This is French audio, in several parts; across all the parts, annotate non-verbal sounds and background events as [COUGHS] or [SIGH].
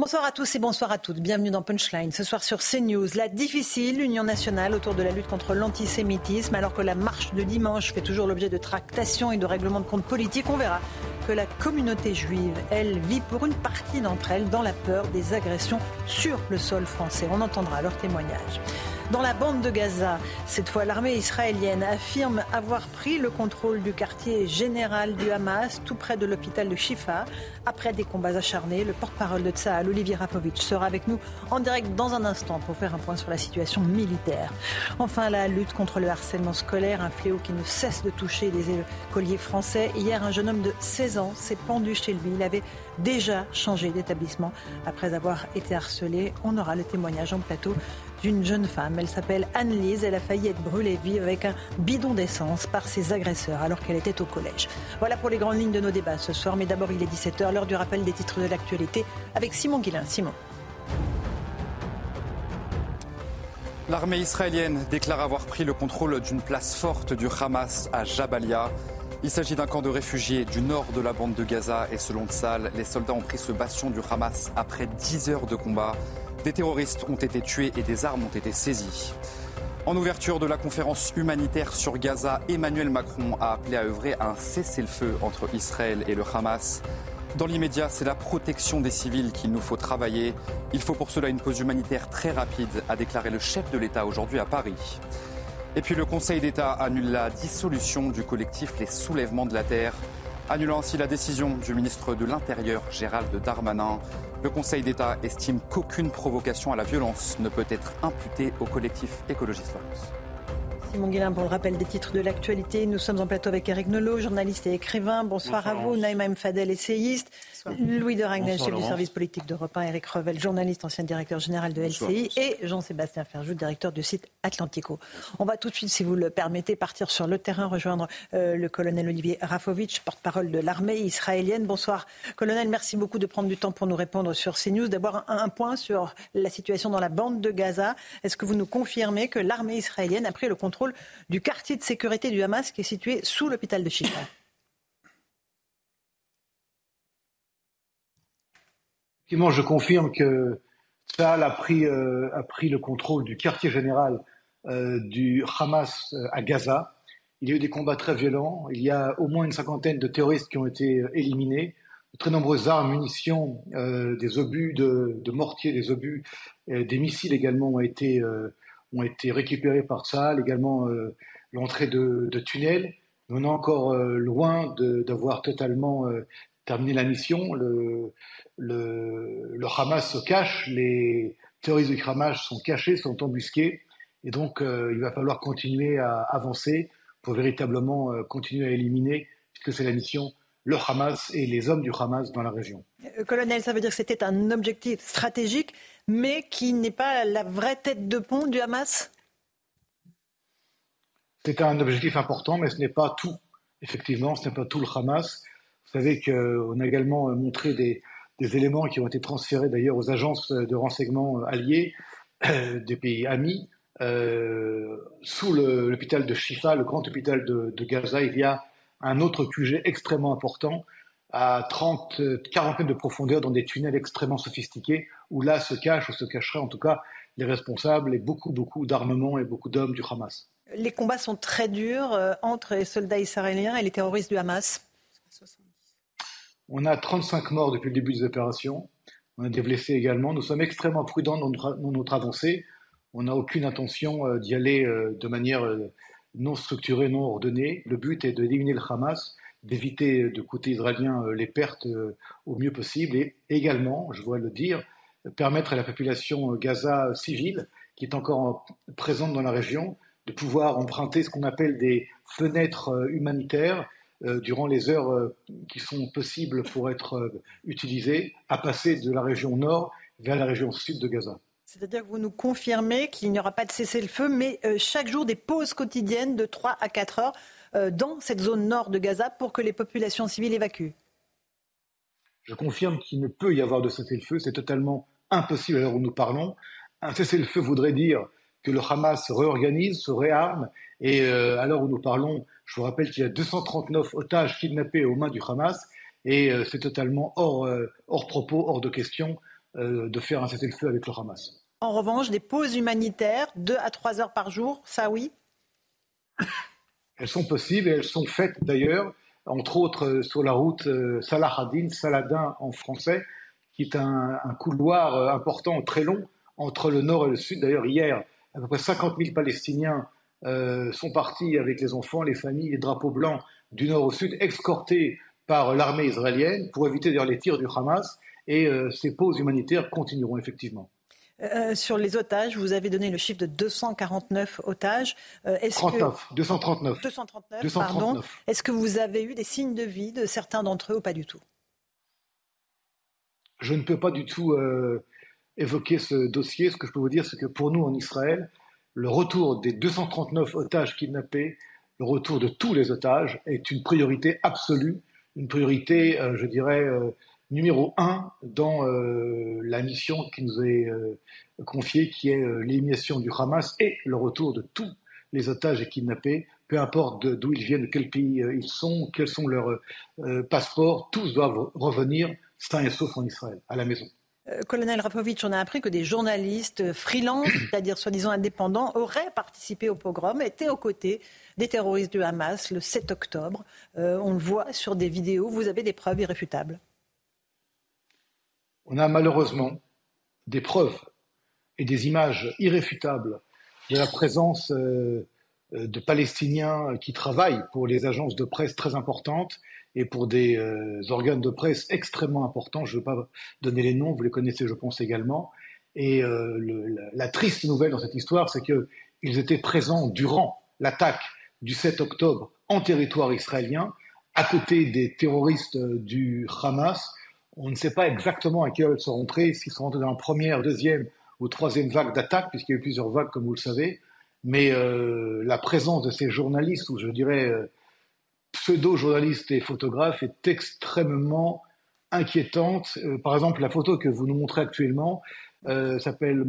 Bonsoir à tous et bonsoir à toutes. Bienvenue dans Punchline. Ce soir sur CNews, la difficile union nationale autour de la lutte contre l'antisémitisme, alors que la marche de dimanche fait toujours l'objet de tractations et de règlements de comptes politiques. On verra que la communauté juive, elle, vit pour une partie d'entre elles dans la peur des agressions sur le sol français. On entendra leur témoignage. Dans la bande de Gaza, cette fois l'armée israélienne affirme avoir pris le contrôle du quartier général du Hamas, tout près de l'hôpital de Shifa. Après des combats acharnés, le porte-parole de Tsahal, Olivier Rapovitch, sera avec nous en direct dans un instant pour faire un point sur la situation militaire. Enfin, la lutte contre le harcèlement scolaire, un fléau qui ne cesse de toucher les écoliers français. Hier, un jeune homme de 16 ans s'est pendu chez lui. Il avait déjà changé d'établissement après avoir été harcelé. On aura le témoignage en plateau d'une jeune femme. Elle s'appelle Anne-Lise. Elle a failli être brûlée vive avec un bidon d'essence par ses agresseurs alors qu'elle était au collège. Voilà pour les grandes lignes de nos débats ce soir. Mais d'abord, il est 17h, l'heure du rappel des titres de l'actualité avec Simon Guillain. Simon. L'armée israélienne déclare avoir pris le contrôle d'une place forte du Hamas à Jabalia. Il s'agit d'un camp de réfugiés du nord de la bande de Gaza et selon Tsal, les soldats ont pris ce bastion du Hamas après 10 heures de combat. Des terroristes ont été tués et des armes ont été saisies. En ouverture de la conférence humanitaire sur Gaza, Emmanuel Macron a appelé à œuvrer à un cessez-le-feu entre Israël et le Hamas. Dans l'immédiat, c'est la protection des civils qu'il nous faut travailler. Il faut pour cela une pause humanitaire très rapide, a déclaré le chef de l'État aujourd'hui à Paris. Et puis le Conseil d'État annule la dissolution du collectif Les Soulèvements de la Terre, annulant ainsi la décision du ministre de l'Intérieur Gérald Darmanin. Le Conseil d'État estime qu'aucune provocation à la violence ne peut être imputée au collectif écologiste Simon Guillain pour le rappel des titres de l'actualité. Nous sommes en plateau avec Eric Nolot, journaliste et écrivain. Bonsoir, à vous. Naïma Mfadel, essayiste. Louis de Ragnel, chef du service politique d'Europe 1. Eric Revel, journaliste, ancien directeur général de LCI. Et Jean-Sébastien Ferjou, directeur du site Atlantico. On va tout de suite, si vous le permettez, partir sur le terrain, rejoindre euh, le colonel Olivier Rafovitch, porte-parole de l'armée israélienne. Bonsoir, colonel. Merci beaucoup de prendre du temps pour nous répondre sur CNews. D'abord, un, un point sur la situation dans la bande de Gaza. Est-ce que vous nous confirmez que l'armée israélienne a pris le contrôle du quartier de sécurité du Hamas qui est situé sous l'hôpital de Chifa? Effectivement, je confirme que Tsahal a pris, euh, le contrôle du quartier général euh, du Hamas euh, à Gaza. Il y a eu des combats très violents. Il y a au moins une cinquantaine de terroristes qui ont été éliminés. De très nombreuses armes, munitions, des obus de, de, mortiers, des obus, des missiles également ont été récupérés par ça, également l'entrée de, de, tunnels. On est encore loin d'avoir totalement euh, terminé la mission. Le, le, le, Hamas se cache, les terroristes du Hamas sont cachés, sont embusqués, et donc il va falloir continuer à avancer pour véritablement continuer à éliminer, puisque c'est la mission le Hamas et les hommes du Hamas dans la région. Colonel, ça veut dire que c'était un objectif stratégique mais qui n'est pas la vraie tête de pont du Hamas? C'est un objectif important, mais ce n'est pas tout. Effectivement, ce n'est pas tout le Hamas. Vous savez qu'on a également montré des, éléments qui ont été transférés d'ailleurs aux agences de renseignement alliées euh, des pays amis. Euh, sous l'hôpital de Shifa, le grand hôpital de, Gaza, il y a un autre QG extrêmement important à 30, 40 mètres de profondeur dans des tunnels extrêmement sophistiqués où là se cachent ou se cacheraient en tout cas les responsables et beaucoup, beaucoup d'armements et beaucoup d'hommes du Hamas. Les combats sont très durs euh, entre les soldats israéliens et les terroristes du Hamas. On a 35 morts depuis le début des opérations. On a des blessés également. Nous sommes extrêmement prudents dans notre, avancée. On n'a aucune intention euh, d'y aller euh, de manière non structurée, non ordonnée. Le but est d'éliminer le Hamas d'éviter de côté israélien les pertes au mieux possible et également, je dois le dire, permettre à la population Gaza civile, qui est encore présente dans la région, de pouvoir emprunter ce qu'on appelle des fenêtres euh, humanitaires euh, durant les heures euh, qui sont possibles pour être utilisées, à passer de la région nord vers la région sud de Gaza. C'est-à-dire que vous nous confirmez qu'il n'y aura pas de cessez-le-feu, mais chaque jour des pauses quotidiennes de 3 à 4 heures dans cette zone nord de Gaza pour que les populations civiles évacuent. Je confirme qu'il ne peut y avoir de cessez-le-feu, c'est totalement impossible à l'heure où nous parlons. Un cessez-le-feu voudrait dire que le Hamas se réorganise, se réarme, et euh, à l'heure où nous parlons, je vous rappelle qu'il y a 239 otages kidnappés aux mains du Hamas, et euh, c'est totalement hors, euh, hors propos, hors de question de faire un cessez-le-feu avec le Hamas. En revanche, des pauses humanitaires, deux à trois heures par jour, ça oui? Elles sont possibles et elles sont faites d'ailleurs, entre autres sur la route Salah-Hadin, Saladin en français, qui est un, un couloir important, très long, entre le nord et le sud. D'ailleurs, hier, à peu près 50 000 Palestiniens euh, sont partis avec les enfants, les familles, les drapeaux blancs du nord au sud, escortés par l'armée israélienne pour éviter d'ailleurs les tirs du Hamas. Et euh, ces pauses humanitaires continueront effectivement. Euh, sur les otages, vous avez donné le chiffre de 249 otages. Est-ce 39, que... 239. 239, 239. pardon. Est-ce que vous avez eu des signes de vie de certains d'entre eux ou pas du tout? Je ne peux pas du tout évoquer ce dossier. Ce que je peux vous dire, c'est que pour nous en Israël, le retour des 239 otages kidnappés, le retour de tous les otages est une priorité absolue, une priorité, euh, je dirais, euh, numéro un dans euh, la mission qui nous est confiée, qui est l'élimination du Hamas et le retour de tous les otages kidnappés, peu importe d'où ils viennent, de quel pays ils sont, quels sont leurs passeports, tous doivent revenir sains et saufs en Israël, à la maison. Euh, colonel Rapovitch, on a appris que des journalistes freelance, [COUGHS] c'est-à-dire soi-disant indépendants, auraient participé au pogrom, étaient aux côtés des terroristes du Hamas le 7 octobre. Euh, on le voit sur des vidéos. Vous avez des preuves irréfutables On a malheureusement des preuves et des images irréfutables de la présence euh, de Palestiniens qui travaillent pour les agences de presse très importantes et pour des euh, organes de presse extrêmement importants. Je ne veux pas donner les noms, vous les connaissez, je pense également. Et euh, la, triste nouvelle dans cette histoire, c'est qu'ils étaient présents durant l'attaque du 7 octobre en territoire israélien, à côté des terroristes euh, du Hamas. On ne sait pas exactement à quelle heure ils sont rentrés, s'ils sont rentrés dans la première, deuxième ou troisième vague d'attaque, puisqu'il y a eu plusieurs vagues, comme vous le savez. Mais la présence de ces journalistes, ou je dirais pseudo-journaliste et photographe est extrêmement inquiétante. Euh, par exemple, la photo que vous nous montrez actuellement euh, s'appelle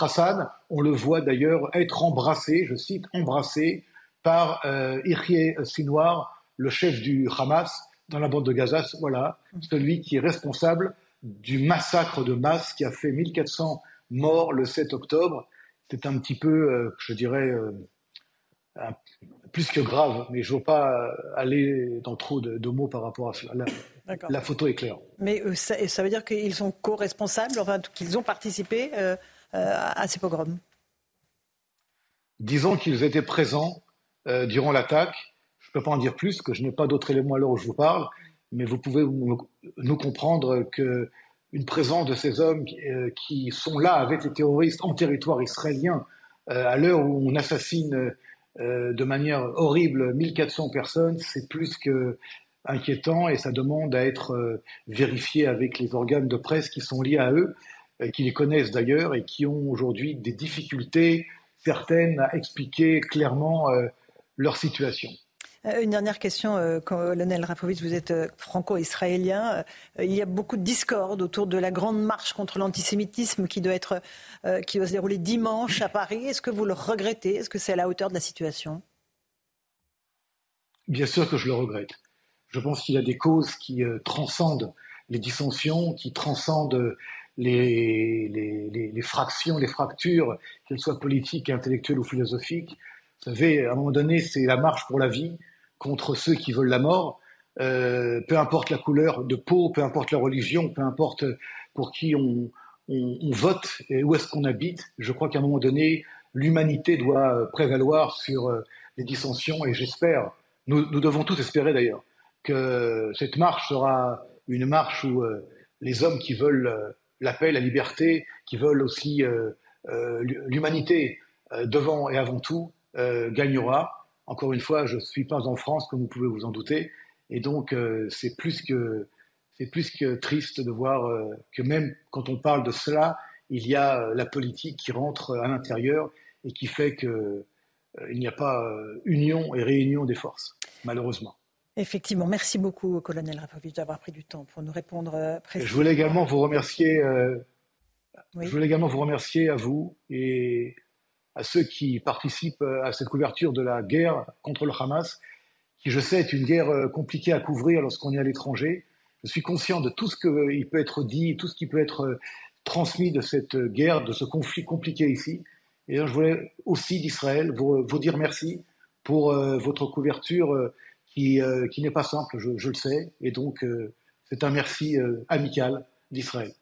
Hassan. On le voit d'ailleurs être embrassé, je cite, embrassé par euh, Sinoir, le chef du Hamas dans la bande de Gaza. Voilà, celui qui est responsable du massacre de masse qui a fait 1400 morts le 7 octobre. C'est un petit peu, euh, je dirais, plus que grave, mais je ne veux pas aller dans trop de, mots par rapport à cela. La, photo est claire. Mais euh, ça, veut dire qu'ils sont co-responsables, enfin qu'ils ont participé euh, euh, à ces pogroms? Disons qu'ils étaient présents durant l'attaque. Je ne peux pas en dire plus, que je n'ai pas d'autres éléments à l'heure où je vous parle, mais vous pouvez nous comprendre que une présence de ces hommes qui sont là avec les terroristes en territoire israélien, à l'heure où on assassine euh, de manière horrible 1400 personnes, c'est plus que inquiétant et ça demande à être euh, vérifié avec les organes de presse qui sont liés à eux, euh, qui les connaissent d'ailleurs et qui ont aujourd'hui des difficultés certaines à expliquer clairement leur situation. Euh, une dernière question, euh, colonel Rafovitch, vous êtes euh, franco-israélien. Il y a beaucoup de discorde autour de la grande marche contre l'antisémitisme qui doit, se dérouler dimanche à Paris. Est-ce que vous le regrettez? Est-ce que c'est à la hauteur de la situation? Bien sûr que je le regrette. Je pense qu'il y a des causes qui transcendent les dissensions, qui transcendent les, les, les, fractions, les fractures, qu'elles soient politiques, intellectuelles ou philosophiques. Vous savez, à un moment donné, c'est la marche pour la vie contre ceux qui veulent la mort, euh, peu importe la couleur de peau, peu importe la religion, peu importe pour qui on, vote et où est-ce qu'on habite. Je crois qu'à un moment donné, l'humanité doit prévaloir sur euh, les dissensions et j'espère, nous, devons tous espérer d'ailleurs, que cette marche sera une marche où euh, les hommes qui veulent la paix, la liberté, qui veulent aussi l'humanité devant et avant tout, gagnera encore une fois, je ne suis pas en France, comme vous pouvez vous en douter, et donc euh, c'est plus que c'est plus que triste de voir euh, que même quand on parle de cela, il y a euh, la politique qui rentre à l'intérieur et qui fait qu'il n'y a pas union et réunion des forces, malheureusement. Effectivement, merci beaucoup, colonel Rafovitch, d'avoir pris du temps pour nous répondre. Euh, je voulais également vous remercier. Je voulais également vous remercier à vous et à ceux qui participent à cette couverture de la guerre contre le Hamas, qui, je sais, est une guerre compliquée à couvrir lorsqu'on est à l'étranger. Je suis conscient de tout ce qui peut être dit, tout ce qui peut être transmis de cette guerre, de ce conflit compliqué ici. Et je voulais aussi d'Israël vous, dire merci pour votre couverture euh, qui, n'est pas simple, je, le sais, et donc euh, c'est un merci euh, amical d'Israël.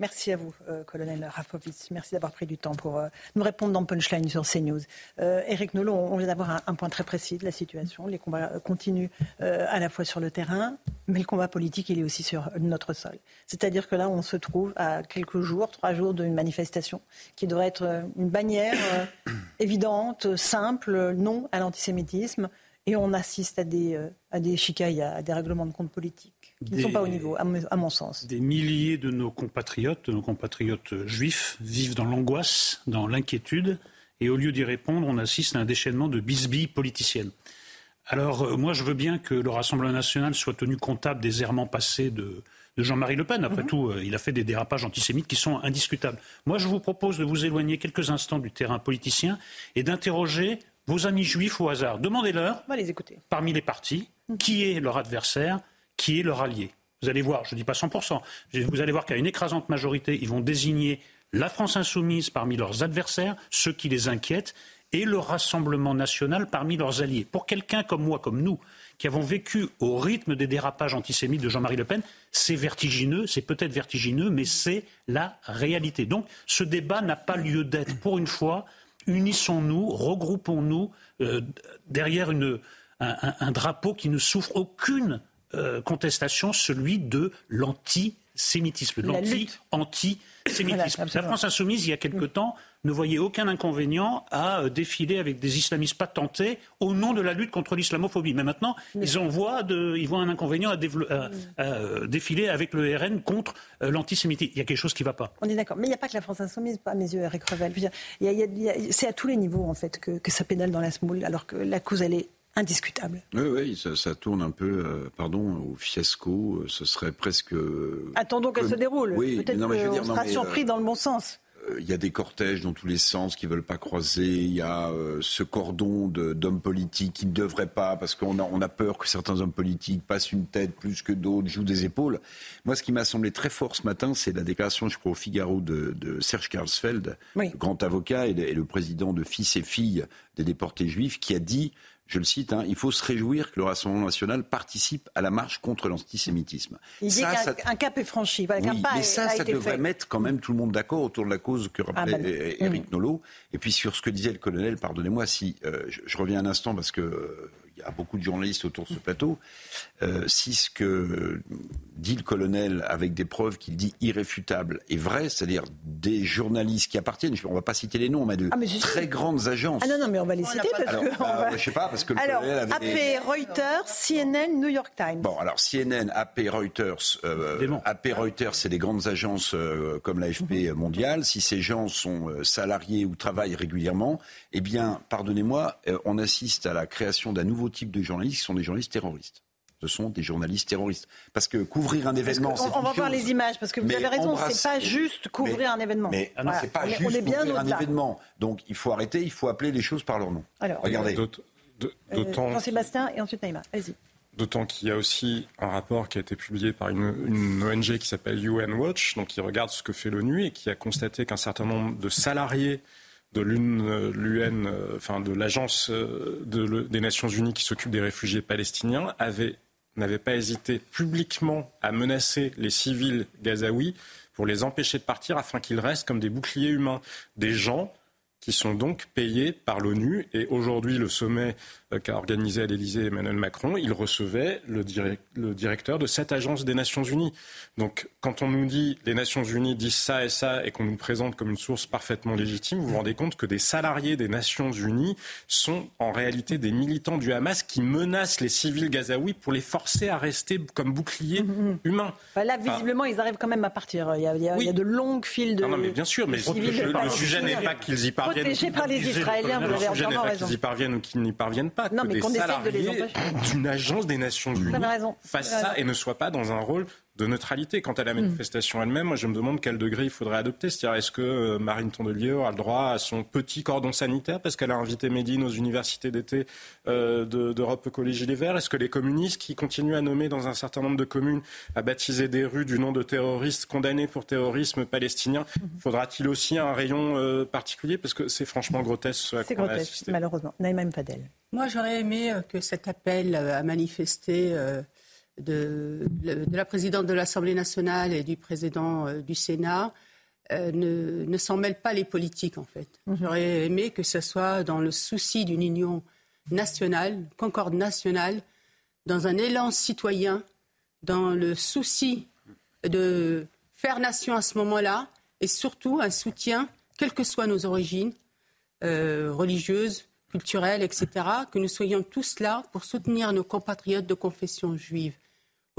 Merci à vous, colonel Rafovitz. Merci d'avoir pris du temps pour nous répondre dans Punchline sur CNews. Eric Nolot, on vient d'avoir un, point très précis de la situation. Les combats continuent à la fois sur le terrain, mais le combat politique, il est aussi sur notre sol. C'est-à-dire que là, on se trouve à quelques jours, trois jours d'une manifestation qui devrait être une bannière [COUGHS] évidente, simple, non à l'antisémitisme. Et on assiste à des, euh, à des chicailles, à des règlements de compte politiques qui ne sont pas au niveau, à, mon sens. Des milliers de nos compatriotes, de nos compatriotes juifs, vivent dans l'angoisse, dans l'inquiétude, et au lieu d'y répondre, on assiste à un déchaînement de bisbilles politiciennes. Alors, euh, moi, je veux bien que le Rassemblement national soit tenu comptable des errements passés de, Jean-Marie Le Pen. Après mhm. tout, euh, il a fait des dérapages antisémites qui sont indiscutables. Moi, je vous propose de vous éloigner quelques instants du terrain politicien et d'interroger vos amis juifs au hasard. Demandez-leur, parmi les partis, qui est leur adversaire, qui est leur allié. Vous allez voir, je ne dis pas 100%, vous allez voir qu'à une écrasante majorité, ils vont désigner la France insoumise parmi leurs adversaires, ceux qui les inquiètent, et le Rassemblement national parmi leurs alliés. Pour quelqu'un comme moi, comme nous, qui avons vécu au rythme des dérapages antisémites de Jean-Marie Le Pen, c'est vertigineux, c'est peut-être vertigineux, mais c'est la réalité. Donc ce débat n'a pas lieu d'être. Pour une fois, unissons-nous, regroupons-nous euh, derrière un, drapeau qui ne souffre aucune euh, contestation, celui de l'antisémitisme, l'anti-antisémitisme. La France insoumise, il y a quelque temps, ne voyait aucun inconvénient à euh, défiler avec des islamistes patentés au nom de la lutte contre l'islamophobie. Mais maintenant, ils, en voient ils voient un inconvénient à, euh, défiler avec le RN contre euh, l'antisémitisme. Il y a quelque chose qui ne va pas. On est d'accord. Mais il n'y a pas que la France insoumise, pas à mes yeux, Eric Revel. C'est à tous les niveaux, en fait, que, que ça pédale dans la smoule, alors que la cause, elle est indiscutable. Oui, oui, ça, tourne un peu, pardon, au fiasco. Ce serait presque. Attendons qu'elle se déroule. Oui, Peut-être qu'on sera surpris dans le bon sens. Euh, il y a des cortèges dans tous les sens qui ne veulent pas croiser. Il y a euh, ce cordon d'hommes politiques qui ne devraient pas, parce qu'on a, on a peur que certains hommes politiques passent une tête plus que d'autres, jouent des épaules. Moi, ce qui m'a semblé très fort ce matin, c'est la déclaration, je crois, au Figaro de, Serge Karlsfeld, grand avocat et le président de Fils et Filles des déportés juifs, qui a dit je le cite, hein, il faut se réjouir que le Rassemblement national participe à la marche contre l'antisémitisme. Il dit qu'un cap est franchi. Voilà, oui, mais ça, ça devrait mettre quand même tout le monde d'accord autour de la cause que rappelait ah, bah, Eric Nolot. Et puis sur ce que disait le colonel, pardonnez-moi si euh, je, reviens un instant parce que euh, y a beaucoup de journalistes autour de ce plateau, euh, si ce que dit le colonel avec des preuves qu'il dit irréfutables est vrai, c'est-à-dire des journalistes qui appartiennent, on ne va pas citer les noms, mais de ah, très grandes agences. Ah non, non, mais on va les citer parce alors, que. Bah, Je sais pas, parce que le alors, colonel avait. AP, Reuters, CNN, New York Times. Bon, alors CNN, AP, Reuters. Euh, AP, Reuters, c'est des grandes agences euh, comme l'AFP mhm. mondiale. Si ces gens sont salariés ou travaillent régulièrement, eh bien, pardonnez-moi, on assiste à la création d'un nouveau type de journalistes qui sont des journalistes terroristes ce sont des journalistes terroristes. Parce que couvrir un événement, c'est On, va voir les images, parce que vous avez raison, c'est pas juste couvrir un événement. Mais ah c'est pas juste couvrir un événement. Donc il faut arrêter, il faut appeler les choses par leur nom. Alors, regardez. D'autant. Jean-Sébastien et ensuite Naïma. Vas-y. D'autant qu'il y a aussi un rapport qui a été publié par une, une ONG qui s'appelle UN Watch, donc qui regarde ce que fait l'ONU et qui a constaté qu'un certain nombre de salariés de l'UN, euh, enfin de l'agence euh, des Nations Unies qui s'occupe des réfugiés palestiniens, n'avait pas hésité publiquement à menacer les civils gazaouis pour les empêcher de partir afin qu'ils restent comme des boucliers humains, des gens qui sont donc payés par l'ONU. Et aujourd'hui, le sommet euh, qu'a organisé à l'Élysée Emmanuel Macron, il recevait le, directeur de cette agence des Nations Unies. Donc, quand on nous dit les Nations Unies disent ça et ça et qu'on nous présente comme une source parfaitement légitime, vous vous rendez compte que des salariés des Nations Unies sont en réalité des militants du Hamas qui menacent les civils gazaouis pour les forcer à rester comme boucliers mmh, mmh. humains. Bah là, visiblement, ils arrivent quand même à partir. Il y a, de longues files de. Non, non mais bien sûr, mais le, sujet n'est pas qu'ils y parviennent. Protégés par les Israéliens, vous avez entièrement raison. Qu'ils y parviennent ou qu'ils n'y parviennent pas pas que des salariés d'une agence des Nations Unies fassent ça et ne soient pas dans un rôle de neutralité. Quant à la mm. manifestation elle-même, moi je me demande quel degré il faudrait adopter. C'est-à-dire est-ce que euh, Marine Tondelier aura le droit à son petit cordon sanitaire parce qu'elle a invité Médine aux universités d'été euh, d'Europe Écologie Les Verts? Est-ce que les communistes qui continuent à nommer dans un certain nombre de communes, à baptiser des rues du nom de terroristes condamnés pour terrorisme palestinien, mm-hmm. faudra-t-il aussi un rayon euh, particulier? Parce que c'est franchement grotesque C'est grotesque, malheureusement. Naïma Fadel. Moi j'aurais aimé que cet appel à manifester de, la présidente de l'Assemblée nationale et du président euh, du Sénat euh, ne, s'en mêlent pas les politiques, en fait. Mhm. J'aurais aimé que ce soit dans le souci d'une union nationale, concorde nationale, dans un élan citoyen, dans le souci de faire nation à ce moment-là, et surtout un soutien, quelles que soient nos origines, euh, religieuses, culturelles, etc., que nous soyons tous là pour soutenir nos compatriotes de confession juive.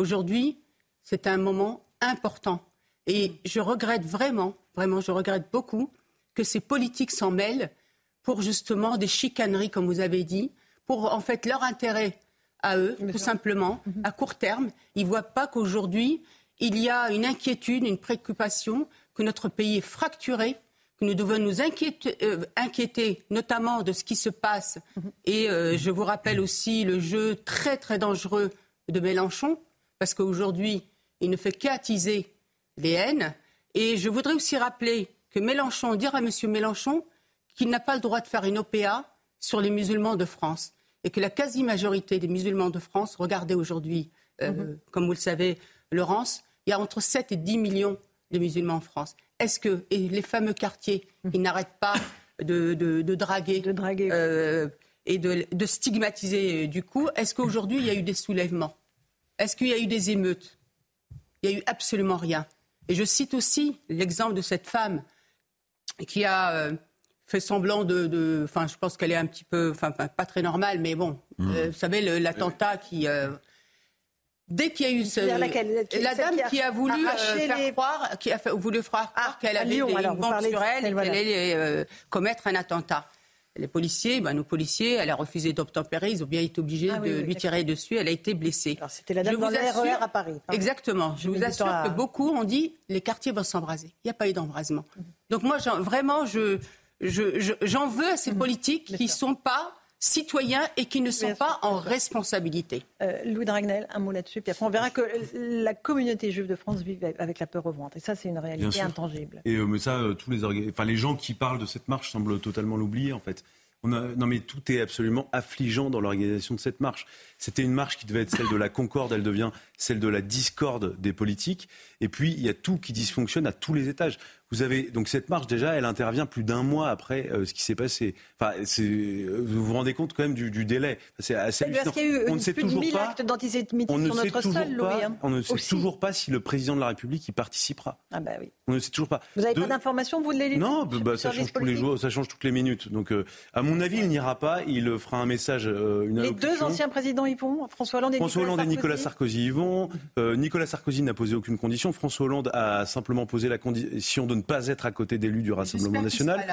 Aujourd'hui, c'est un moment important. Et je regrette vraiment, vraiment, je regrette beaucoup que ces politiques s'en mêlent pour justement des chicaneries, comme vous avez dit, pour en fait leur intérêt à eux, tout simplement, mhm. à court terme. Ils ne voient pas qu'aujourd'hui, il y a une inquiétude, une préoccupation, que notre pays est fracturé, que nous devons nous inquiéter, euh, inquiéter notamment de ce qui se passe. Mhm. Et euh, je vous rappelle aussi le jeu très très dangereux de Mélenchon, parce qu'aujourd'hui, il ne fait qu'attiser les haines. Et je voudrais aussi rappeler que Mélenchon, dire à M. Mélenchon qu'il n'a pas le droit de faire une OPA sur les musulmans de France. Et que la quasi-majorité des musulmans de France, regardez aujourd'hui, euh, mhm. comme vous le savez, Laurence, il y a entre 7 et 10 millions de musulmans en France. Est-ce que, et les fameux quartiers, mhm. ils n'arrêtent pas de, draguer, de draguer euh, et de, de, stigmatiser euh, du coup, est-ce qu'aujourd'hui il y a eu des soulèvements? Est-ce qu'il y a eu des émeutes? Il n'y a eu absolument rien. Et je cite aussi l'exemple de cette femme qui a euh, fait semblant de, Enfin, je pense qu'elle est un petit peu. Enfin, pas très normale, mais bon. Mmh. Euh, vous savez, l'attentat qui. Euh, dès qu'il y a eu ce, la dame qui a, voulu faire croire, qui a voulu croire ah, qu'elle avait Lyon, des bombes sur elle et qu'elle allait commettre un attentat. Les policiers, ben, nos policiers, elle a refusé d'obtempérer, ils ont bien été obligés ah de lui tirer dessus, elle a été blessée. C'était la dame dans RER à Paris. Exactement. Je, vous assure que beaucoup ont dit les quartiers vont s'embraser. Il n'y a pas eu d'embrasement. Mhm. Donc moi, vraiment, je, j'en veux à ces mhm. politiques qui ne sont pas citoyens et qui ne sont pas en responsabilité. Euh, Louis Dragnel, un mot là-dessus, puis après on verra que la communauté juive de France vit avec la peur au ventre. Et ça, c'est une réalité intangible. Et euh, mais ça, euh, tous les, enfin, les gens qui parlent de cette marche semblent totalement l'oublier, en fait. On a... Non mais tout est absolument affligeant dans l'organisation de cette marche. C'était une marche qui devait être celle de la concorde, elle devient celle de la discorde des politiques. Et puis, il y a tout qui dysfonctionne à tous les étages. Vous avez donc cette marche déjà, elle intervient plus d'un mois après euh, ce qui s'est passé. Enfin, vous vous rendez compte quand même du, délai. C'est assez hallucinant. y a eu on ne sait toujours pas. On ne sait toujours pas. Hein. on ne sait toujours pas si le président de la République y participera. Ah bah oui. On ne sait toujours pas. Vous n'avez pas d'informations, vous de les Non, bah, ça change tous les jours, ça change toutes les minutes. Donc, euh, à mon avis, il n'ira pas. Il fera un message, euh, une Les deux anciens présidents y vont. François Hollande et François Hollande et Nicolas Sarkozy y vont. Nicolas Sarkozy n'a posé aucune condition. François Hollande a simplement posé la condition de ne pas être à côté d'élus du Rassemblement national.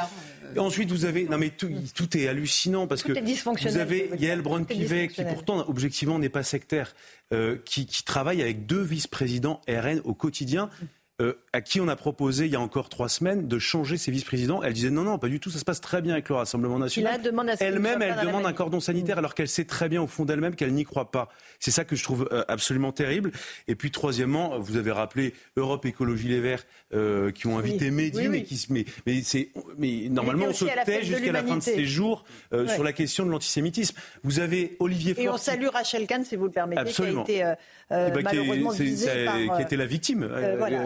Euh, ensuite, vous avez. Non, mais tout, est hallucinant parce que vous avez Yael Braun-Pivet, qui pourtant, objectivement, n'est pas sectaire, euh, qui, qui travaille avec deux vice-présidents RN au quotidien. Euh, à qui on a proposé il y a encore trois semaines de changer ses vice-présidents. Elle disait non, non, pas du tout, ça se passe très bien avec le Rassemblement national. Elle-même, elle demande un cordon sanitaire alors qu'elle sait très bien au fond d'elle-même qu'elle n'y croit pas. C'est ça que je trouve euh, absolument terrible. Et puis troisièmement, vous avez rappelé Europe Écologie Les Verts euh, qui ont invité Mehdi, mais qui mais, mais c'est mais normalement on se tait jusqu'à la fin de ces jours sur la question de l'antisémitisme. Vous avez Olivier. Et on salue Rachel Kahn, si vous le permettez, Absolument. qui a été eh ben, malheureusement qui, qui était la victime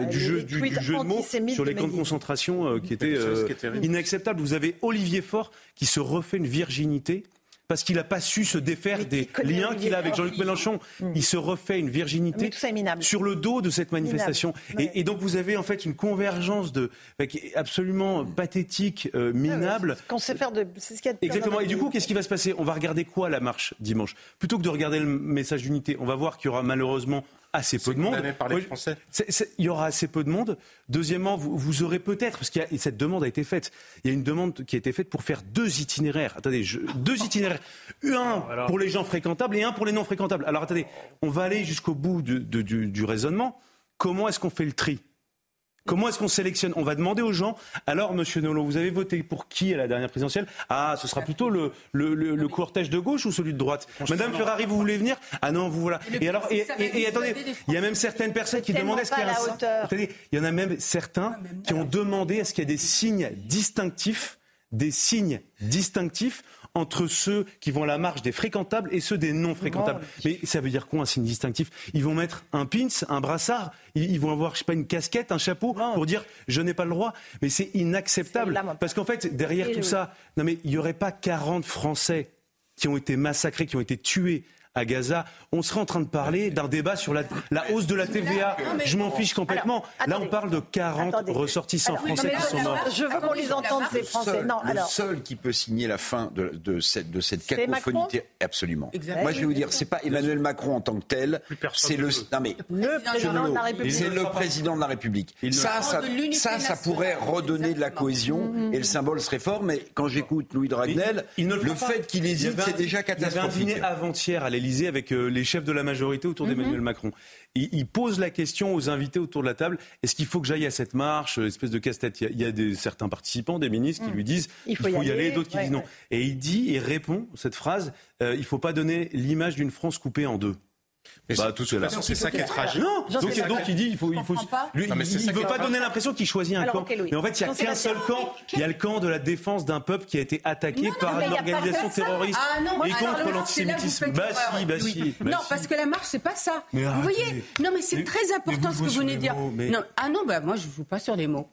du jeu, du, jeu de mots sur les camps de concentration euh, qui était euh, inacceptable. Vous avez Olivier Faure qui se refait une virginité parce qu'il n'a pas su se défaire des liens qu'il a avec Jean-Luc Mélenchon. Mm. Il se refait une virginité sur le dos de cette manifestation. Et, donc vous avez en fait une convergence de, absolument pathétique, euh, ah minable. Qu'on sait faire de, c'est ce qu'il y a de Exactement. Et du coup, qu'est-ce qui va se passer? On va regarder quoi la marche dimanche? Plutôt que de regarder le message d'unité, on va voir qu'il y aura malheureusement assez peu de monde. Par les Français. il y aura assez peu de monde. Deuxièmement, vous, vous aurez peut-être, parce que cette demande a été faite, il y a une demande qui a été faite pour faire deux itinéraires. Attendez, deux itinéraires. Un pour les gens fréquentables et un pour les non fréquentables. Alors attendez, on va aller jusqu'au bout du, du raisonnement. Comment est-ce qu'on fait le tri? Comment est-ce qu'on sélectionne On va demander aux gens. Alors, Monsieur Nolot, vous avez voté pour qui à la dernière présidentielle? Ah, ce sera plutôt le, le, cortège de gauche ou celui de droite? Madame Ferrari, vous voulez venir? Ah non, vous voilà. Et alors, et, attendez, il y a même certaines personnes qui demandaient ce qu'il y a il y en a même certains qui ont demandé est-ce qu'il y a des signes distinctifs, des signes distinctifs entre ceux qui vont à la marche des fréquentables et ceux des non fréquentables. Mais ça veut dire quoi un signe distinctif? Ils vont mettre un pins, un brassard, ils vont avoir, je sais pas, une casquette, un chapeau pour dire je n'ai pas le droit. Mais c'est inacceptable. Parce qu'en fait, derrière tout ça, non mais il n'y aurait pas 40 Français qui ont été massacrés, qui ont été tués à Gaza, on serait en train de parler d'un débat sur la, hausse de la TVA. Je m'en fiche complètement. Là, on parle de 40 ressortissants français qui sont morts. Je veux qu'on les entende, ces Français. non, le seul qui peut signer la fin de, cette, de cette cacophonie, absolument. Moi, je vais vous dire, c'est pas Emmanuel Macron en tant que tel, c'est le, non mais, le président de la République. C'est le président de la République. Ça, ça, ça, ça, pourrait redonner de la cohésion et le symbole serait fort. Mais quand j'écoute Louis Dragnel, le fait qu'il hésite, c'est déjà catastrophique. Il y avait un dîner avant-hier à avec euh, les chefs de la majorité autour d'Emmanuel mhm. Macron. Il, pose la question aux invités autour de la table est-ce qu'il faut que j'aille à cette marche euh, Espèce de casse-tête? Il y a, des, certains participants, des ministres, qui mhm. lui disent il faut, y, aller, d'autres qui disent non. Et il dit et répond cette phrase euh, il ne faut pas donner l'image d'une France coupée en deux. Mais bah, tout cela. C'est ça qui est tragique. Non, donc, donc il dit il faut, il faut. Lui, il ne veut pas donner l'impression qu'il choisit un camp. Mais en fait, il n'y a qu'un seul camp. Il y a le camp de la défense d'un peuple qui a été attaqué par une organisation terroriste ah, et contre l'antisémitisme. Bah si, bah si. Non, parce que la marche, c'est pas ça. Vous voyez Non, mais c'est très important ce que vous venez de dire. Ah non, bah moi, je ne joue pas sur les mots.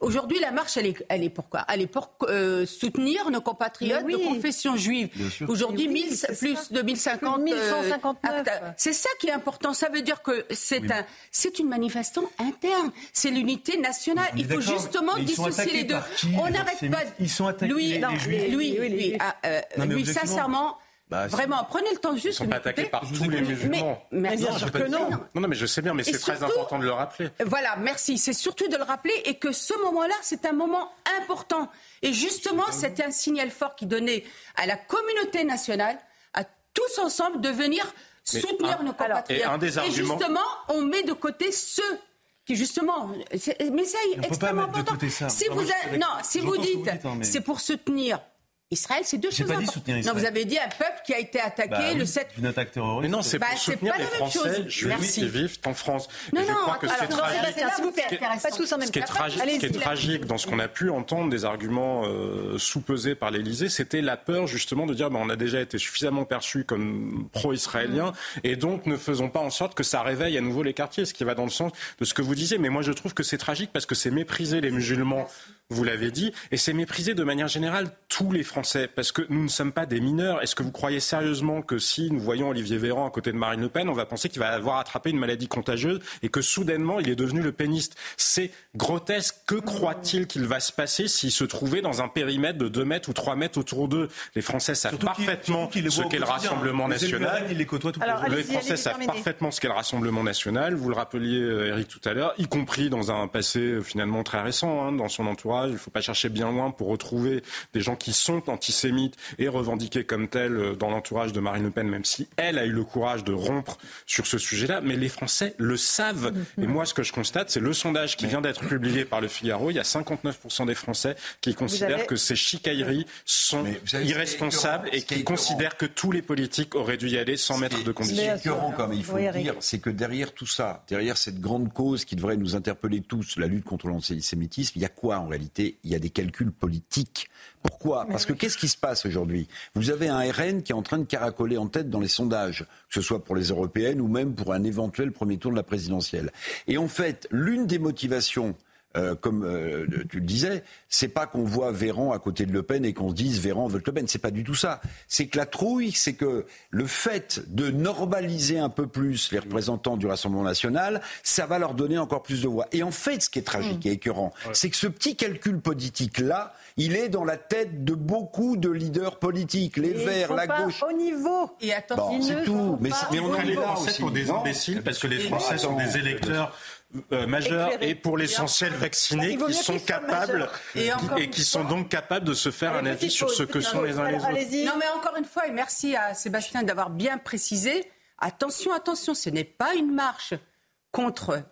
Aujourd'hui, la marche, elle est, elle est pourquoi? Elle est pour euh, soutenir nos compatriotes de confession juive. Aujourd'hui, plus de 1050. 1159. Euh, c'est ça qui est important. Ça veut dire que c'est un, c'est une manifestation interne. C'est l'unité nationale. Il faut justement dissocier les deux. On n'arrête pas. Ils sont attaqués. Lui, lui, ah, euh, lui, sincèrement. Bah, Vraiment, prenez le temps juste. Ils sont pas attaqués par tous les musulmans. Mais, bien sûr que non. Non, non, mais je sais bien, mais c'est très important de le rappeler. Voilà, merci. C'est surtout de le rappeler et que ce moment-là, c'est un moment important. Et justement, c'était un signal fort qui donnait à la communauté nationale, à tous ensemble, de venir soutenir nos compatriotes. Et, un des arguments... et justement, on met de côté ceux qui justement, mais c'est extrêmement important. Si vous, non, si vous dites, hein, c'est pour soutenir Israël, c'est deux choses. Pas dit soutenir Israël. Non, vous avez dit un peuple qui a été attaqué bah le 7. Une attaque terroriste. Mais non, c'est pour bah, soutenir les Français juifs qui vivent en France. Non, non, je crois que ce qui est tragique, s'il vous plaît, pas tous en même ce qui est tragique, ce qui est tragique dans ce qu'on a pu entendre des arguments euh, sous-pesés par l'Élysée, c'était la peur justement de dire, bah, on a déjà été suffisamment perçu comme pro-israélien, et donc ne faisons pas en sorte que ça réveille à nouveau les quartiers, ce qui va dans le sens de ce que vous disiez. Mais moi, je trouve que c'est tragique parce que c'est mépriser les musulmans vous l'avez dit, et c'est mépriser de manière générale tous les Français, parce que nous ne sommes pas des mineurs. Est-ce que vous croyez sérieusement que si nous voyons Olivier Véran à côté de Marine Le Pen, on va penser qu'il va avoir attrapé une maladie contagieuse et que soudainement il est devenu le péniste? C'est grotesque. Que croit-il qu'il va se passer s'il se trouvait dans un périmètre de 2 mètres ou 3 mètres autour d'eux? Les Français savent parfaitement ce qu'est le Rassemblement national. les, Français savent parfaitement ce qu'est le Rassemblement national. Vous le rappeliez, euh, Eric, tout à l'heure, y compris dans un passé euh, finalement très récent, hein, dans son entourage il ne faut pas chercher bien loin pour retrouver des gens qui sont antisémites et revendiqués comme tels euh, dans l'entourage de Marine Le Pen, même si elle a eu le courage de rompre sur ce sujet-là. Mais les Français le savent. Et moi, ce que je constate, c'est le sondage qui vient d'être publié par le Figaro. Il y a 59% des Français qui considèrent que ces chicailleries sont irresponsables et qui considèrent que tous les politiques auraient dû y aller sans mettre de conditions. Ce qui est comme il faut le dire, c'est que derrière tout ça, derrière cette grande cause qui devrait nous interpeller tous, la lutte contre l'antisémitisme, il y a quoi en réalité il y a des calculs politiques. Pourquoi? Parce que qu'est-ce qui se passe aujourd'hui? Vous avez un RN qui est en train de caracoler en tête dans les sondages, que ce soit pour les européennes ou même pour un éventuel premier tour de la présidentielle. Et en fait, l'une des motivations euh, comme euh, tu le disais, c'est pas qu'on voit Véran à côté de Le Pen et qu'on se dise Véran veut Le Pen. C'est pas du tout ça. C'est que la trouille, c'est que le fait de normaliser un peu plus les représentants du Rassemblement national, ça va leur donner encore plus de voix. Et en fait, ce qui est tragique mmh. et écœurant, c'est que ce petit calcul politique là, il est dans la tête de beaucoup de leaders politiques, les Verts, la gauche. Au niveau. Et attention, c'est tout. Mais, mais on a les Français pour des imbéciles parce que les Français sont des électeurs euh, majeurs et pour l'essentiel vaccinés qui sont capables et, qui sont donc capables de se faire un avis sur ce que sont les uns les autres. Non mais encore une fois et merci à Sébastien d'avoir bien précisé. Attention, attention, ce n'est pas une marche contre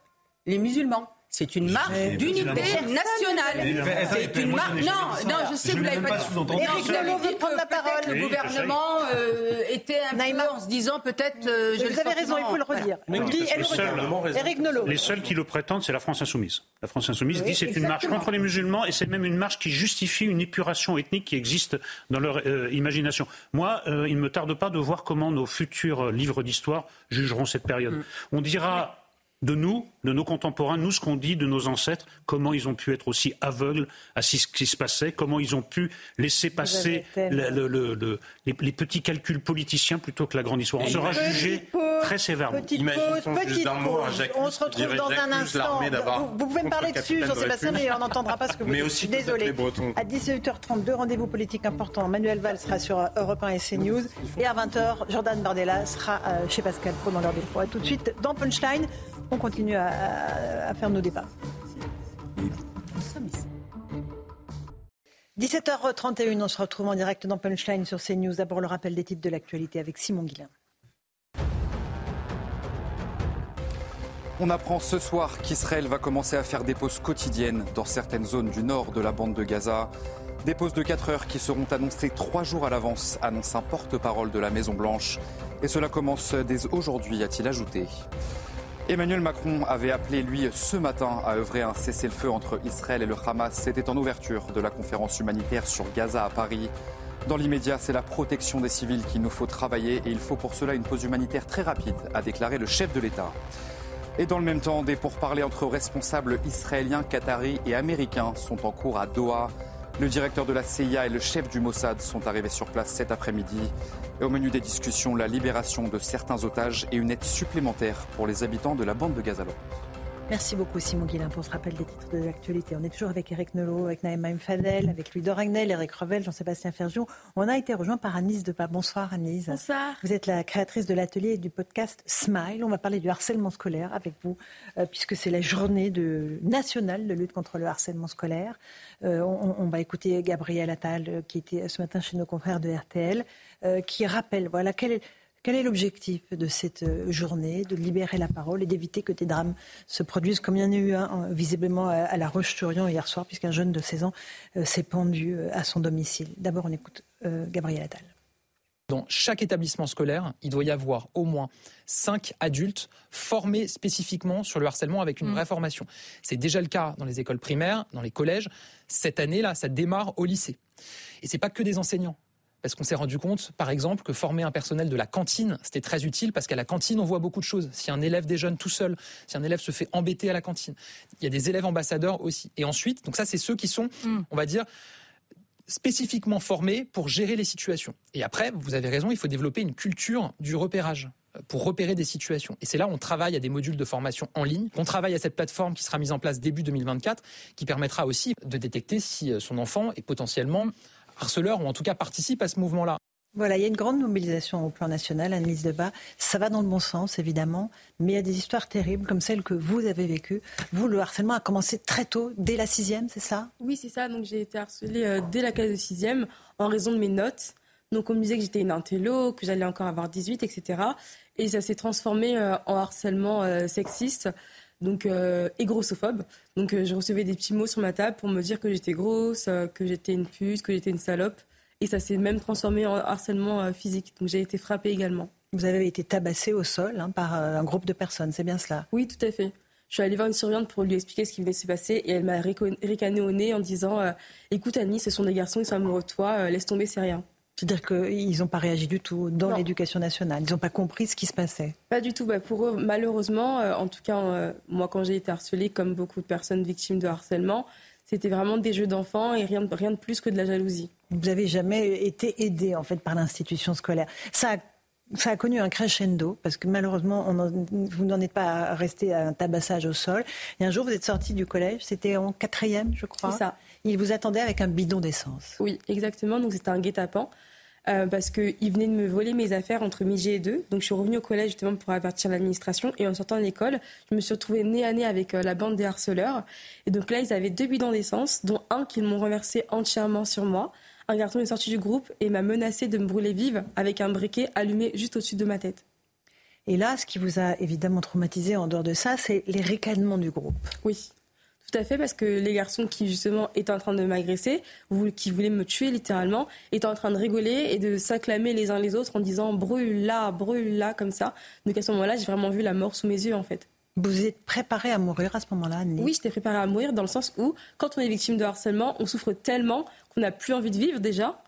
les musulmans. C'est une marque d'unité nationale. C'est une marque. Non, non, je sais que vous l'avez pas dit. Éric Nolot veut prendre la parole. Le gouvernement euh, était un peu en se disant peut-être. Euh, vous avez raison, il faut le redire. Éric Nolot. Les seuls qui le prétendent, c'est la France insoumise. La France insoumise dit c'est une marche contre les musulmans et c'est même une marche qui justifie une épuration ethnique qui existe dans leur euh, imagination. Moi, il ne me tarde pas de voir comment nos futurs livres d'histoire jugeront cette période. Mm. On dira de nous, de nos contemporains, nous, ce qu'on dit de nos ancêtres, comment ils ont pu être aussi aveugles à ce qui se passait, comment ils ont pu laisser passer les, petits calculs politiciens plutôt que la grande histoire. On sera jugé très sévèrement. Imaginons juste d'un mot On se retrouve dans un instant. Vous, vous, pouvez me parler dessus, Jean-Sébastien, mais on n'entendra pas ce que vous mais dites. Aussi Désolé. À 18h30, deux rendez-vous politiques importants. Manuel Valls sera sur Europe 1 et CNews. Et à 20h, Jordan Bardella sera euh, chez Pascal Pro dans l'heure des pro. tout de suite dans Punchline on continue à, faire nos débats. 17h31, on se retrouve en direct dans Punchline sur CNews. D'abord le rappel des titres de l'actualité avec Simon Guillain. On apprend ce soir qu'Israël va commencer à faire des pauses quotidiennes dans certaines zones du nord de la bande de Gaza. Des pauses de 4 heures qui seront annoncées 3 jours à l'avance, annonce un porte-parole de la Maison-Blanche. Et cela commence dès aujourd'hui, a-t-il ajouté. Emmanuel Macron avait appelé, lui, ce matin à œuvrer un cessez-le-feu entre Israël et le Hamas. C'était en ouverture de la conférence humanitaire sur Gaza à Paris. Dans l'immédiat, c'est la protection des civils qu'il nous faut travailler et il faut pour cela une pause humanitaire très rapide, a déclaré le chef de l'État. Et dans le même temps, des pourparlers entre responsables israéliens, qataris et américains sont en cours à Doha. Le directeur de la CIA et le chef du Mossad sont arrivés sur place cet après-midi. Et au menu des discussions, la libération de certains otages et une aide supplémentaire pour les habitants de la bande de Gaza. Merci beaucoup Simon Guillain pour ce rappel des titres de l'actualité. On est toujours avec Eric Nolot, avec Naïma Fadel, avec Louis Doragnel, Eric Revel, Jean-Sébastien Fergion. On a été rejoint par Anise Depas. Bonsoir Anise. Bonsoir. Vous êtes la créatrice de l'atelier et du podcast Smile. On va parler du harcèlement scolaire avec vous, euh, puisque c'est la journée de, nationale de lutte contre le harcèlement scolaire. Euh, on, va écouter Gabriel Attal, euh, qui était ce matin chez nos confrères de RTL, qui rappelle voilà, quel est quel est l'objectif de cette euh, journée De libérer la parole et d'éviter que des drames se produisent, comme il y en a eu un visiblement à La Roche-sur-Yon hier soir, puisqu'un jeune de 16 ans euh, s'est pendu euh, à son domicile. D'abord, on écoute Gabriel Attal. Dans chaque établissement scolaire, il doit y avoir au moins cinq adultes formés spécifiquement sur le harcèlement avec une mm. vraie formation. C'est déjà le cas dans les écoles primaires, dans les collèges. Cette année-là, ça démarre au lycée. Et c'est pas que des enseignants. Parce qu'on s'est rendu compte, par exemple, que former un personnel de la cantine, c'était très utile parce qu'à la cantine, on voit beaucoup de choses. Si un élève déjeune tout seul, si un élève se fait embêter à la cantine, il y a des élèves ambassadeurs aussi. Et ensuite, donc ça, c'est ceux qui sont, mm. on va dire, spécifiquement formés pour gérer les situations. Et après, vous avez raison, il faut développer une culture du repérage euh, pour repérer des situations. Et c'est là où on travaille à des modules de formation en ligne. On travaille à cette plateforme qui sera mise en place début 2024, qui permettra aussi de détecter si euh, son enfant est potentiellement harceleurs ou en tout cas participent à ce mouvement-là. Voilà, il y a une grande mobilisation au plan national, Annelise Debat. Ça va dans le bon sens, évidemment, mais il y a des histoires terribles comme celle que vous avez vécue. Vous, le harcèlement a commencé très tôt, dès la sixième, c'est ça? Oui, c'est ça. Donc j'ai été harcelée euh, dès la classe de sixième en raison de mes notes. Donc on me disait que j'étais une intello, que j'allais encore avoir 18, etc. Et ça s'est transformé euh, en harcèlement euh, sexiste donc et grossophobe. Donc je recevais des petits mots sur ma table pour me dire que j'étais grosse, que j'étais une pute, que j'étais une salope. Et ça s'est même transformé en harcèlement euh, physique. Donc j'ai été frappée également. Vous avez été tabassée au sol hein, par euh, un groupe de personnes, c'est bien cela? Oui, tout à fait. Je suis allée voir une surveillante pour lui expliquer ce qui venait de se passer et elle m'a ricané au nez en disant euh, Écoute Annie, ce sont des garçons, ils sont amoureux de toi, laisse tomber, c'est rien. C'est-à-dire qu'ils n'ont pas réagi du tout dans l'éducation nationale. Ils n'ont pas compris ce qui se passait. Pas du tout. Bah, pour eux, malheureusement, en tout cas, moi, quand j'ai été harcelée, comme beaucoup de personnes victimes de harcèlement, c'était vraiment des jeux d'enfants et rien, de plus que de la jalousie. Vous n'avez jamais été aidé en fait par l'institution scolaire. Ça a ça a connu un crescendo parce que malheureusement, vous n'en êtes pas resté à un tabassage au sol. Et un jour, vous êtes sorti du collège, c'était en quatrième, je crois. C'est ça. Il vous attendait avec un bidon d'essence. Oui, exactement. Donc c'était un guet-apens. Euh, parce qu'il venait de me voler mes affaires entre midi et deux. Donc je suis revenue au collège justement pour avertir l'administration. Et en sortant de l'école, je me suis retrouvée nez à nez avec euh, la bande des harceleurs. Et donc là, ils avaient deux bidons d'essence, dont un qu'ils m'ont renversé entièrement sur moi. Un garçon est sorti du groupe et m'a menacé de me brûler vive avec un briquet allumé juste au-dessus de ma tête. Et là, ce qui vous a évidemment traumatisé en dehors de ça, c'est les ricanements du groupe. Oui. Tout à fait, parce que les garçons qui justement étaient en train de m'agresser, qui voulaient me tuer littéralement, étaient en train de rigoler et de s'acclamer les uns les autres en disant brûle là, brûle là, comme ça. Donc à ce moment-là, j'ai vraiment vu la mort sous mes yeux en fait. Vous êtes préparée à mourir à ce moment-là Oui, j'étais préparée à mourir dans le sens où, quand on est victime de harcèlement, on souffre tellement qu'on n'a plus envie de vivre déjà.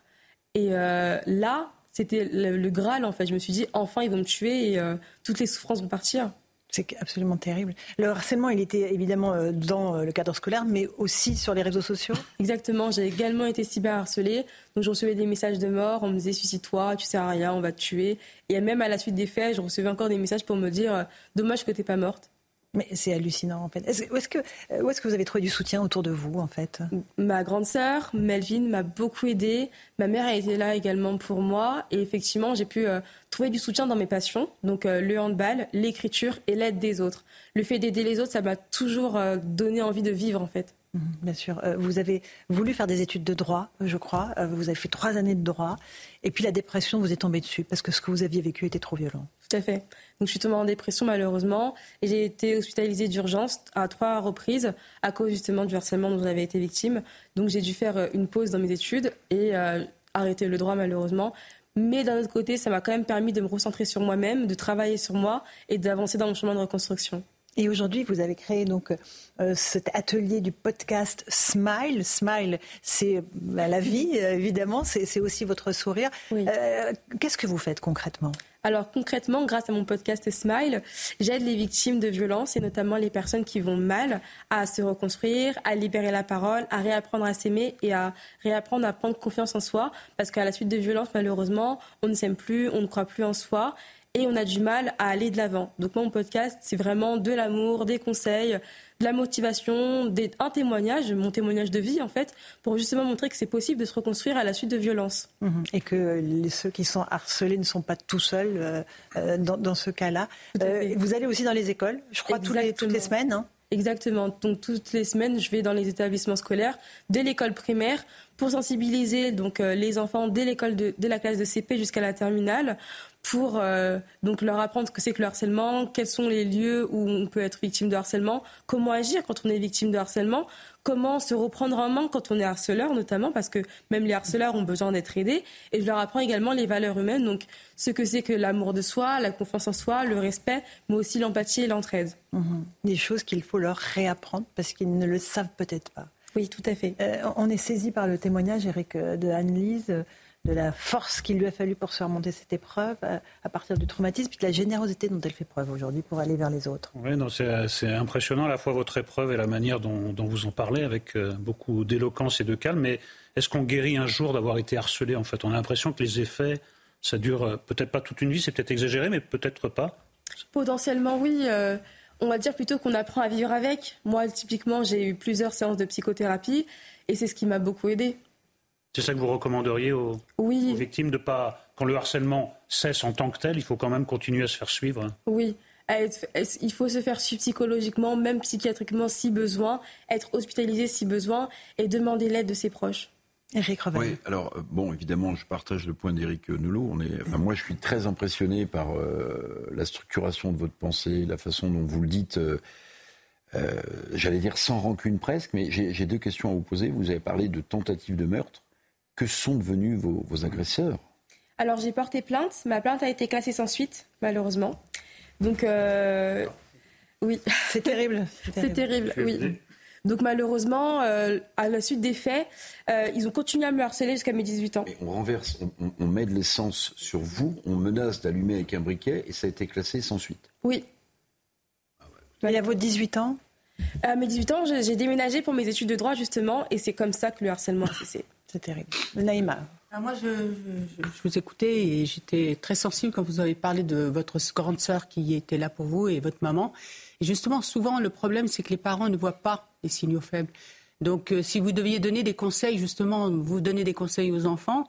Et euh, là, c'était le, Graal en fait. Je me suis dit, enfin, ils vont me tuer et euh, toutes les souffrances vont partir. C'est absolument terrible. Le harcèlement, il était évidemment euh, dans euh, le cadre scolaire, mais aussi sur les réseaux sociaux [LAUGHS] Exactement. J'ai également été cyberharcelée. Donc, je recevais des messages de mort. On me disait Suicide-toi, tu sers à rien, on va te tuer. Et même à la suite des faits, je recevais encore des messages pour me dire euh, Dommage que tu n'es pas morte. Mais c'est hallucinant en fait. Est-ce, où, est-ce que, où est-ce que vous avez trouvé du soutien autour de vous en fait? Ma grande sœur, Melvin, m'a beaucoup aidée. Ma mère a été là également pour moi. Et effectivement, j'ai pu euh, trouver du soutien dans mes passions. Donc euh, le handball, l'écriture et l'aide des autres. Le fait d'aider les autres, ça m'a toujours euh, donné envie de vivre en fait. Mmh, bien sûr. vous avez voulu faire des études de droit, je crois. vous avez fait trois années de droit. Et puis la dépression vous est tombée dessus parce que ce que vous aviez vécu était trop violent. Tout à fait. Donc je suis tombée en dépression malheureusement et j'ai été hospitalisée d'urgence à trois reprises à cause justement du harcèlement dont j'avais été victime. Donc j'ai dû faire euh, une pause dans mes études et euh, arrêter le droit malheureusement. Mais d'un autre côté, ça m'a quand même permis de me recentrer sur moi-même, de travailler sur moi et d'avancer dans mon chemin de reconstruction. Et aujourd'hui, vous avez créé donc euh, cet atelier du podcast Smile. Smile, c'est bah, la vie, évidemment, c'est aussi votre sourire. Qu'est-ce que vous faites concrètement? Alors concrètement, grâce à mon podcast Smile, j'aide les victimes de violences et notamment les personnes qui vont mal à se reconstruire, à libérer la parole, à réapprendre à s'aimer et à réapprendre à prendre confiance en soi parce qu'à la suite de violences, malheureusement, on ne s'aime plus, on ne croit plus en soi et on a du mal à aller de l'avant. Donc mon podcast, c'est vraiment de l'amour, des conseils, de la motivation, un témoignage, mon témoignage de vie en fait, pour justement montrer que c'est possible de se reconstruire à la suite de violences. Mhm. Et que ceux qui sont harcelés ne sont pas tout seuls euh, euh, dans, ce cas-là. Euh, vous allez aussi dans les écoles, je crois, toutes les, toutes les, semaines. Hein. Exactement. Donc toutes les semaines, je vais dans les établissements scolaires, dès l'école primaire, pour sensibiliser donc les enfants dès l'école de, dès la classe de CP jusqu'à la terminale, pour euh, donc leur apprendre ce que c'est que le harcèlement, quels sont les lieux où on peut être victime de harcèlement, comment agir quand on est victime de harcèlement, comment se reprendre en main quand on est harceleur notamment parce que même les harceleurs ont besoin d'être aidés et je leur apprends également les valeurs humaines donc ce que c'est que l'amour de soi, la confiance en soi, le respect, mais aussi l'empathie et l'entraide. Mhm. Des choses qu'il faut leur réapprendre parce qu'ils ne le savent peut-être pas. Oui, tout à fait. Euh, on est saisi par le témoignage, Eric, euh, de Anne-Lise de la force qu'il lui a fallu pour se remonter cette épreuve à, partir du traumatisme, puis de la générosité dont elle fait preuve aujourd'hui pour aller vers les autres. Oui, c'est impressionnant à la fois votre épreuve et la manière dont, vous en parlez avec euh, beaucoup d'éloquence et de calme. Mais est-ce qu'on guérit un jour d'avoir été harcelé En fait, on a l'impression que les effets, ça dure euh, peut-être pas toute une vie, c'est peut-être exagéré, mais peut-être pas. Potentiellement, oui. Euh, on va dire plutôt qu'on apprend à vivre avec. Moi, typiquement, j'ai eu plusieurs séances de psychothérapie et c'est ce qui m'a beaucoup aidé. C'est ça que vous recommanderiez aux, victimes de pas, quand le harcèlement cesse en tant que tel, il faut quand même continuer à se faire suivre. Oui. Il faut se faire suivre psychologiquement, même psychiatriquement si besoin, être hospitalisé si besoin et demander l'aide de ses proches. Éric Oui, alors euh, bon, évidemment, je partage le point d'Éric Nolot. On est, moi, je suis très impressionné par euh, la structuration de votre pensée, la façon dont vous le dites. Euh, j'allais dire sans rancune presque, mais j'ai deux questions à vous poser. Vous avez parlé de tentative de meurtre. Que sont devenus vos, agresseurs Alors j'ai porté plainte. Ma plainte a été classée sans suite, malheureusement. Donc euh, oui. C'est terrible. [LAUGHS] C'est terrible, oui. Donc malheureusement, euh, à la suite des faits, euh, ils ont continué à me harceler jusqu'à mes 18 ans. on renverse, on, met de l'essence sur vous, on menace d'allumer avec un briquet et ça a été classé sans suite. Oui. Ah à vos 18 ans À mes 18 ans, j'ai déménagé pour mes études de droit justement et c'est comme ça que le harcèlement a cessé. C'est terrible. Naïma. ah, moi, je, vous écoutais et j'étais très sensible quand vous avez parlé de votre grande sœur qui était là pour vous et votre maman. Et justement, souvent, le problème, c'est que les parents ne voient pas les signaux faibles. Donc, euh, si vous deviez donner des conseils, justement, vous donnez des conseils aux enfants,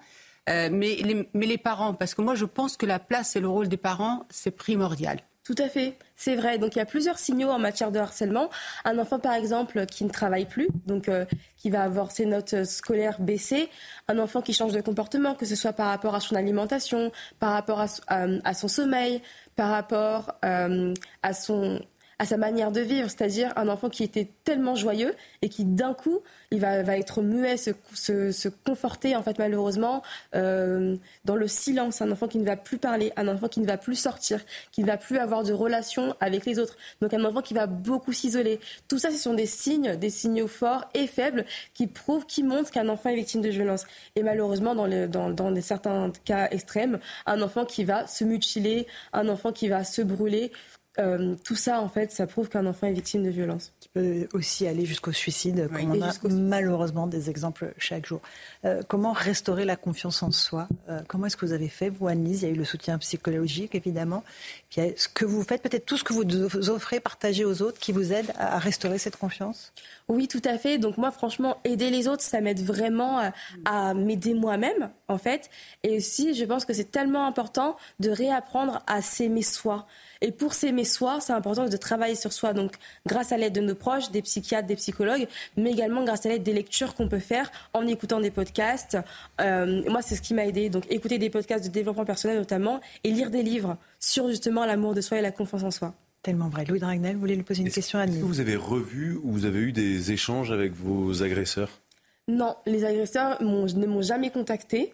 euh, mais, les, mais les parents, parce que moi, je pense que la place et le rôle des parents, c'est primordial. Tout à fait, c'est vrai. Donc il y a plusieurs signaux en matière de harcèlement. Un enfant, par exemple, qui ne travaille plus, donc euh, qui va avoir ses notes scolaires baissées. Un enfant qui change de comportement, que ce soit par rapport à son alimentation, par rapport à, son sommeil, par rapport euh, à son à sa manière de vivre, c'est-à-dire un enfant qui était tellement joyeux et qui d'un coup, il va, va être muet, se, se, conforter en fait malheureusement euh, dans le silence, un enfant qui ne va plus parler, un enfant qui ne va plus sortir, qui ne va plus avoir de relation avec les autres, donc un enfant qui va beaucoup s'isoler. Tout ça, ce sont des signes, des signaux forts et faibles qui prouvent, qui montrent qu'un enfant est victime de violence. Et malheureusement, dans, dans, dans certains cas extrêmes, un enfant qui va se mutiler, un enfant qui va se brûler, euh, tout ça, en fait, ça prouve qu'un enfant est victime de violence. Qui peut aussi aller jusqu'au suicide, comme on a malheureusement des exemples chaque jour. Euh, comment restaurer la confiance en soi? Euh, Comment est-ce que vous avez fait, vous, Annelise? Il y a eu le soutien psychologique, évidemment. Puis ce que vous faites, peut-être tout ce que vous offrez, partagez aux autres, qui vous aide à, restaurer cette confiance? Oui, tout à fait. Donc moi, franchement, aider les autres, ça m'aide vraiment à, à m'aider moi-même, en fait. Et aussi, je pense que c'est tellement important de réapprendre à s'aimer soi. Et pour s'aimer soi, c'est important de travailler sur soi. Donc, grâce à l'aide de nos proches, des psychiatres, des psychologues, mais également grâce à l'aide des lectures qu'on peut faire en écoutant des podcasts. Euh, moi, c'est ce qui m'a aidé. Donc, écouter des podcasts de développement personnel notamment et lire des livres sur justement l'amour de soi et la confiance en soi. Tellement vrai. Louis Dragnel, vous voulez lui poser une question à Est-ce que vous avez revu ou vous avez eu des échanges avec vos agresseurs? Non, les agresseurs ne m'ont jamais contacté.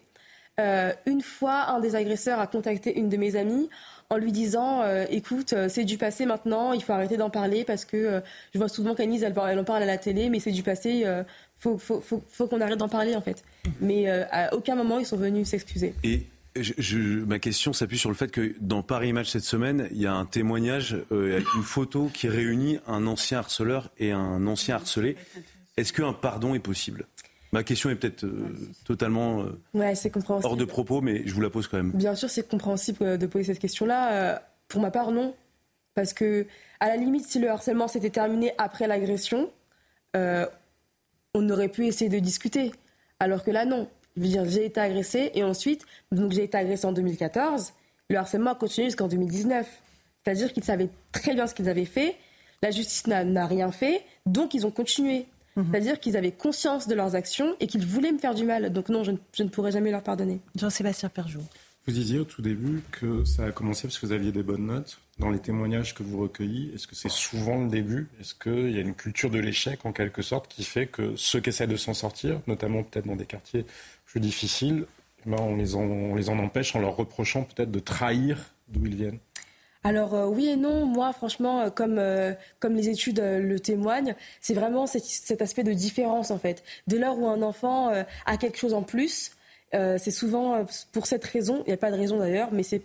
Euh, une fois, un des agresseurs a contacté une de mes amies en lui disant euh, écoute, euh, c'est du passé maintenant, il faut arrêter d'en parler parce que euh, je vois souvent qu'Anise, elle, elle, en parle à la télé, mais c'est du passé, il faut, qu'on arrête d'en parler en fait. Mais à aucun moment ils sont venus s'excuser. Et ma question s'appuie sur le fait que dans Paris Match cette semaine, il y a un témoignage une photo qui réunit un ancien harceleur et un ancien harcelé. Est-ce qu'un pardon est possible? Ma question est peut-être euh, totalement euh, hors de propos, mais je vous la pose quand même. Bien sûr, c'est compréhensible euh, de poser cette question-là. pour ma part, non. Parce que, à la limite, si le harcèlement s'était terminé après l'agression, on aurait pu essayer de discuter. Alors que là, non. J'ai été agressée et ensuite, donc j'ai été agressée en 2014. Le harcèlement a continué jusqu'en 2019. C'est-à-dire qu'ils savaient très bien ce qu'ils avaient fait. La justice n'a rien fait, donc ils ont continué. Mhm. C'est-à-dire qu'ils avaient conscience de leurs actions et qu'ils voulaient me faire du mal. Donc non, je ne, pourrais jamais leur pardonner. Jean-Sébastien Perjou. Vous disiez au tout début que ça a commencé parce que vous aviez des bonnes notes. Dans les témoignages que vous recueillez, est-ce que c'est souvent le début? Est-ce qu'il y a une culture de l'échec en quelque sorte qui fait que ceux qui essaient de s'en sortir, notamment peut-être dans des quartiers plus difficiles, eh ben, on, les on les en empêche en leur reprochant peut-être de trahir d'où ils viennent? Alors euh, oui et non, moi franchement, euh, comme, euh, comme les études le témoignent, c'est vraiment cet, aspect de différence en fait. Dès lors où un enfant a quelque chose en plus, c'est souvent pour cette raison, il n'y a pas de raison d'ailleurs, mais c'est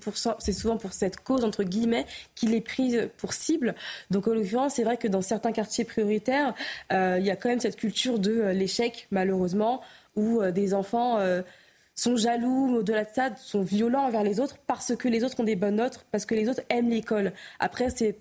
souvent pour cette cause, entre guillemets, qu'il est pris pour cible. Donc en l'occurrence, c'est vrai que dans certains quartiers prioritaires, il y a quand même cette culture de l'échec, malheureusement, où des enfants sont jaloux, au-delà de ça, sont violents envers les autres parce que les autres ont des bonnes notes, parce que les autres aiment l'école. Après, c'est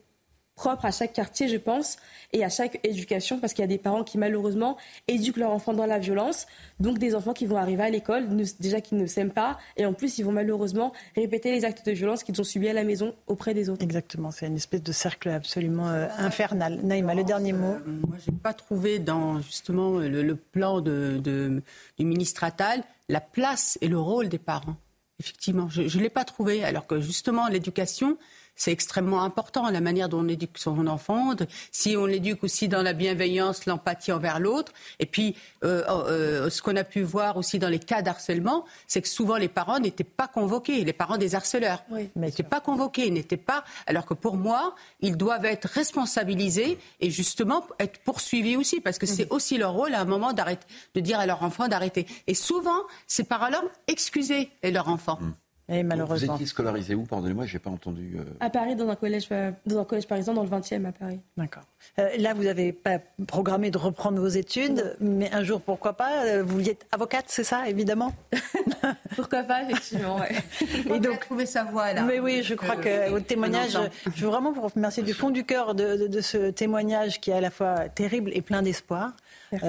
propre à chaque quartier, je pense, et à chaque éducation, parce qu'il y a des parents qui, malheureusement, éduquent leurs enfants dans la violence. Donc, des enfants qui vont arriver à l'école, déjà qu'ils ne s'aiment pas, et en plus, ils vont malheureusement répéter les actes de violence qu'ils ont subis à la maison auprès des autres. Exactement, c'est une espèce de cercle absolument euh, infernal. Naïma, le dernier mot. Euh, moi, je n'ai pas trouvé dans, justement, le, plan de, du ministre Attal la place et le rôle des parents. Effectivement, je ne l'ai pas trouvé, alors que justement, l'éducation, c'est extrêmement important, la manière dont on éduque son enfant, si on l'éduque aussi dans la bienveillance, l'empathie envers l'autre. Et puis, euh, euh, ce qu'on a pu voir aussi dans les cas d'harcèlement, c'est que souvent les parents n'étaient pas convoqués, les parents des harceleurs n'étaient pas convoqués, n'étaient pas. Alors que pour moi, ils doivent être responsabilisés et justement être poursuivis aussi, parce que c'est mhm. aussi leur rôle à un moment d'arrêter, de dire à leur enfant d'arrêter. Et souvent, ces parents-là excusaient leur enfant. Mhm. Et malheureusement. Vous étiez scolarisé où Pardonnez-moi, je n'ai pas entendu. Euh. À Paris, dans un collège, euh, dans un collège parisien, dans le 20e à Paris. D'accord. Euh, là, vous n'avez pas programmé de reprendre vos études, mais un jour, pourquoi pas Vous vouliez être avocate, c'est ça, évidemment [LAUGHS] Pourquoi pas, effectivement, [LAUGHS] Et donc, trouver sa voie là. Mais oui, je crois que votre témoignage, je veux vraiment vous remercier du fond du cœur de, de, ce témoignage qui est à la fois terrible et plein d'espoir,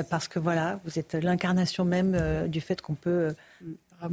parce que voilà, vous êtes l'incarnation même du fait qu'on peut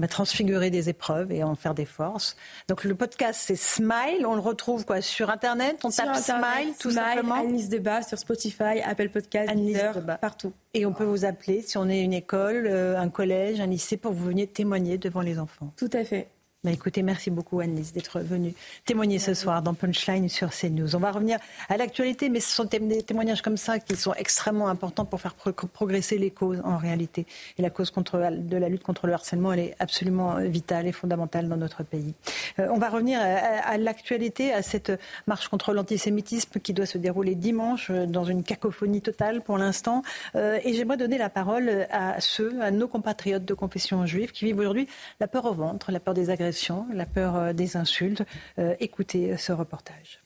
transfigurer des épreuves et en faire des forces. Donc le podcast c'est Smile, on le retrouve quoi sur internet, on tape Smile tout Smile, simplement. Annelise Debat sur Spotify, Apple Podcast, Deezer, partout. Et on peut vous appeler si on est une école, euh, un collège, un lycée pour que vous veniez témoigner devant les enfants. Tout à fait. Bah, écoutez, merci beaucoup Annelise d'être venue témoigner ce soir dans Punchline sur CNews. On va revenir à l'actualité, mais ce sont des témoignages comme ça qui sont extrêmement importants pour faire progresser les causes en réalité. Et la cause de la lutte contre le harcèlement, elle est absolument vitale et fondamentale dans notre pays. Euh, on va revenir à, l'actualité, à cette marche contre l'antisémitisme qui doit se dérouler dimanche euh, dans une cacophonie totale pour l'instant. Euh, et j'aimerais donner la parole à ceux, à nos compatriotes de confession juive qui vivent aujourd'hui la peur au ventre, la peur des agressions la peur euh, des insultes. Euh, écoutez ce reportage.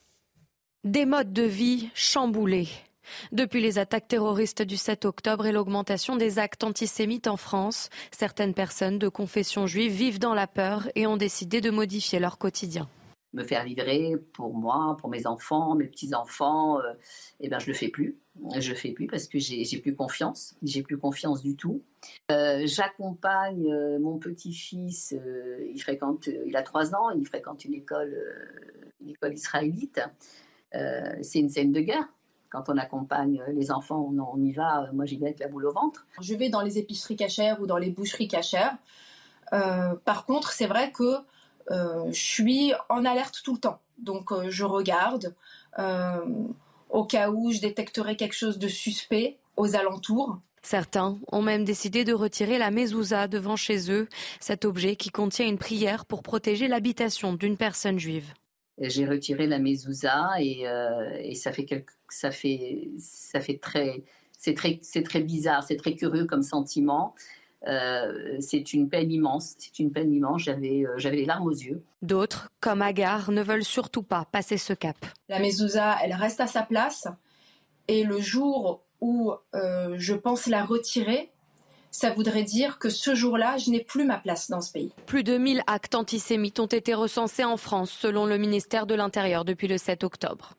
Des modes de vie chamboulés. Depuis les attaques terroristes du 7 octobre et l'augmentation des actes antisémites en France, certaines personnes de confession juive vivent dans la peur et ont décidé de modifier leur quotidien me faire livrer pour moi, pour mes enfants, mes petits-enfants, euh, eh ben, je le fais plus. Je le fais plus parce que j'ai plus confiance. J'ai plus confiance du tout. Euh, j'accompagne euh, mon petit-fils. il fréquente, il a trois ans. Il fréquente une école, une école israélite. C'est une scène de guerre. Quand on accompagne les enfants, on, on y va. Moi, j'y vais avec la boule au ventre. Je vais dans les épiceries cachères ou dans les boucheries cachères. par contre, c'est vrai que euh, je suis en alerte tout le temps. Donc euh, je regarde euh, au cas où je détecterai quelque chose de suspect aux alentours. Certains ont même décidé de retirer la mezouza devant chez eux, cet objet qui contient une prière pour protéger l'habitation d'une personne juive. J'ai retiré la mezouza et, ça fait ça fait ça fait très c'est très c'est très bizarre, c'est très curieux comme sentiment. Euh, c'est une peine immense. C'est une peine immense. J'avais, euh, j'avais les larmes aux yeux. D'autres, comme Agar, ne veulent surtout pas passer ce cap. La mezouza, elle reste à sa place. Et le jour où euh, je pense la retirer, ça voudrait dire que ce jour-là, je n'ai plus ma place dans ce pays. Plus de 1000 actes antisémites ont été recensés en France, selon le ministère de l'Intérieur, depuis le 7 octobre.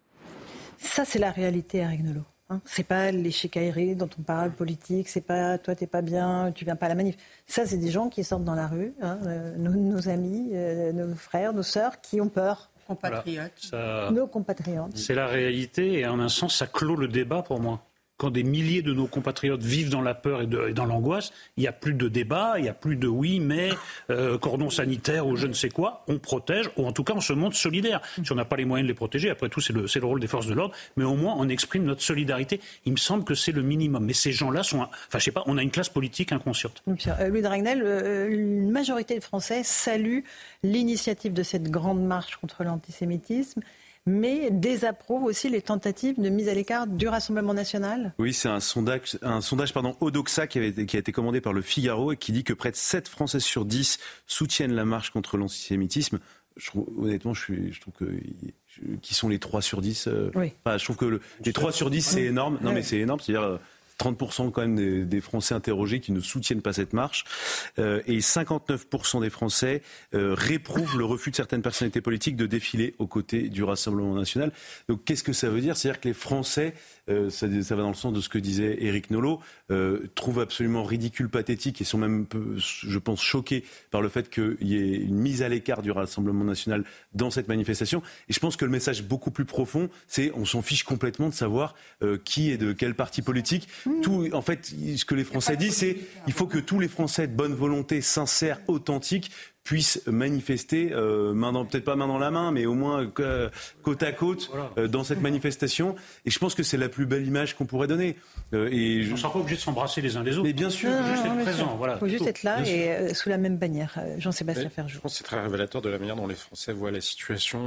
Ça, c'est la réalité, Eric Nolot. Hein. c'est pas les chicailleries dont on parle politique, c'est pas toi t'es pas bien, tu viens pas à la manif. Ça, c'est des gens qui sortent dans la rue, hein, euh, nos, amis, euh, nos frères, nos sœurs, qui ont peur. Compatriotes. Nos compatriotes. C'est la réalité et en un sens, ça clôt le débat pour moi quand des milliers de nos compatriotes vivent dans la peur et, dans l'angoisse, il n'y a plus de débat, il n'y a plus de oui, mais euh, cordon sanitaire ou je ne sais quoi. On protège, ou en tout cas on se montre solidaire. Si on n'a pas les moyens de les protéger, après tout c'est le, le, rôle des forces de l'ordre, mais au moins on exprime notre solidarité. Il me semble que c'est le minimum. Mais ces gens-là sont, enfin je sais pas, on a une classe politique inconsciente. Euh, Louis Dragnel, euh, une majorité de Français salue l'initiative de cette grande marche contre l'antisémitisme mais désapprouve aussi les tentatives de mise à l'écart du Rassemblement national Oui, c'est un sondage, un sondage pardon, Odoxa qui, avait, qui a été commandé par le Figaro et qui dit que près de 7 Français sur 10 soutiennent la marche contre l'antisémitisme. Je honnêtement, je, suis, je trouve que qui sont les 3 sur 10 euh, oui. Je trouve que les 3 sur 10, c'est énorme. Non, mais c'est énorme. C'est-à-dire, euh, 30% quand même des, Français interrogés qui ne soutiennent pas cette marche. Euh, et 59% des Français euh, réprouvent le refus de certaines personnalités politiques de défiler aux côtés du Rassemblement national. Donc qu'est-ce que ça veut dire? C'est-à-dire que les Français euh, ça, va dans le sens de ce que disait Éric Nolot, euh, trouvent absolument ridicule, pathétique et sont même, je pense, choqués par le fait qu'il y ait une mise à l'écart du Rassemblement national dans cette manifestation. Et je pense que le message beaucoup plus profond, c'est on s'en fiche complètement de savoir euh, qui est de quel parti politique. Mmh. Tout, en fait, ce que les Français disent, c'est il faut que tous les Français de bonne volonté, sincères, authentiques, puissent manifester, euh, peut-être pas main dans la main, mais au moins euh, côte à côte euh, dans cette manifestation. Et je pense que c'est la plus belle image qu'on pourrait donner. et on ne sera pas obligé de s'embrasser les uns les autres. Mais bien sûr, il faut juste être présent. Il faut juste être là et sous la même bannière. Jean-Sébastien Ferjou. Je pense que c'est très révélateur de la manière dont les Français voient la situation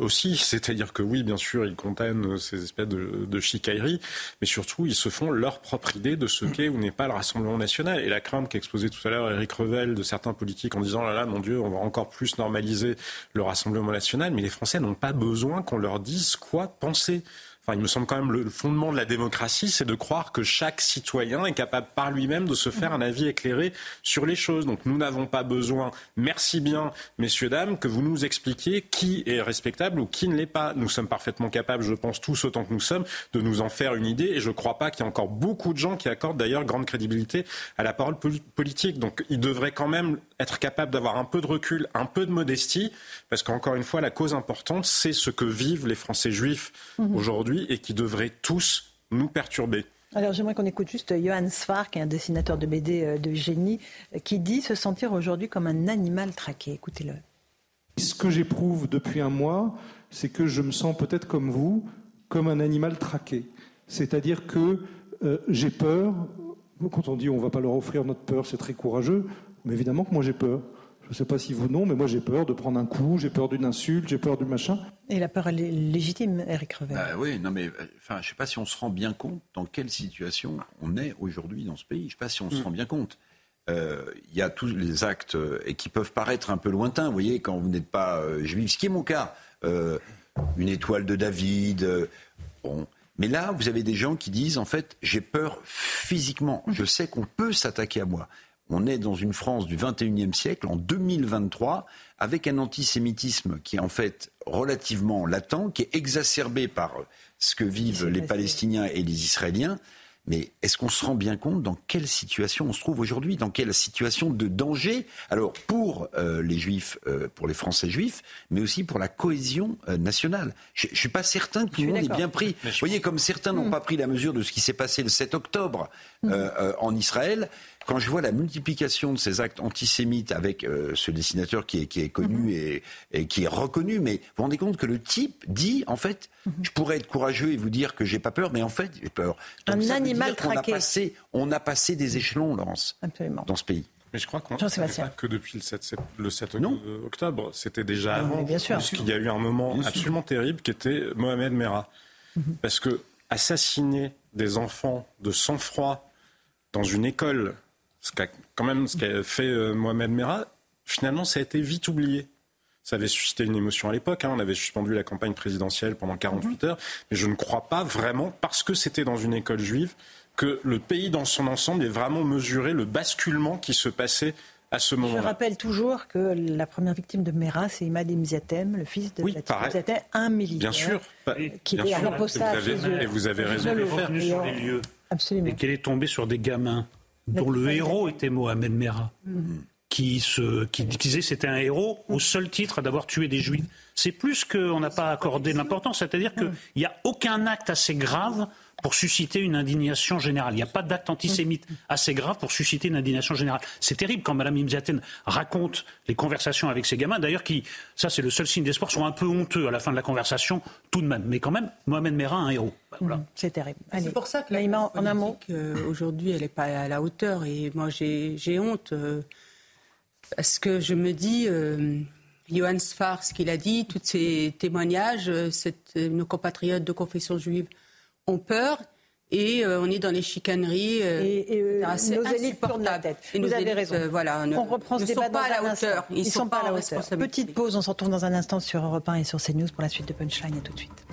aussi. C'est-à-dire que oui, bien sûr, ils condamnent ces espèces de, de chicailleries, mais surtout, ils se font leur propre idée de ce qu'est ou n'est pas le Rassemblement national. Et la crainte qu'exposait tout à l'heure Éric Revel de certains politiques en disant là mon Dieu, on va encore plus normaliser le Rassemblement national, mais les Français n'ont pas besoin qu'on leur dise quoi penser. Enfin, il me semble quand même le fondement de la démocratie, c'est de croire que chaque citoyen est capable par lui-même de se faire un avis éclairé sur les choses. Donc nous n'avons pas besoin, merci bien, messieurs, dames, que vous nous expliquiez qui est respectable ou qui ne l'est pas. Nous sommes parfaitement capables, je pense tous autant que nous sommes, de nous en faire une idée. Et je ne crois pas qu'il y ait encore beaucoup de gens qui accordent d'ailleurs grande crédibilité à la parole politique. Donc ils devraient quand même être capables d'avoir un peu de recul, un peu de modestie, parce qu'encore une fois, la cause importante, c'est ce que vivent les Français juifs mmh. aujourd'hui et qui devraient tous nous perturber. Alors j'aimerais qu'on écoute juste Johann Sfar, qui est un dessinateur de BD euh, de génie, euh, qui dit se sentir aujourd'hui comme un animal traqué. Écoutez-le. Ce que j'éprouve depuis un mois, c'est que je me sens peut-être comme vous, comme un animal traqué. C'est-à-dire que euh, j'ai peur. Quand on dit on ne va pas leur offrir notre peur, c'est très courageux, mais évidemment que moi j'ai peur. Je ne sais pas si vous non, mais moi j'ai peur de prendre un coup, j'ai peur d'une insulte, j'ai peur du machin. Et la peur, elle est légitime, Eric Revers. Bah oui, non mais enfin, je ne sais pas si on se rend bien compte dans quelle situation on est aujourd'hui dans ce pays. Je ne sais pas si on se mm. rend bien compte. Euh, il y a tous les actes euh, et qui peuvent paraître un peu lointains, vous voyez, quand vous n'êtes pas euh, juif, ce qui est mon cas. une étoile de David. bon. Mais là, vous avez des gens qui disent, en fait, j'ai peur physiquement. Je sais qu'on peut s'attaquer à moi. On est dans une France du 21e siècle, en 2023, avec un antisémitisme qui est en fait relativement latent, qui est exacerbé par ce que vivent les Palestiniens et les Israéliens. Mais est-ce qu'on se rend bien compte dans quelle situation on se trouve aujourd'hui Dans quelle situation de danger Alors pour euh, les juifs, euh, pour les Français juifs, mais aussi pour la cohésion euh, nationale? Je ne suis pas certain que tout le monde ait bien pris. Vous voyez, comme certains n'ont hmm. pas pris la mesure de ce qui s'est passé le 7 octobre hmm. en Israël, quand je vois la multiplication de ces actes antisémites avec euh, ce dessinateur qui est, qui est connu mhm. et, et, qui est reconnu, mais vous vous rendez compte que le type dit, en fait, mhm. je pourrais être courageux et vous dire que j'ai pas peur, mais en fait, j'ai peur. Un animal traqué. A passé, on a passé des échelons, Laurence, Absolument. dans ce pays. Mais je crois qu'on ne pas que depuis le 7, le 7 octobre, c'était déjà ah, avant. Bien sûr. Parce qu'il y a eu un moment absolument terrible qui était Mohamed Merah. Mhm. Parce que assassiner des enfants de sang-froid dans une école ce qu'a quand même ce qu'a fait euh, Mohamed Merah, finalement, ça a été vite oublié. Ça avait suscité une émotion à l'époque. Hein. On avait suspendu la campagne présidentielle pendant 48 heures. Mais je ne crois pas vraiment, parce que c'était dans une école juive, que le pays dans son ensemble ait vraiment mesuré le basculement qui se passait à ce moment-là. Je rappelle toujours que la première victime de Mera, c'est Imad Imziatem, le fils de oui, Imziatem, un militaire. Bien sûr. Qui est à et vous avez raison de le faire. Sur les lieux. Absolument. Et qu'elle est tombée sur des gamins dont le héros était Mohamed Merah, qui, se, qui disait c'était un héros au seul titre d'avoir tué des juifs. C'est plus qu'on n'a pas accordé l'importance, c'est-à-dire qu'il n'y a aucun acte assez grave pour susciter une indignation générale. Il n'y a pas d'acte antisémite assez grave pour susciter une indignation générale. C'est terrible quand Mme Imziaten raconte les conversations avec ses gamins, d'ailleurs qui, ça c'est le seul signe d'espoir, sont un peu honteux à la fin de la conversation, tout de même. Mais quand même, Mohamed Merah, un héros. Voilà. Mmh, c'est terrible. C'est pour ça que la en un mot. Euh, aujourd'hui, elle n'est pas à la hauteur. Et moi, j'ai honte. Euh, parce que je me dis... Euh, Johann Sfar, ce qu'il a dit, tous ces témoignages, nos compatriotes de confession juive ont peur et euh, on est dans les chicaneries. Euh, et, et euh, nos élites tournent la tête. Et Vous avez raison. voilà, on reprend ce débat sont pas à la hauteur. Ils, ne sont, pas à la hauteur. Petite pause, on se retrouve dans un instant sur Europe 1 et sur CNews pour la suite de Punchline. Et tout de suite.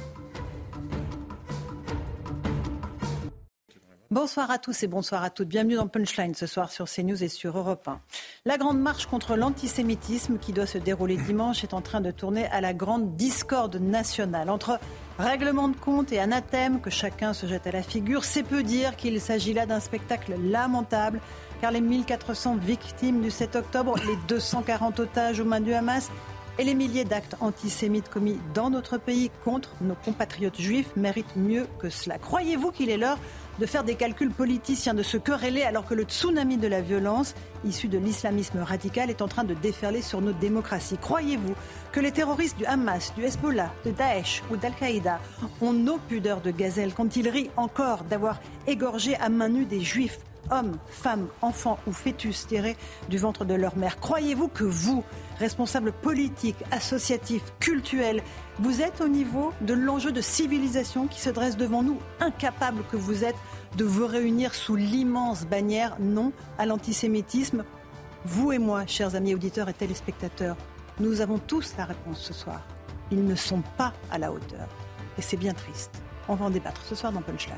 Bonsoir à tous et bonsoir à toutes. Bienvenue dans Punchline ce soir sur CNews et sur Europe 1. La grande marche contre l'antisémitisme qui doit se dérouler [CLEARS THROAT] dimanche est en train de tourner à la grande discorde nationale. Entre règlement de compte et anathème que chacun se jette à la figure, c'est peu dire qu'il s'agit là d'un spectacle lamentable car les 1400 victimes du 7 octobre, les [CLEARS THROAT] 240 otages aux mains du Hamas et les milliers d'actes antisémites commis dans notre pays contre nos compatriotes juifs méritent mieux que cela. Croyez-vous qu'il est l'heure de faire des calculs politiciens, de se quereller alors que le tsunami de la violence issu de l'islamisme radical est en train de déferler sur nos démocraties. Croyez-vous que les terroristes du Hamas, du Hezbollah, de Daesh ou d'Al-Qaïda ont nos pudeurs de gazelle quand ils rient encore d'avoir égorgé à main nue des juifs hommes, femmes, enfants ou fœtus tirés du ventre de leur mère. Croyez-vous que vous, responsables politiques, associatifs, culturels, vous êtes au niveau de l'enjeu de civilisation qui se dresse devant nous, incapable que vous êtes de vous réunir sous l'immense bannière non à l'antisémitisme? Vous et moi, chers amis auditeurs et téléspectateurs, nous avons tous la réponse ce soir. Ils ne sont pas à la hauteur. Et c'est bien triste. On va en débattre ce soir dans Punchline.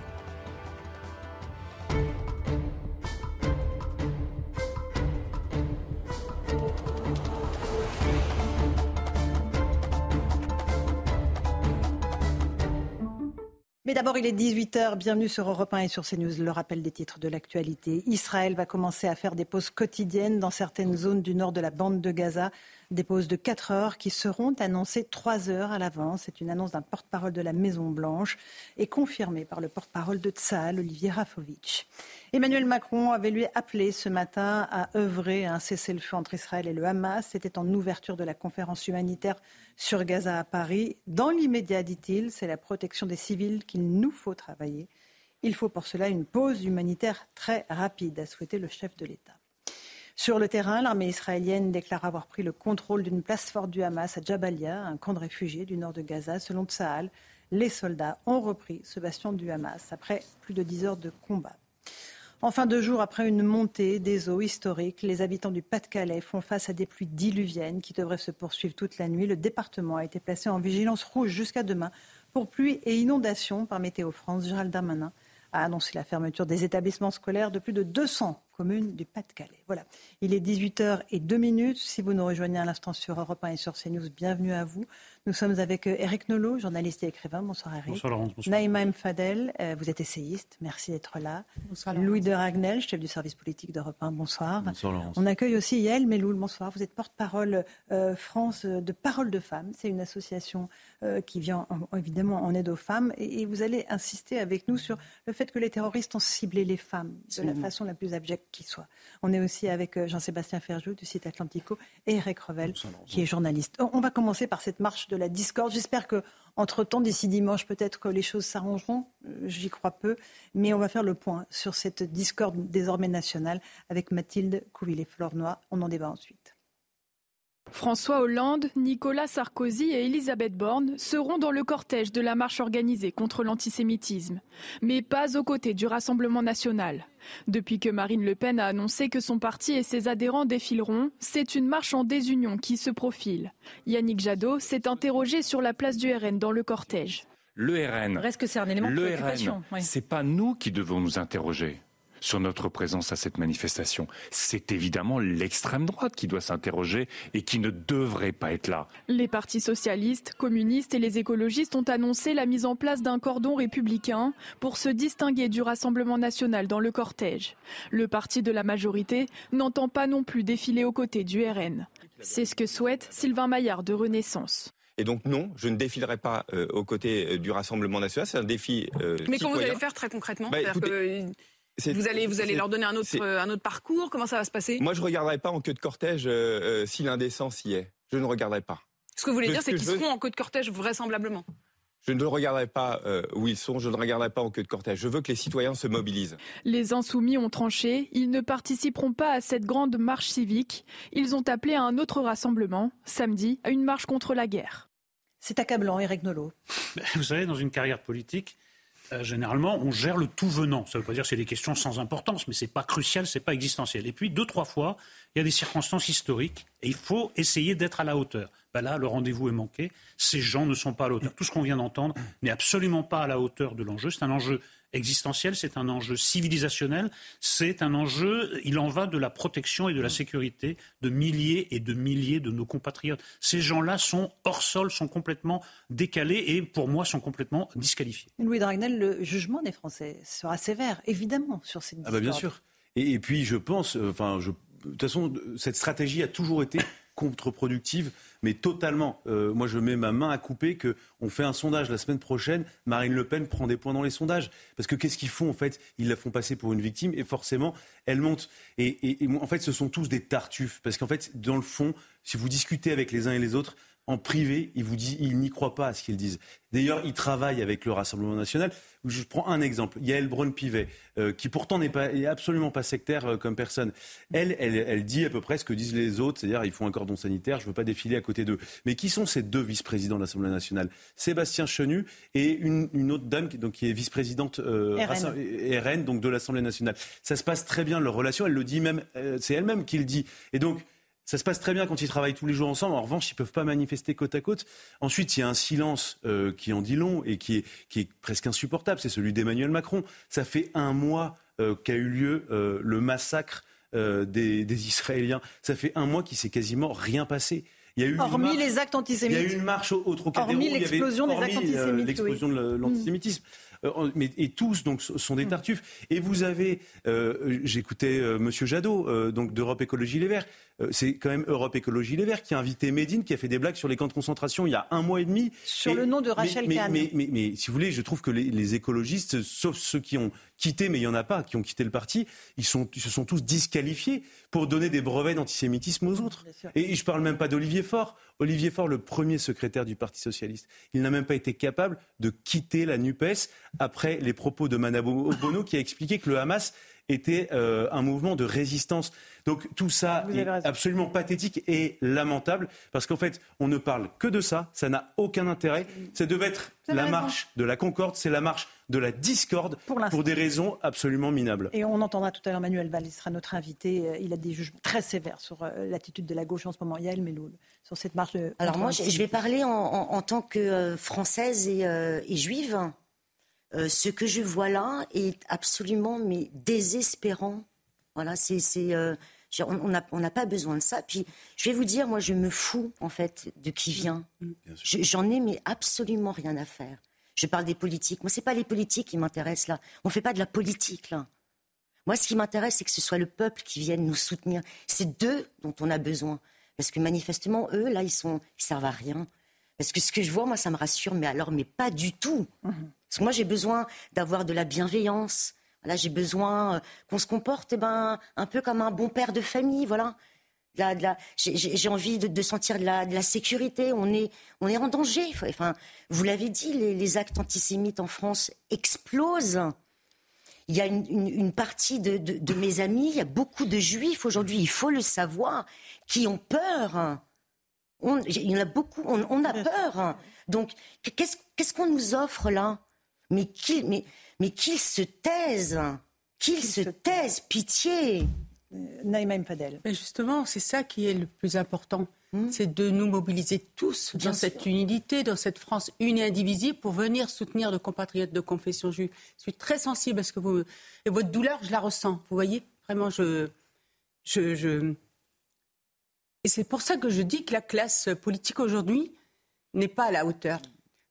D'abord, il est 18h. Bienvenue sur Europe 1 et sur CNews. Le rappel des titres de l'actualité. Israël va commencer à faire des pauses quotidiennes dans certaines zones du nord de la bande de Gaza. Des pauses de 4 heures qui seront annoncées 3 heures à l'avance. C'est une annonce d'un porte-parole de la Maison-Blanche et confirmée par le porte-parole de Tsahal, Olivier Rafovitch. Emmanuel Macron avait lui appelé ce matin à œuvrer à un cessez-le-feu entre Israël et le Hamas. C'était en ouverture de la conférence humanitaire sur Gaza à Paris. Dans l'immédiat, dit-il, c'est la protection des civils qu'il nous faut travailler. Il faut pour cela une pause humanitaire très rapide, a souhaité le chef de l'État. Sur le terrain, l'armée israélienne déclare avoir pris le contrôle d'une place forte du Hamas à Jabalia, un camp de réfugiés du nord de Gaza. Selon Tsahal, les soldats ont repris ce bastion du Hamas après plus de dix heures de combat. Enfin, deux jours après une montée des eaux historiques, les habitants du Pas-de-Calais font face à des pluies diluviennes qui devraient se poursuivre toute la nuit. Le département a été placé en vigilance rouge jusqu'à demain pour pluie et inondations par Météo France. Gérald Darmanin a annoncé la fermeture des établissements scolaires de plus de 200 commune du Pas-de-Calais. Voilà, il est 18h et 2 minutes. Si vous nous rejoignez à l'instant sur Europe 1 et sur CNews, bienvenue à vous. Nous sommes avec Eric euh, Nolot, journaliste et écrivain. Bonsoir Eric. Bonsoir Laurence. Bonsoir. Naïma M. Fadel, euh, vous êtes essayiste. Merci d'être là. Bonsoir Louis de Ragnel, chef du service politique d'Europe 1. Bonsoir. Bonsoir Laurence. On accueille aussi Yael Meloul. Bonsoir. Vous êtes porte-parole euh, France de Parole de Femmes. C'est une association qui vient évidemment en aide aux femmes. Et, vous allez insister avec nous sur le fait que les terroristes ont ciblé les femmes de la façon la plus abjecte qui soit. On est aussi avec Jean-Sébastien Ferjou du site Atlantico et Eric Revel, qui est journaliste. On va commencer par cette marche de la discorde. J'espère que, entre-temps, d'ici dimanche, peut-être que les choses s'arrangeront. Euh, j'y crois peu. Mais on va faire le point sur cette discorde désormais nationale avec Mathilde Couvillé-Flornois. On en débat ensuite. François Hollande, Nicolas Sarkozy et Elisabeth Borne seront dans le cortège de la marche organisée contre l'antisémitisme, mais pas aux côtés du Rassemblement national. Depuis que Marine Le Pen a annoncé que son parti et ses adhérents défileront, c'est une marche en désunion qui se profile. Yannick Jadot s'est interrogé sur la place du RN dans le cortège. Le RN, reste que c'est un élément de préoccupation. C'est pas nous qui devons nous interroger sur notre présence à cette manifestation. C'est évidemment l'extrême droite qui doit s'interroger et qui ne devrait pas être là. Les partis socialistes, communistes et les écologistes ont annoncé la mise en place d'un cordon républicain pour se distinguer du Rassemblement national dans le cortège. Le parti de la majorité n'entend pas non plus défiler aux côtés du RN. C'est ce que souhaite Sylvain Maillard de Renaissance. Et donc non, je ne défilerai pas euh, aux côtés euh, du Rassemblement national. C'est un défi. Euh, Mais comment vous allez faire très concrètement? Bah, vous allez, vous allez leur donner un autre, un autre parcours? Comment ça va se passer? Moi, je ne regarderai pas en queue de cortège euh, si l'indécence y est. Je ne regarderai pas. Ce que vous voulez dire, c'est qu'ils seront en queue de cortège vraisemblablement je ne regarderai pas euh, où ils sont, je ne regarderai pas en queue de cortège. Je veux que les citoyens se mobilisent. Les insoumis ont tranché, ils ne participeront pas à cette grande marche civique. Ils ont appelé à un autre rassemblement, samedi, à une marche contre la guerre. C'est accablant, Eric Nolot. Vous savez, dans une carrière politique, euh, généralement, on gère le tout venant. Ça ne veut pas dire que c'est des questions sans importance, mais ce n'est pas crucial, ce n'est pas existentiel. Et puis, deux, trois fois, il y a des circonstances historiques et il faut essayer d'être à la hauteur. Ben là, le rendez-vous est manqué. Ces gens ne sont pas à la hauteur. Tout ce qu'on vient d'entendre n'est absolument pas à la hauteur de l'enjeu. C'est un enjeu existentiel, c'est un enjeu civilisationnel, c'est un enjeu, il en va de la protection et de la sécurité de milliers et de milliers de nos compatriotes. Ces gens-là sont hors sol, sont complètement décalés et pour moi sont complètement disqualifiés. Louis Dragnel, le jugement des Français sera sévère, évidemment, sur cette ah bah Bien sûr. Et, puis je pense, euh, enfin, de toute façon, cette stratégie a toujours été contre-productive, mais totalement. Euh, moi, je mets ma main à couper que on fait un sondage la semaine prochaine. Marine Le Pen prend des points dans les sondages parce que qu'est-ce qu'ils font en fait? Ils la font passer pour une victime et forcément, elle monte. Et, en fait, ce sont tous des tartuffes parce qu'en fait, dans le fond, si vous discutez avec les uns et les autres, en privé, ils vous disent, ils n'y croient pas à ce qu'ils disent. D'ailleurs, ils travaillent avec le Rassemblement national. Je prends un exemple. Yael Braun-Pivet, euh, qui pourtant n'est pas, absolument pas sectaire euh, comme personne. Elle, elle, dit à peu près ce que disent les autres, c'est-à-dire ils font un cordon sanitaire, je ne veux pas défiler à côté d'eux. Mais qui sont ces deux vice-présidents de l'Assemblée nationale? Sébastien Chenu et une, autre dame qui, donc, qui est vice-présidente euh, RN. donc de l'Assemblée nationale. Ça se passe très bien leur relation. Elle le dit même, c'est elle-même qui le dit. Et donc ça se passe très bien quand ils travaillent tous les jours ensemble. En revanche, ils ne peuvent pas manifester côte à côte. Ensuite, il y a un silence euh, qui en dit long et qui est, presque insupportable. C'est celui d'Emmanuel Macron. Ça fait un mois euh, qu'a eu lieu euh, le massacre des, Israéliens. Ça fait un mois qu'il s'est quasiment rien passé. Il y a eu hormis les actes antisémites. Il y a eu une marche au, Trocadéro. Hormis l'explosion des actes antisémites. l'explosion de l'antisémitisme. Mais, et tous donc sont des mm. tartuffes. Et vous avez, j'écoutais Monsieur Jadot, donc d'Europe Écologie Les Verts, euh, c'est quand même Europe Écologie Les Verts qui a invité Médine, qui a fait des blagues sur les camps de concentration il y a un mois et demi. Sur le nom de Rachel mais, Kahn. Mais, si vous voulez, je trouve que les, écologistes, sauf ceux qui ont quitté, mais il n'y en a pas, qui ont quitté le parti, ils, sont, se sont tous disqualifiés pour donner des brevets d'antisémitisme aux autres. Et je ne parle même pas d'Olivier Faure. Olivier Faure, le premier secrétaire du Parti socialiste, il n'a même pas été capable de quitter la NUPES après les propos de Manabo Bono qui a expliqué que le Hamas était euh, un mouvement de résistance. Donc tout ça est absolument pathétique et lamentable parce qu'en fait, on ne parle que de ça, ça n'a aucun intérêt. Ça devait être la marche de la concorde, c'est la marche de la discorde pour, des raisons absolument minables. Et on entendra tout à l'heure Manuel Valls, il sera notre invité. Euh, il a des jugements très sévères sur euh, l'attitude de la gauche en ce moment. Yael Meloul, sur cette marche de. Alors moi, je vais parler en, tant que française et juive. Euh, ce que je vois là est absolument mais désespérant. Voilà, c'est, euh, on n'a pas besoin de ça. Puis je vais vous dire, moi, je me fous en fait de qui vient. J'en ai mais absolument rien à faire. Je parle des politiques. Moi, c'est pas les politiques qui m'intéressent là. On fait pas de la politique là. Moi, ce qui m'intéresse, c'est que ce soit le peuple qui vienne nous soutenir. C'est d'eux dont on a besoin. Parce que manifestement, eux, là, ils sont, ils servent à rien. Parce que ce que je vois, moi, ça me rassure, mais alors, mais pas du tout. Mhm. Parce que moi, j'ai besoin d'avoir de la bienveillance. Là, j'ai besoin euh, qu'on se comporte, eh ben, un peu comme un bon père de famille, voilà. j'ai envie de, sentir de la, sécurité. On est, on est en danger. Enfin, vous l'avez dit, les, actes antisémites en France explosent. Il y a une, partie de, mes amis, il y a beaucoup de juifs aujourd'hui, il faut le savoir, qui ont peur. il y en a beaucoup, on, a peur. Donc, qu'est-ce qu'on nous offre là? Mais qu'ils mais, mais se taisent, qu'ils se, taisent, pitié. Euh, Naïma Fadel. Mais justement, c'est ça qui est le plus important. Hmm? C'est de nous mobiliser tous dans cette unité, dans cette France unie et indivisible pour venir soutenir nos compatriotes de confession juive. Je suis très sensible à ce que vous. Et votre douleur, je la ressens. Vous voyez? Vraiment, je. je, je... Et c'est pour ça que je dis que la classe politique aujourd'hui n'est pas à la hauteur.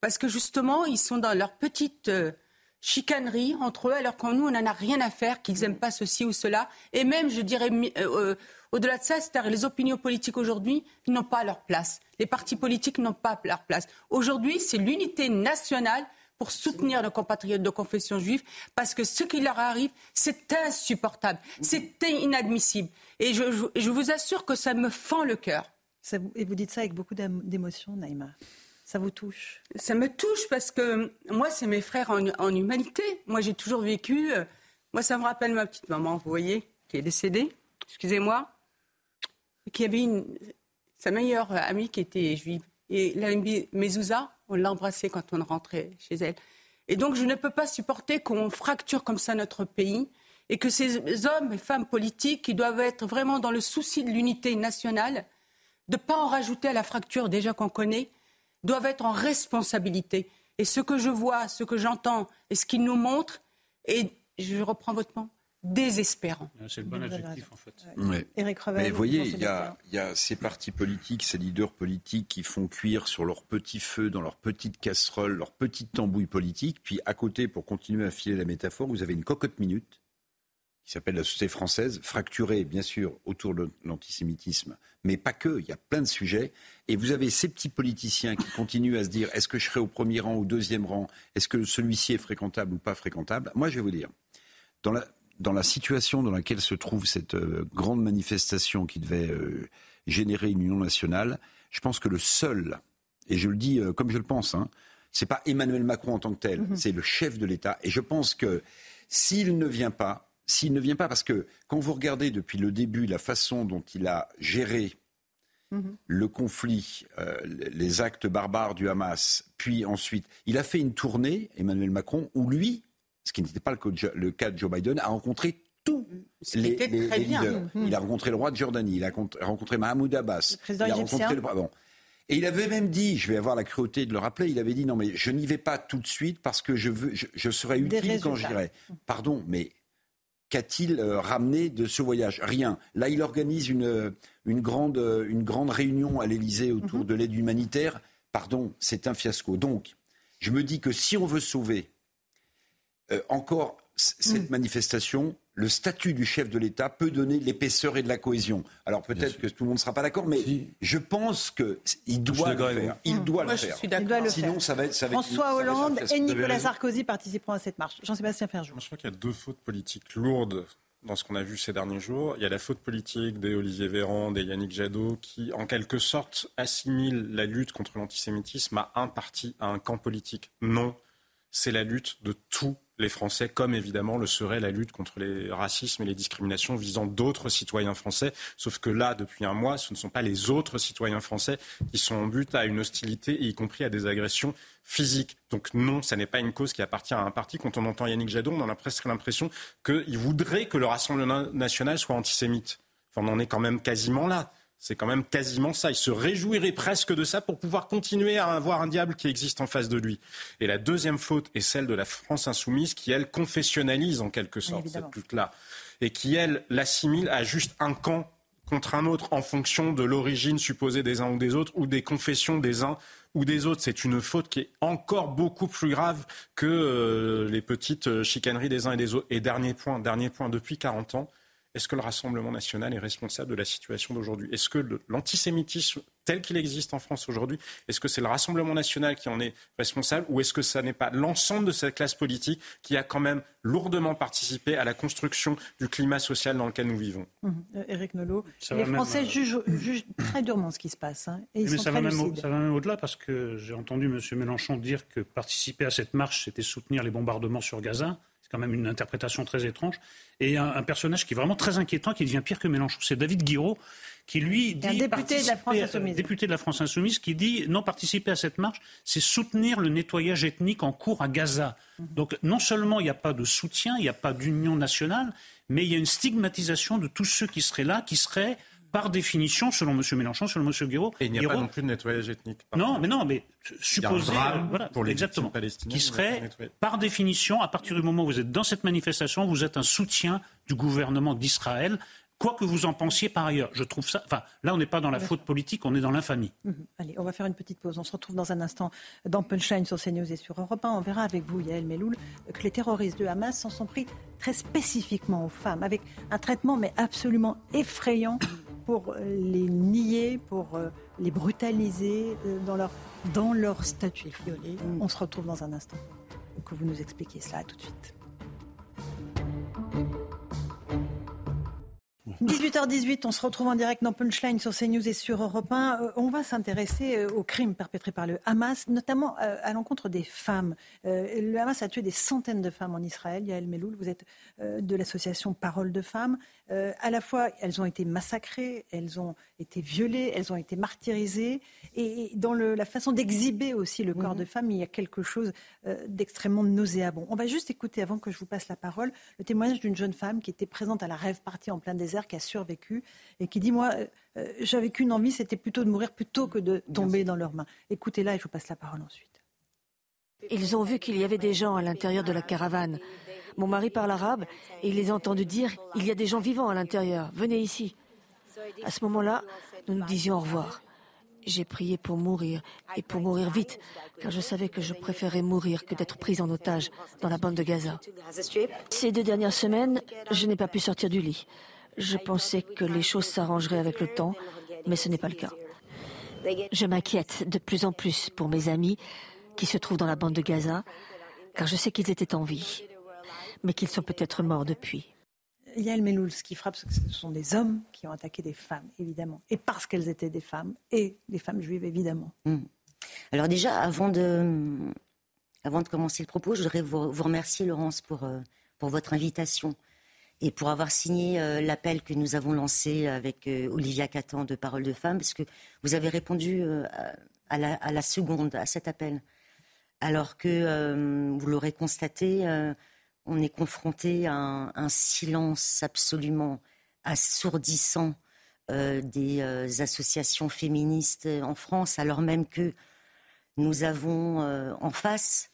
Parce que justement, ils sont dans leur petite euh, chicanerie entre eux, alors qu'en nous, on n'en a rien à faire, qu'ils n'aiment pas ceci ou cela. Et même, je dirais, euh, euh, au-delà de ça, c'est-à-dire les opinions politiques aujourd'hui n'ont pas leur place. Les partis politiques n'ont pas leur place. Aujourd'hui, c'est l'unité nationale pour soutenir nos compatriotes de confession juive, parce que ce qui leur arrive, c'est insupportable, c'est inadmissible. Et je, je, vous assure que ça me fend le cœur. Et vous dites ça avec beaucoup d'émotion, Naïma. Ça vous touche? Ça me touche parce que moi, c'est mes frères en, humanité. Moi, j'ai toujours vécu. Euh, moi, ça me rappelle ma petite maman, vous voyez, qui est décédée. Excusez-moi. Qui avait sa meilleure amie qui était juive. Et la Mezouza, on l'embrassait quand on rentrait chez elle. Et donc, je ne peux pas supporter qu'on fracture comme ça notre pays et que ces hommes et femmes politiques qui doivent être vraiment dans le souci de l'unité nationale, de ne pas en rajouter à la fracture déjà qu'on connaît, doivent être en responsabilité. Et ce que je vois, ce que j'entends et ce qu'ils nous montrent est, je reprends votre mot, désespérant. Ah, c'est le bon adjectif, en fait. Mais vous voyez, il y, a, y, a ces partis politiques, ces leaders politiques qui font cuire sur leur petit feu, dans leur petite casserole, leur petite tambouille politique. Puis à côté, pour continuer à filer la métaphore, vous avez une cocotte minute qui s'appelle la société française, fracturée bien sûr autour de l'antisémitisme, mais pas que, il y a plein de sujets. Et vous avez ces petits politiciens qui continuent à se dire est-ce que je serai au premier rang ou au deuxième rang? Est-ce que celui-ci est fréquentable ou pas fréquentable? Moi, je vais vous dire, dans la, dans la situation dans laquelle se trouve cette euh, grande manifestation qui devait euh, générer une union nationale, Je pense que le seul, et je le dis euh, comme je le pense, hein, c'est pas Emmanuel Macron en tant que tel, mhm. c'est le chef de l'État. Et je pense que s'il ne vient pas, s'il ne vient pas, parce que quand vous regardez depuis le début la façon dont il a géré mhm. le conflit, euh, les actes barbares du Hamas, puis ensuite, il a fait une tournée, Emmanuel Macron, où lui, ce qui n'était pas le cas de Joe Biden, a rencontré tous les, leaders. Mhm. Il a rencontré le roi de Jordanie, il a rencontré Mahmoud Abbas, il a rencontré le... Bon. Et il avait même dit, je vais avoir la cruauté de le rappeler, il avait dit non mais je n'y vais pas tout de suite parce que je veux, je, serai utile quand j'irai. Pardon, mais qu'a-t-il euh, ramené de ce voyage? Rien. Là, il organise une, une, grande, une grande réunion à l'Élysée autour mhm. de l'aide humanitaire. Pardon, c'est un fiasco. Donc, je me dis que si on veut sauver euh, encore cette mm. manifestation, le statut du chef de l'État peut donner l'épaisseur et de la cohésion. Alors peut-être que tout le monde ne sera pas d'accord, mais je pense qu'il doit le faire. Il doit le faire. Sinon, ça va être. François Hollande et Nicolas Sarkozy participeront à cette marche. Jean-Sébastien Ferjou. Je crois qu'il y a deux fautes politiques lourdes dans ce qu'on a vu ces derniers jours. Il y a la faute politique des Olivier Véran, des Yannick Jadot, qui, en quelque sorte, assimilent la lutte contre l'antisémitisme à un parti, à un camp politique. Non, c'est la lutte de tous les Français, comme évidemment le serait la lutte contre les racismes et les discriminations visant d'autres citoyens français. Sauf que là, depuis un mois, ce ne sont pas les autres citoyens français qui sont en but à une hostilité, y compris à des agressions physiques. Donc non, ça n'est pas une cause qui appartient à un parti. Quand on entend Yannick Jadot, on a presque l'impression qu'il voudrait que le Rassemblement national soit antisémite. On en est quand même quasiment là. C'est quand même quasiment ça. Il se réjouirait presque de ça pour pouvoir continuer à avoir un diable qui existe en face de lui. Et la deuxième faute est celle de la France insoumise qui, elle, confessionnalise en quelque sorte cette lutte-là. Et qui, elle, l'assimile à juste un camp contre un autre en fonction de l'origine supposée des uns ou des autres ou des confessions des uns ou des autres. C'est une faute qui est encore beaucoup plus grave que euh, les petites euh, chicaneries des uns et des autres. Et dernier point, dernier point, depuis 40 ans, est-ce que le Rassemblement national est responsable de la situation d'aujourd'hui? Est-ce que l'antisémitisme tel qu'il existe en France aujourd'hui, est-ce que c'est le Rassemblement national qui en est responsable ou est-ce que ce n'est pas l'ensemble de cette classe politique qui a quand même lourdement participé à la construction du climat social dans lequel nous vivons? Mmh. euh, Éric Nolot, les Français euh, jugent, très durement ce qui se passe. Hein, et ils Mais sont ça, va même au, ça va même au-delà parce que j'ai entendu M. Mélenchon dire que participer à cette marche, c'était soutenir les bombardements sur Gaza quand même une interprétation très étrange. Et un, personnage qui est vraiment très inquiétant, qui devient pire que Mélenchon, c'est David Guiraud, qui lui dit... Un député de la France Insoumise. Député de la France Insoumise, qui dit non participer à cette marche, c'est soutenir le nettoyage ethnique en cours à Gaza. Mhm. Donc non seulement il n'y a pas de soutien, il n'y a pas d'union nationale, mais il y a une stigmatisation de tous ceux qui seraient là, qui seraient par définition, selon M. Mélenchon, selon M. Guiraud. Et il n'y a pas non plus de nettoyage ethnique. Non, mais non, mais supposer, voilà, pour les exactement, qui serait, par définition, à partir du moment où vous êtes dans cette manifestation, vous êtes un soutien du gouvernement d'Israël. Quoi que vous en pensiez par ailleurs, je trouve ça. Enfin, là, on n'est pas dans la faute politique, on est dans l'infamie. Mhm. Allez, on va faire une petite pause. On se retrouve dans un instant dans Punchline sur CNews et sur Europe 1. On verra avec vous, Yael Meloul, que les terroristes de Hamas s'en sont pris très spécifiquement aux femmes, avec un traitement mais absolument effrayant pour les nier, pour euh, les brutaliser euh, dans leur, dans leur statut. On se retrouve dans un instant. Que vous nous expliquiez cela. tout de suite. 18h18, on se retrouve en direct dans Punchline sur CNews et sur Europe 1. Euh, on va s'intéresser euh, aux crimes perpétrés par le Hamas, notamment euh, à l'encontre des femmes. Le Hamas a tué des centaines de femmes en Israël. Yael Meloul, vous êtes de l'association Parole de femmes. À la fois, elles ont été massacrées, elles ont été violées, elles ont été martyrisées. Et dans la façon d'exhiber aussi le corps mhm. de femme, il y a quelque chose d'extrêmement nauséabond. On va juste écouter, avant que je vous passe la parole, le témoignage d'une jeune femme qui était présente à la rêve partie en plein désert qui a survécu et qui dit Moi, euh, euh, j'avais qu'une envie, c'était plutôt de mourir plutôt que de tomber dans leurs mains. Écoutez-la et je vous passe la parole ensuite. Ils ont vu qu'il y avait des gens à l'intérieur de la caravane. Mon mari parle arabe et il les a entendus dire Il y a des gens vivants à l'intérieur, venez ici. À ce moment-là, nous nous disions au revoir. J'ai prié pour mourir et pour mourir vite, car je savais que je préférais mourir que d'être prise en otage dans la bande de Gaza. Ces deux dernières semaines, je n'ai pas pu sortir du lit. Je pensais que les choses s'arrangeraient avec le temps, mais ce n'est pas le cas. Je m'inquiète de plus en plus pour mes amis qui se trouvent dans la bande de Gaza, car je sais qu'ils étaient en vie, mais qu'ils sont peut-être morts depuis. Yael Meloul, ce qui frappe, ce sont des hommes qui ont attaqué des femmes, évidemment. Et parce qu'elles étaient des femmes, et des femmes juives, évidemment. Hmm. Alors déjà, avant de, avant de commencer le propos, je voudrais vous, remercier, Laurence, pour, euh, pour votre invitation et pour avoir signé euh, l'appel que nous avons lancé avec euh, Olivia Catan de Parole de Femmes, parce que vous avez répondu à la, à, la, seconde, à cet appel. Alors que, vous l'aurez constaté, on est confronté à un, silence absolument assourdissant euh, des euh, associations féministes en France, alors même que nous avons euh, en face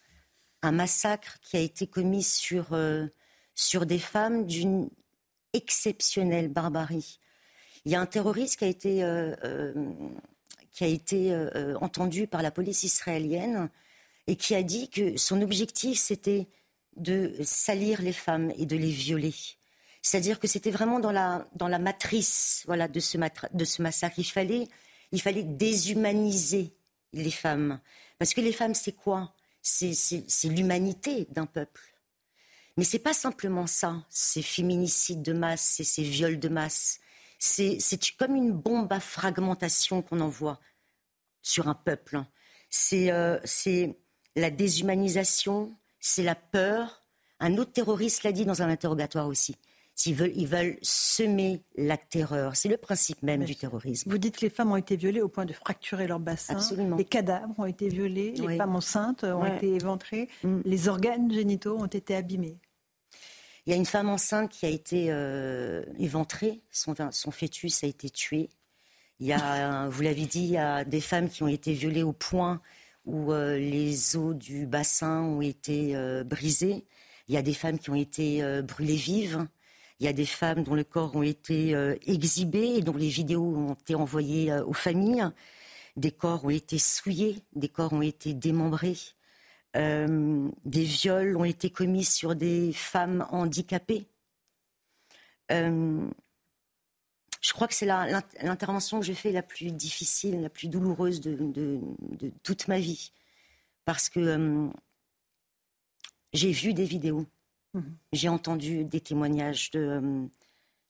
un massacre qui a été commis sur, sur des femmes d'une exceptionnelle barbarie. Il y a un terroriste qui a été, qui a été entendu par la police israélienne et qui a dit que son objectif, c'était de salir les femmes et de les violer. C'est-à-dire que c'était vraiment dans la, dans la matrice voilà, de, ce de ce massacre. Fallait, il fallait déshumaniser les femmes. Parce que les femmes, c'est quoi? C'est l'humanité d'un peuple. Mais c'est pas simplement ça, ces féminicides de masse, c'est ces viols de masse. C'est comme une bombe à fragmentation qu'on envoie sur un peuple. C'est euh, la déshumanisation, c'est la peur. Un autre terroriste l'a dit dans un interrogatoire aussi. Ils veulent, ils veulent semer la terreur. C'est le principe même du terrorisme. Vous dites que les femmes ont été violées au point de fracturer leur bassin. Absolument. Les cadavres ont été violés, les femmes enceintes ont été éventrées, mm. les organes génitaux ont été abîmés. Il y a une femme enceinte qui a été euh, éventrée, son, fœtus a été tué. Il y a, vous l'avez dit, il y a des femmes qui ont été violées au point où euh, les eaux du bassin ont été euh, brisées. Il y a des femmes qui ont été euh, brûlées vives. Il y a des femmes dont le corps ont été exhibés et dont les vidéos ont été envoyées aux familles. Des corps ont été souillés, des corps ont été démembrés. Des viols ont été commis sur des femmes handicapées je crois que c'est l'intervention que je fais la plus difficile, la plus douloureuse de, toute ma vie. Parce que euh, j'ai vu des vidéos, mhm. j'ai entendu des témoignages de. Euh,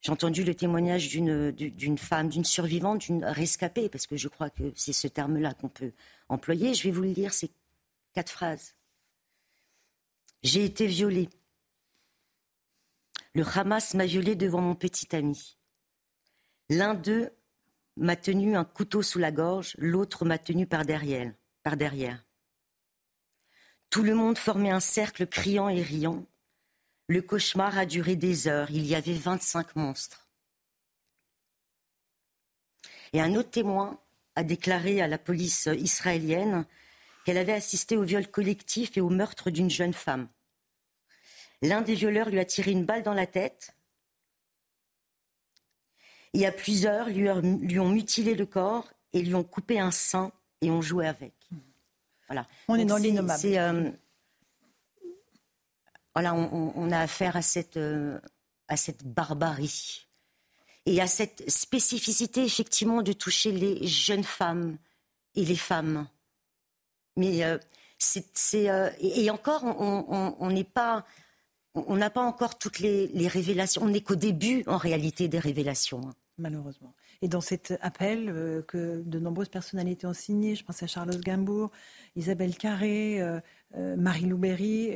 j'ai entendu le témoignage d'une femme, d'une survivante, d'une rescapée, parce que je crois que c'est ce terme-là qu'on peut employer. Je vais vous le lire, c'est quatre phrases. J'ai été violée. Le Hamas m'a violée devant mon petit ami. L'un d'eux m'a tenu un couteau sous la gorge, l'autre m'a tenu par derrière, par derrière. Tout le monde formait un cercle criant et riant. Le cauchemar a duré des heures. Il y avait 25 monstres. Et un autre témoin a déclaré à la police israélienne qu'elle avait assisté au viol collectif et au meurtre d'une jeune femme. L'un des violeurs lui a tiré une balle dans la tête. Il y a plusieurs lui, ont mutilé le corps et lui ont coupé un sein et ont joué avec. Voilà. On est dans l'innommable. Euh, voilà, on, a affaire à cette, euh, à cette barbarie et à cette spécificité effectivement de toucher les jeunes femmes et les femmes. Mais euh, c'est, et encore, on n'est pas on n'a pas encore toutes les, les révélations. On n'est qu'au début, en réalité, des révélations. Hein malheureusement. Et dans cet appel euh, que de nombreuses personnalités ont signé, je pense à Charlotte Gainsbourg, Isabelle Carré, euh, euh, Marie Louberry,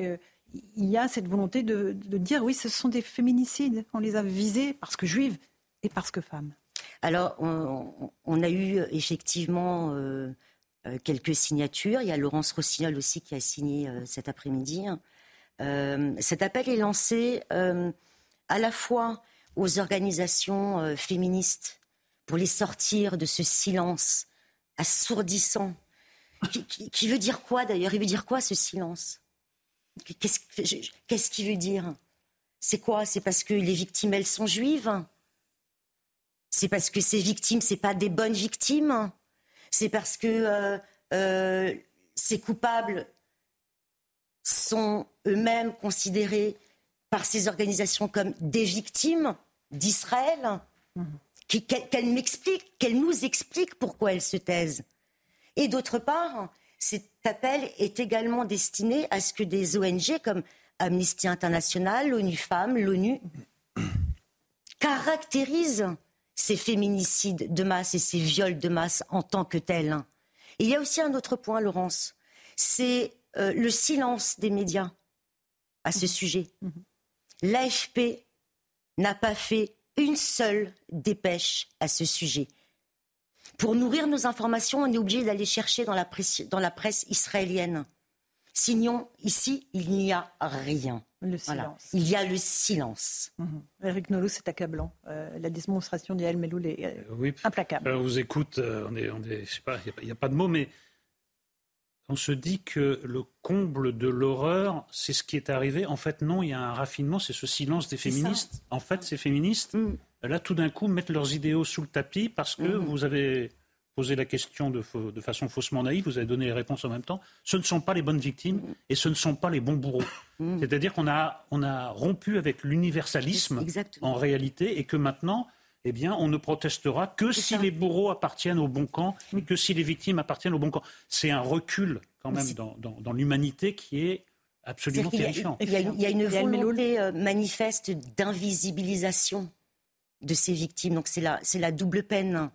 il y a cette volonté de, dire oui, ce sont des féminicides. On les a visés parce que juives et parce que femmes. Alors, on, a eu effectivement quelques signatures. Il y a Laurence Rossignol aussi qui a signé cet après-midi. Cet appel est lancé à la fois aux organisations euh, féministes pour les sortir de ce silence assourdissant. Qui, veut dire quoi d'ailleurs? Il veut dire quoi ce silence? Qu'est-ce qu'il veut dire? C'est quoi? C'est parce que les victimes, elles sont juives? C'est parce que ces victimes, c'est pas des bonnes victimes? C'est parce que euh, euh, ces coupables sont eux-mêmes considérés par ces organisations comme des victimes d'Israël, qu'elle m'explique, qu'elle nous explique pourquoi elles se taisent. Et d'autre part, cet appel est également destiné à ce que des ONG comme Amnesty International, l'ONU Femmes, l'ONU caractérise ces féminicides de masse et ces viols de masse en tant que tels. Il y a aussi un autre point, Laurence, c'est euh, le silence des médias à ce sujet. L'AFP n'a pas fait une seule dépêche à ce sujet. Pour nourrir nos informations, on est obligé d'aller chercher dans la, presse, dans la presse israélienne. Sinon, ici, il n'y a rien. Le silence. Il y a le silence. Mhm. Eric Nolot, c'est accablant. Euh, la démonstration d'Yael Meloul est euh, oui. implacable. on vous écoute, euh, on est, on est, je sais pas, il n'y a, pas de mots, mais on se dit que le comble de l'horreur, c'est ce qui est arrivé. En fait, non, il y a un raffinement, c'est ce silence des féministes. En fait, ces féministes, mm. là, tout d'un coup, mettent leurs idéaux sous le tapis parce que mm. vous avez posé la question de, de, façon faussement naïve, vous avez donné les réponses en même temps. Ce ne sont pas les bonnes victimes et ce ne sont pas les bons bourreaux. Mm. C'est-à-dire qu'on a, on a rompu avec l'universalisme en réalité et que maintenant, eh bien, on ne protestera que si les bourreaux appartiennent au bon camp et que si les victimes appartiennent au bon camp. C'est un recul quand même dans, dans, l'humanité qui est absolument terrifiant. Il y, a, il y a une volonté euh, manifeste d'invisibilisation de ces victimes. Donc c'est la, la double peine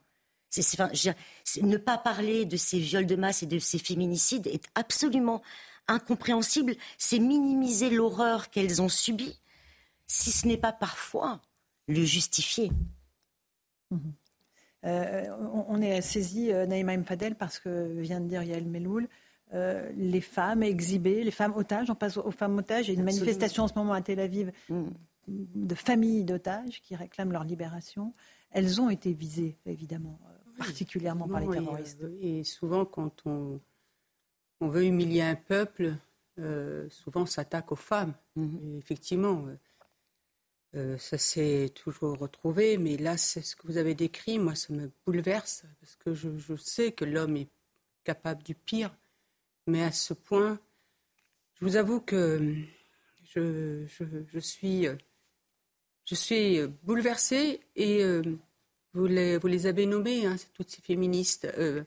ne pas parler de ces viols de masse et de ces féminicides est absolument incompréhensible. C'est minimiser l'horreur qu'elles ont subie, si ce n'est pas parfois le justifier. Euh, on, est saisi, euh, Naïma Mfadel, parce que vient de dire Yael Meloul, euh, les femmes exhibées, les femmes otages, on passe aux femmes otages. Il y a une manifestation en ce moment à Tel Aviv mm. de familles d'otages qui réclament leur libération. Elles ont été visées, évidemment particulièrement par les terroristes. Et, souvent, quand on, on, veut humilier un peuple, euh, souvent on s'attaque aux femmes. Mhm. effectivement, euh, euh, ça s'est toujours retrouvé, mais là, c'est ce que vous avez décrit, moi, ça me bouleverse, parce que je, je sais que l'homme est capable du pire, mais à ce point, je vous avoue que je, je, je suis, je suis bouleversée et vous les, vous les avez nommées, hein, toutes ces féministes euh,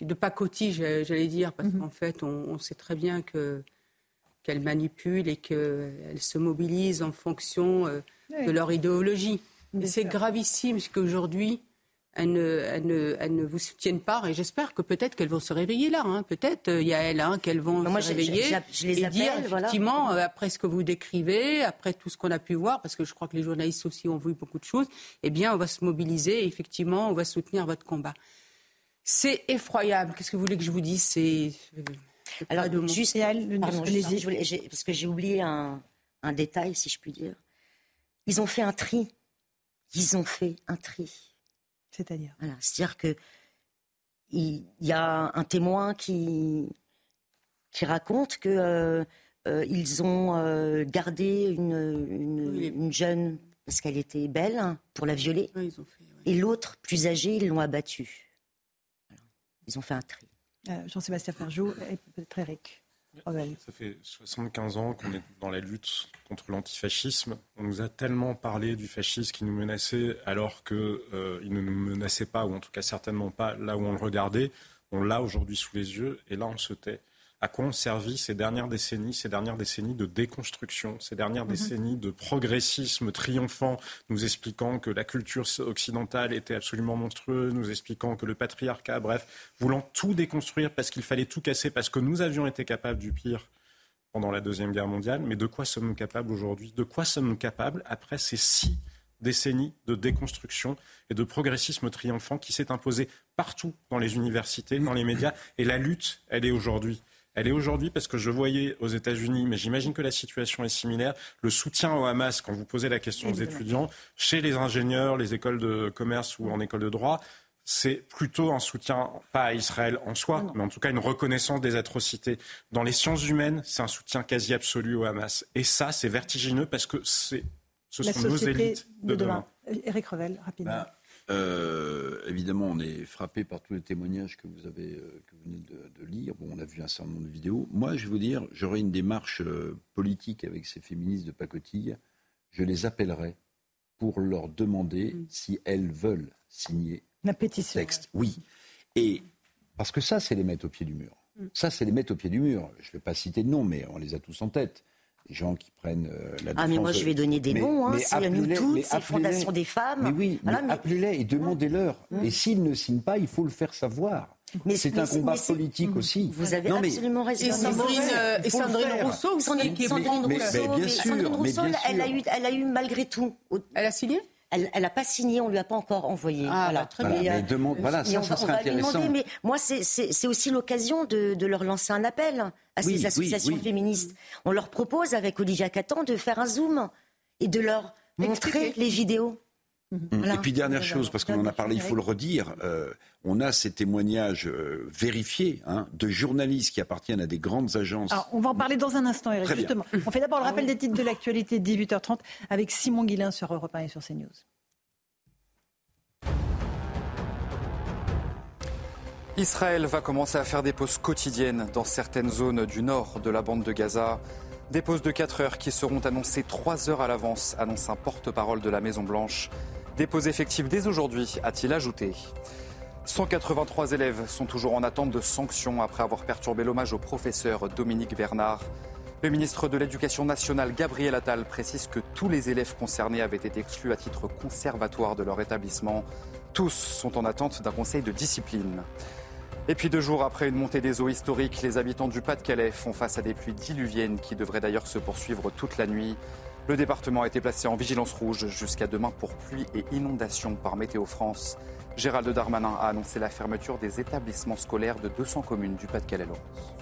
de pacotille, j'allais dire, parce mhm. qu'en fait, on, sait très bien que qu'elles manipulent et qu'elles se mobilisent en fonction euh, de leur idéologie. C'est gravissime, parce qu'aujourd'hui, elles ne, ne, vous soutiennent pas. Et j'espère que peut-être qu'elles vont se réveiller là. Hein. Peut-être, il y a elles hein, qu'elles vont se réveiller je, les et dire, effectivement, euh, après ce que vous décrivez, après tout ce qu'on a pu voir, parce que je crois que les journalistes aussi ont vu beaucoup de choses, eh bien, on va se mobiliser et effectivement, on va soutenir votre combat. C'est effroyable. Qu'est-ce que vous voulez que je vous dise? C'est... Euh, Alors, juste, pardon, parce que j'ai oublié un, un détail, si je puis dire. Ils ont fait un tri. Ils ont fait un tri c'est-à-dire C'est-à-dire que il y a un témoin qui, qui raconte que euh, euh, ils ont euh, gardé une, jeune parce qu'elle était belle hein, pour la violer. Et l'autre, plus âgé, ils l'ont abattue. Ils ont fait un tri. Jean-Sébastien Ferjou et peut-être Eric. Ça fait 75 ans qu'on est dans la lutte contre l'antifascisme. On nous a tellement parlé du fascisme qui nous menaçait alors qu'il euh, ne nous menaçait pas, ou en tout cas certainement pas là où on le regardait. On l'a aujourd'hui sous les yeux et là on se tait à quoi ont servi ces dernières décennies, ces dernières décennies de déconstruction, ces dernières mhm. décennies de progressisme triomphant, nous expliquant que la culture occidentale était absolument monstrueuse, nous expliquant que le patriarcat, bref, voulant tout déconstruire parce qu'il fallait tout casser, parce que nous avions été capables du pire pendant la Deuxième Guerre mondiale. Mais de quoi sommes-nous capables aujourd'hui? De quoi sommes-nous capables après ces six décennies de déconstruction et de progressisme triomphant qui s'est imposé partout dans les universités, dans les médias? Et la lutte, elle est aujourd'hui. Elle est aujourd'hui parce que je voyais aux États-Unis, mais j'imagine que la situation est similaire, le soutien au Hamas, quand vous posez la question aux étudiants, chez les ingénieurs, les écoles de commerce ou en école de droit, c'est plutôt un soutien, pas à Israël en soi, mais en tout cas une reconnaissance des atrocités. Dans les sciences humaines, c'est un soutien quasi absolu au Hamas. Et ça, c'est vertigineux parce que c'est, ce sont nos élites de, demain. Éric Revel, rapidement. Bah, euh, évidemment, on est frappé par tous les témoignages que vous, avez, euh, que vous venez de, lire. Bon, on a vu un certain nombre de vidéos. Moi, je vais vous dire, j'aurai une démarche euh, politique avec ces féministes de pacotille. Je les appellerai pour leur demander mm. si elles veulent signer la pétition. Texte. Oui. Et parce que ça, c'est les mettre au pied du mur. Mm. Ça, c'est les mettre au pied du mur. Je ne vais pas citer de nom, mais on les a tous en tête. Gens qui prennent euh, la défense. Ah, mais moi, je vais donner des noms. Hein, c'est nous toutes, c'est Fondation des femmes. Mais oui, appelez-les et demandez-leur. Mmh. Et s'ils ne signent pas, il faut le faire savoir. C'est un combat politique mmh. aussi. Vous avez absolument raison. Et Sandrine, et Sandrine Rousseau Sandrine, Rousseau, bien sûr, Sandrine Rousseau elle, a eu, elle a eu malgré tout. Elle a signé? Elle n'a pas signé, on ne lui a pas encore envoyé. Ah, voilà. Bah, bien. Mais demande, voilà, ça, ça serait intéressant. Demander, mais moi, c'est aussi l'occasion de, de, leur lancer un appel à ces associations féministes. On leur propose, avec Olivia Catan, de faire un zoom et de leur montrer les vidéos. Mhm. Et puis dernière chose, parce qu'on en a parlé, il faut le redire, euh, on a ces témoignages euh, vérifiés hein, de journalistes qui appartiennent à des grandes agences. Alors, on va en parler dans un instant, Eric, justement. On fait d'abord le rappel des titres de l'actualité, 18h30, avec Simon Guillain sur Europe 1 et sur CNews. Israël va commencer à faire des pauses quotidiennes dans certaines zones du nord de la bande de Gaza. Des pauses de 4 heures qui seront annoncées 3 heures à l'avance, annonce un porte-parole de la Maison-Blanche. Dépose effective dès aujourd'hui, a-t-il ajouté. 183 élèves sont toujours en attente de sanctions après avoir perturbé l'hommage au professeur Dominique Bernard. Le ministre de l'Éducation nationale, Gabriel Attal, précise que tous les élèves concernés avaient été exclus à titre conservatoire de leur établissement. Tous sont en attente d'un conseil de discipline. Et puis deux jours après une montée des eaux historiques, les habitants du Pas-de-Calais font face à des pluies diluviennes qui devraient d'ailleurs se poursuivre toute la nuit. Le département a été placé en vigilance rouge jusqu'à demain pour pluie et inondations par Météo France. Gérald Darmanin a annoncé la fermeture des établissements scolaires de 200 communes du Pas-de-Calais.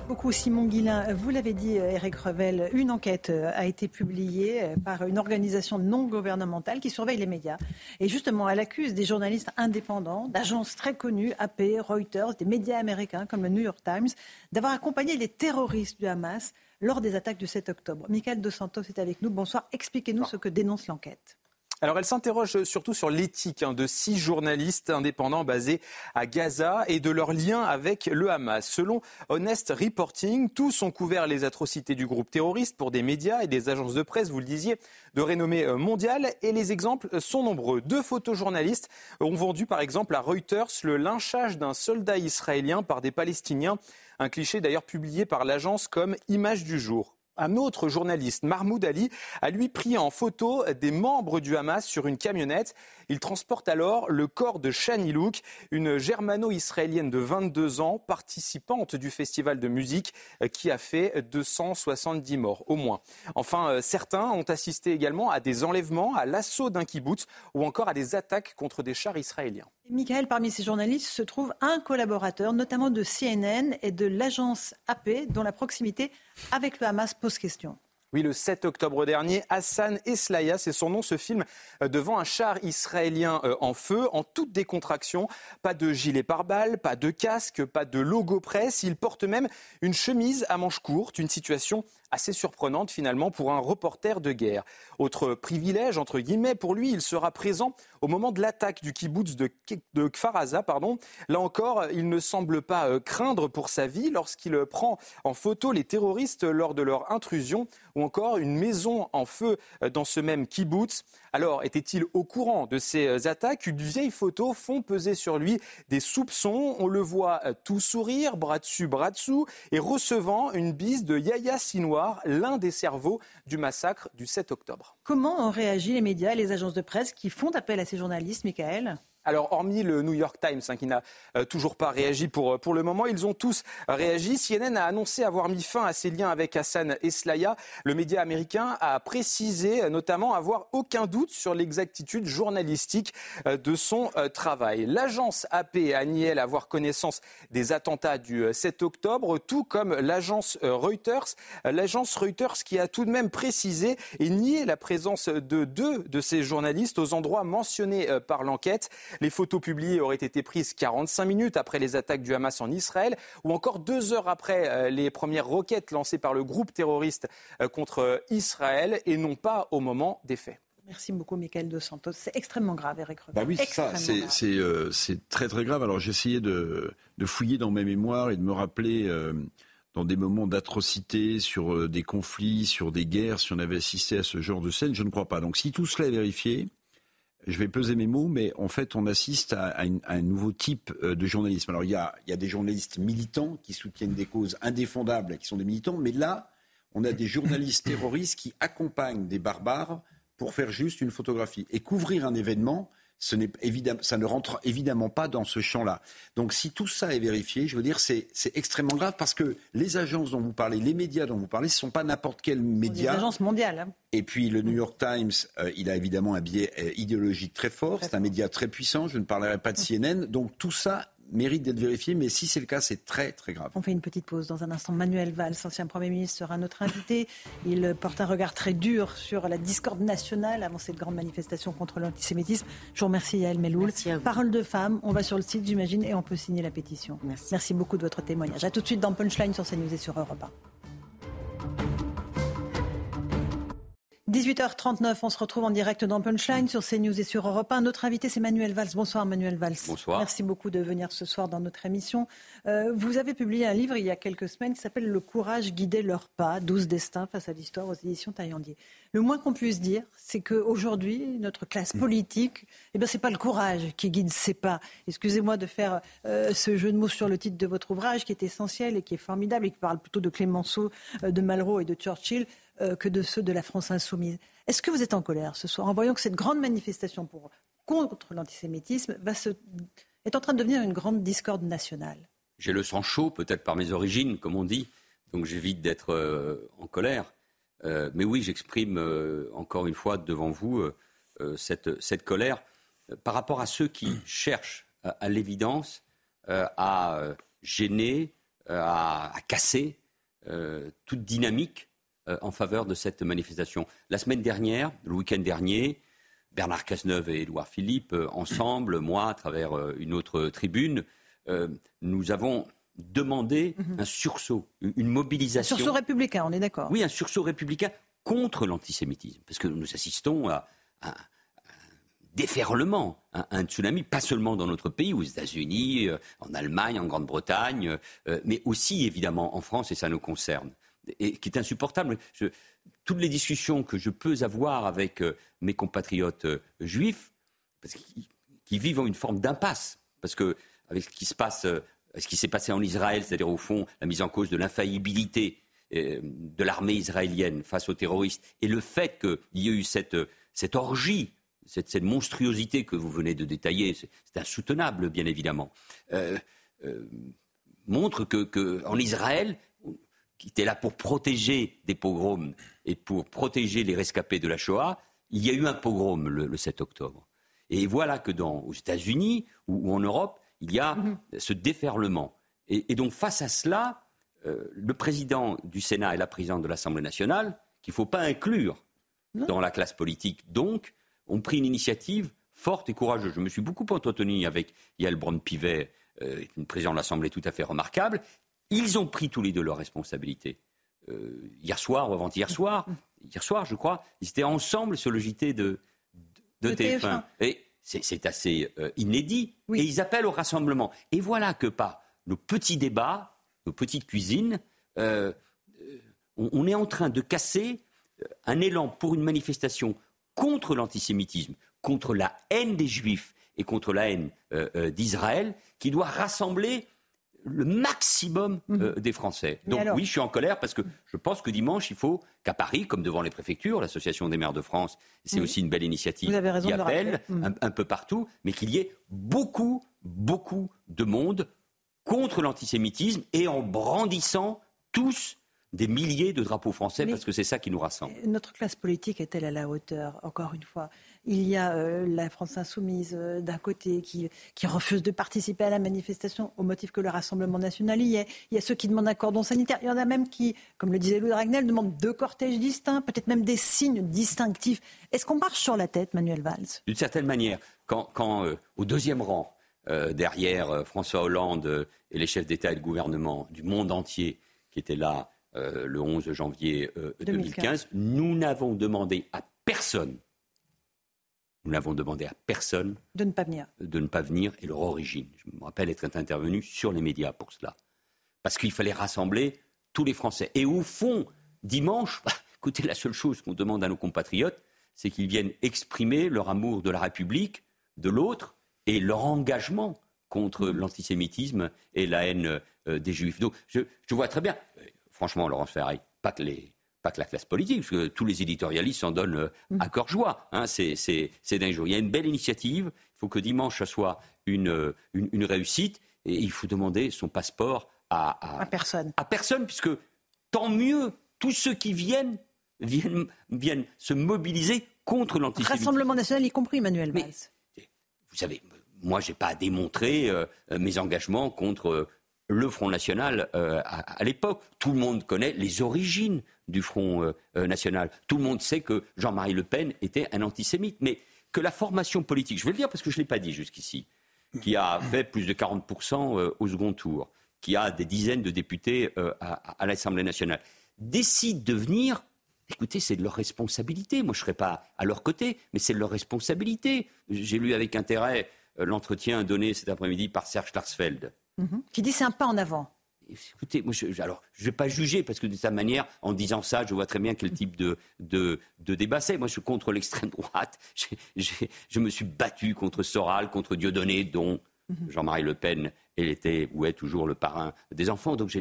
Beaucoup Simon Guillain, vous l'avez dit Eric Revel, une enquête euh, a été publiée euh, par une organisation non gouvernementale qui surveille les médias. Et justement, elle accuse des journalistes indépendants, d'agences très connues, AP, Reuters, des médias américains comme le New York Times, d'avoir accompagné les terroristes du Hamas lors des attaques du 7 octobre. Michael Dos Santos est avec nous. Bonsoir. Expliquez-nous ce que dénonce l'enquête. Alors elle s'interroge surtout sur l'éthique hein, de six journalistes indépendants basés à Gaza et de leur lien avec le Hamas. Selon Honest Reporting, tous ont couvert les atrocités du groupe terroriste pour des médias et des agences de presse, vous le disiez, de renommée euh, mondiale. Et les exemples sont nombreux. Deux photojournalistes ont vendu par exemple à Reuters le lynchage d'un soldat israélien par des Palestiniens un cliché d'ailleurs publié par l'agence comme Image du jour. Un autre journaliste, Mahmoud Ali, a lui pris en photo des membres du Hamas sur une camionnette. Il transporte alors le corps de Shani Louk, une germano-israélienne de 22 ans, participante du festival de musique euh, qui a fait 270 morts au moins. Enfin, euh, certains ont assisté également à des enlèvements, à l'assaut d'un kibbutz ou encore à des attaques contre des chars israéliens. Michael, parmi ces journalistes se trouve un collaborateur, notamment de CNN et de l'agence AP, dont la proximité avec le Hamas pose question. Oui, le 7 octobre dernier, Hassan Eslaya, c'est son nom, se filme euh, devant un char israélien euh, en feu, en toute décontraction. Pas de gilet pare-balles, pas de casque, pas de logo presse. Il porte même une chemise à manches courtes, une situation assez surprenante finalement pour un reporter de guerre. Autre privilège, entre guillemets, pour lui, il sera présent au moment de l'attaque du kibbutz de, de Kfaraza. Pardon. Là encore, il ne semble pas euh, craindre pour sa vie lorsqu'il prend en photo les terroristes lors de leur intrusion ou encore une maison en feu euh, dans ce même kibbutz. Alors, était-il au courant de ces euh, attaques? Une vieille photo font peser sur lui des soupçons. On le voit tout sourire, bras dessus, bras dessous, et recevant une bise de Yahya Sinoir, l'un des cerveaux du massacre du 7 octobre. Comment ont réagi les médias et les agences de presse qui font appel à ces journalistes, Michael? Alors, hormis le New York Times, hein, qui n'a euh, toujours pas réagi pour, euh, pour le moment, ils ont tous réagi. CNN a annoncé avoir mis fin à ses liens avec Hassan Eslaya. Le média américain a précisé euh, notamment avoir aucun doute sur l'exactitude journalistique de son travail. L'agence AP a nié avoir connaissance des attentats du 7 octobre, tout comme l'agence Reuters. L'agence Reuters qui a tout de même précisé et nié la présence de deux de ces journalistes aux endroits mentionnés par l'enquête. Les photos publiées auraient été prises 45 minutes après les attaques du Hamas en Israël ou encore deux heures après euh, les premières roquettes lancées par le groupe terroriste euh, contre Israël et non pas au moment des faits. Merci beaucoup, Michael Dos Santos. C'est extrêmement grave, Eric Bah oui, c'est ça. Euh, c'est très, très grave. Alors, j'ai essayé de, fouiller dans mes mémoires et de me rappeler, dans des moments d'atrocité, sur des conflits, sur des guerres, si on avait assisté à ce genre de scène. Je ne crois pas. Donc, si tout cela est vérifié, je vais peser mes mots, mais en fait, on assiste à, un nouveau type euh, de journalisme. Alors, il y, a, il y, a, des journalistes militants qui soutiennent des causes indéfendables, qui sont des militants, mais là, on a des journalistes terroristes qui accompagnent des barbares pour faire juste une photographie. Et couvrir un événement, ce évidemment, ça ne rentre évidemment pas dans ce champ-là. Donc si tout ça est vérifié, je veux dire, c'est extrêmement grave parce que les agences dont vous parlez, les médias dont vous parlez, ce ne sont pas n'importe quel média. Les agences mondiales. Hein. Et puis le New York Times, euh, il a évidemment un biais euh, idéologique très fort. C'est un média très puissant. Je ne parlerai pas de [LAUGHS] CNN. Donc tout ça mérite d'être vérifié, mais si c'est le cas, c'est très très grave. On fait une petite pause. Dans un instant, Manuel Valls, ancien Premier ministre, sera notre invité. Il porte un regard très dur sur la discorde nationale avant cette grande manifestation contre l'antisémitisme. Je vous remercie Yael Meloul. Parole de femme, on va sur le site, j'imagine, et on peut signer la pétition. Merci. Merci beaucoup de votre témoignage. A tout de suite dans Punchline sur CNews et sur Europe 1. 18h39, on se retrouve en direct dans Punchline sur CNews et sur Europe 1. Notre invité, c'est Manuel Valls. Bonsoir Manuel Valls. Bonsoir. Merci beaucoup de venir ce soir dans notre émission. Euh, vous avez publié un livre il y a quelques semaines qui s'appelle Le courage guider leurs pas, 12 destins face à l'histoire aux éditions Taillandier. Le moins qu'on puisse dire, c'est qu'aujourd'hui, notre classe mm. politique, eh ben, c'est pas le courage qui guide ses pas. Excusez-moi de faire euh, ce jeu de mots sur le titre de votre ouvrage qui est essentiel et qui est formidable et qui parle plutôt de Clémenceau, euh, de Malraux et de Churchill. Euh, que de ceux de la France insoumise. Est-ce que vous êtes en colère ce soir en voyant que cette grande manifestation pour, contre l'antisémitisme est en train de devenir une grande discorde nationale? J'ai le sang chaud, peut-être par mes origines, comme on dit, donc j'évite d'être euh, en colère. Euh, mais oui, j'exprime encore une fois devant vous cette, colère par rapport à ceux qui [COUGHS] cherchent à, l'évidence à gêner, à casser toute dynamique euh, en faveur de cette manifestation. La semaine dernière, le week-end dernier, Bernard Cazeneuve et Édouard Philippe, euh, ensemble, [CLEARS THROAT] moi, à travers euh, une autre tribune, nous avons demandé mhm. un sursaut, une mobilisation. Un sursaut républicain, on est d'accord. Oui, un sursaut républicain contre l'antisémitisme, parce que nous assistons à, un déferlement, un tsunami, pas seulement dans notre pays, aux États-Unis, en Allemagne, en Grande-Bretagne, mais aussi évidemment en France, et ça nous concerne et qui est insupportable. toutes les discussions que je peux avoir avec euh, mes compatriotes euh, juifs, parce qui, vivent en une forme d'impasse, parce que avec ce qui se passe, euh, ce qui s'est passé en Israël, c'est-à-dire au fond la mise en cause de l'infaillibilité de l'armée israélienne face aux terroristes, et le fait qu'il y ait eu cette, cette orgie, cette, cette, monstruosité que vous venez de détailler, c'est insoutenable, bien évidemment, montre que, que, en Israël, qui était là pour protéger des pogroms et pour protéger les rescapés de la Shoah, il y a eu un pogrom le, 7 octobre. Et voilà que dans, aux États-Unis ou, en Europe, il y a mhm. ce déferlement. Et, donc face à cela, euh, le président du Sénat et la présidente de l'Assemblée nationale, qu'il ne faut pas inclure dans la classe politique, donc, ont pris une initiative forte et courageuse. Je me suis beaucoup entretenu avec Yael Braun-Pivet, euh, une présidente de l'Assemblée tout à fait remarquable, ils ont pris tous les deux leurs responsabilités. Euh, hier soir ou avant-hier soir, hier soir, je crois, ils étaient ensemble sur le JT de, de, TF1. Et c'est assez euh, inédit. Et ils appellent au rassemblement. Et voilà que par nos petits débats, nos petites cuisines, euh, on, est en train de casser un élan pour une manifestation contre l'antisémitisme, contre la haine des juifs et contre la haine d'Israël, qui doit rassembler le maximum mhm. euh, des Français. Donc oui, je suis en colère parce que je pense que dimanche, il faut qu'à Paris, comme devant les préfectures, l'Association des maires de France, c'est aussi une belle initiative qui appelle mhm. un, peu partout, mais qu'il y ait beaucoup, beaucoup de monde contre l'antisémitisme et en brandissant tous des milliers de drapeaux français, parce que c'est ça qui nous rassemble. Notre classe politique est-elle à la hauteur, encore une fois? Il y a euh, la France insoumise euh, d'un côté qui, refuse de participer à la manifestation au motif que le Rassemblement national y est. Il y a ceux qui demandent un cordon sanitaire. Il y en a même qui, comme le disait Louis Ragnel, demandent deux cortèges distincts, peut-être même des signes distinctifs. Est-ce qu'on marche sur la tête, Manuel Valls? D'une certaine manière, quand, euh, au deuxième rang, derrière François Hollande et les chefs d'État et de gouvernement du monde entier qui étaient là le 11 janvier 2015, nous n'avons demandé à personne nous n'avons demandé à personne de ne pas venir. De ne pas venir et leur origine. Je me rappelle être intervenu sur les médias pour cela. Parce qu'il fallait rassembler tous les Français. Et au fond, dimanche, bah, écoutez, la seule chose qu'on demande à nos compatriotes, c'est qu'ils viennent exprimer leur amour de la République, de l'autre, et leur engagement contre l'antisémitisme et la haine euh, des Juifs. Donc je, vois très bien, euh, franchement, Laurence Ferrari, pas que les pas que la classe politique, parce que tous les éditorialistes s'en donnent euh, à cœur joie. Hein, c'est d'un jour. Il y a une belle initiative. Il faut que dimanche, ça soit une, une, réussite. Et il faut demander son passeport à, à, personne. À personne, puisque tant mieux, tous ceux qui viennent viennent, viennent se mobiliser contre l'antisémitisme. Rassemblement national y compris, Emmanuel Valls. Vous savez, moi, je n'ai pas à démontrer euh, mes engagements contre le Front National à, à l'époque. Tout le monde connaît les origines du Front euh, euh, National. Tout le monde sait que Jean-Marie Le Pen était un antisémite, mais que la formation politique, je vais le dire parce que je ne l'ai pas dit jusqu'ici, qui a fait plus de 40% euh, au second tour, qui a des dizaines de députés à, l'Assemblée nationale, décide de venir Écoutez, c'est de leur responsabilité. Moi, je ne serai pas à leur côté, mais c'est de leur responsabilité. J'ai lu avec intérêt l'entretien donné cet après-midi par Serge Klarsfeld. Mhm. Qui dit c'est un pas en avant. Écoutez, moi, je, alors, je ne vais pas juger, parce que de sa manière, en disant ça, je vois très bien quel type de, de, de débat c'est. Moi, je suis contre l'extrême droite. [LAUGHS] je me suis battu contre Soral, contre Dieudonné, dont mhm. Jean-Marie Le Pen, elle était ou est toujours le parrain des enfants. Donc, je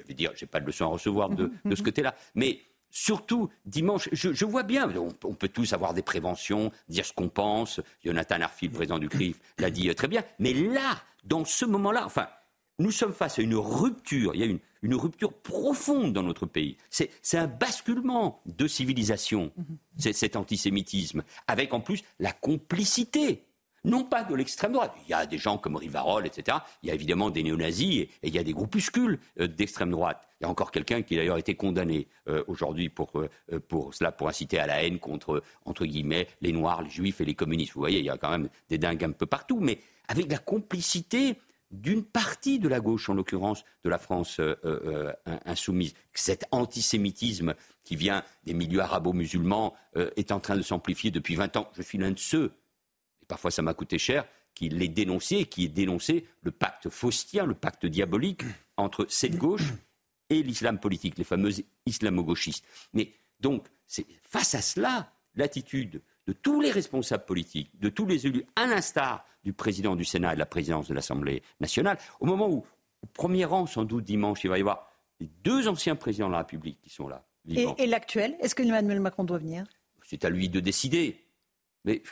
vais dire, je n'ai pas de leçon à recevoir de, de ce mhm. côté-là. Mais surtout dimanche, je, vois bien, on, peut tous avoir des préventions, dire ce qu'on pense. Jonathan Arfi, le président du CRIF, l'a dit très bien. Mais là, dans ce moment-là, enfin, nous sommes face à une rupture, il y a une, une rupture profonde dans notre pays. C'est un basculement de civilisation, mhm. cet antisémitisme, avec en plus la complicité non pas de l'extrême droite. Il y a des gens comme Rivarol, etc. Il y a évidemment des néo-nazis et, il y a des groupuscules euh, d'extrême droite. Il y a encore quelqu'un qui d'ailleurs été condamné euh, aujourd'hui pour, euh, pour cela, pour inciter à la haine contre, entre guillemets, les Noirs, les Juifs et les communistes. Vous voyez, il y a quand même des dingues un peu partout, mais avec la complicité d'une partie de la gauche, en l'occurrence de la France insoumise. Cet antisémitisme qui vient des milieux arabo-musulmans est en train de s'amplifier depuis 20 ans. Je suis l'un de ceux, parfois ça m'a coûté cher, qui l'ait dénoncé, qui ait dénoncé le pacte faustien, le pacte diabolique entre cette gauche et l'islam politique, les fameuses islamo-gauchistes. Mais donc, face à cela, l'attitude de tous les responsables politiques, de tous les élus, à l'instar du président du Sénat et de la présidence de l'Assemblée nationale, au moment où, au premier rang, sans doute dimanche, il va y avoir les deux anciens présidents de la République qui sont là. Et, l'actuel Est-ce que Emmanuel Macron doit venir? C'est à lui de décider. Mais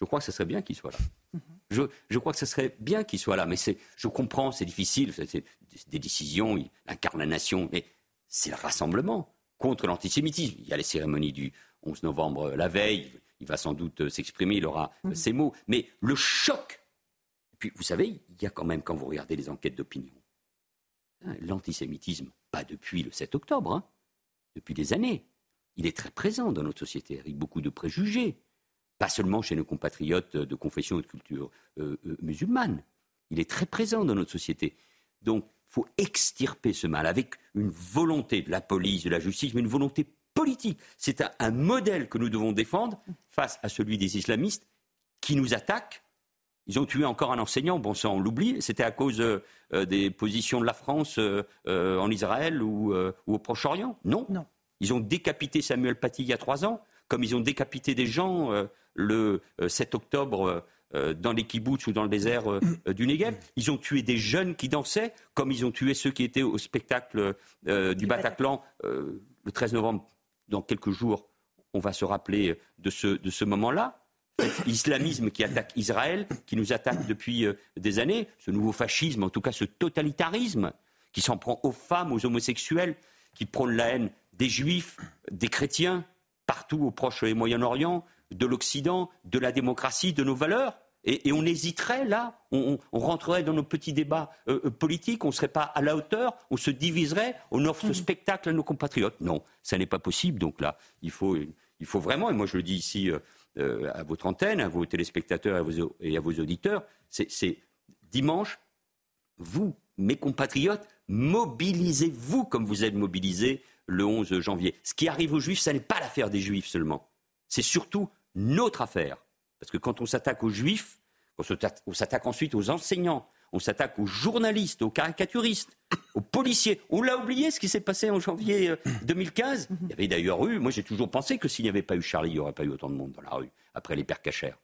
je crois que ce serait bien qu'il soit là. Mhm. je, crois que ce serait bien qu'il soit là. Mais je comprends, c'est difficile, c'est des décisions, il incarne la nation. Mais c'est le rassemblement contre l'antisémitisme. Il y a les cérémonies du 11 novembre la veille il va sans doute euh, s'exprimer, il aura euh, ses mots. Mais le choc, et puis vous savez, il y a quand même, quand vous regardez les enquêtes d'opinion, hein, l'antisémitisme, pas depuis le 7 octobre, hein, depuis des années, il est très présent dans notre société, avec beaucoup de préjugés. Pas seulement chez nos compatriotes de confession et de culture euh, musulmane. Il est très présent dans notre société. Donc, il faut extirper ce mal avec une volonté de la police, de la justice, mais une volonté politique. C'est un, modèle que nous devons défendre face à celui des islamistes qui nous attaquent. Ils ont tué encore un enseignant, bon ça on l'oublie, c'était à cause euh, des positions de la France euh, euh, en Israël ou, au Proche-Orient? Non. non. Ils ont décapité Samuel Paty il y a trois ans, comme ils ont décapité des gens le 7 octobre dans les kibbutz ou dans le désert du Negev. Ils ont tué des jeunes qui dansaient, comme ils ont tué ceux qui étaient au spectacle du Bataclan le 13 novembre dans quelques jours, on va se rappeler de ce, de ce moment-là. L'islamisme qui attaque Israël, qui nous attaque depuis euh, des années, ce nouveau fascisme, en tout cas ce totalitarisme qui s'en prend aux femmes, aux homosexuels, qui prône la haine des juifs, des chrétiens, partout au Proche et Moyen-Orient, de l'Occident, de la démocratie, de nos valeurs. Et, on hésiterait là, on, rentrerait dans nos petits débats euh, euh, politiques, on ne serait pas à la hauteur, on se diviserait, on offre ce mmh. spectacle à nos compatriotes. Non, ça n'est pas possible. Donc là, il faut, il faut vraiment, et moi je le dis ici euh, à votre antenne, à vos téléspectateurs et à vos, et à vos auditeurs, c'est dimanche, vous, mes compatriotes, mobilisez-vous comme vous êtes mobilisés le 11 janvier. Ce qui arrive aux Juifs, ce n'est pas l'affaire des Juifs seulement. C'est surtout notre affaire. Parce que quand on s'attaque aux juifs, on s'attaque ensuite aux enseignants, on s'attaque aux journalistes, aux caricaturistes, aux policiers. On l'a oublié ce qui s'est passé en janvier 2015. Euh, [COUGHS] il y avait d'ailleurs eu, moi j'ai toujours pensé que s'il n'y avait pas eu Charlie, il n'y aurait pas eu autant de monde dans la rue après les pères cachères.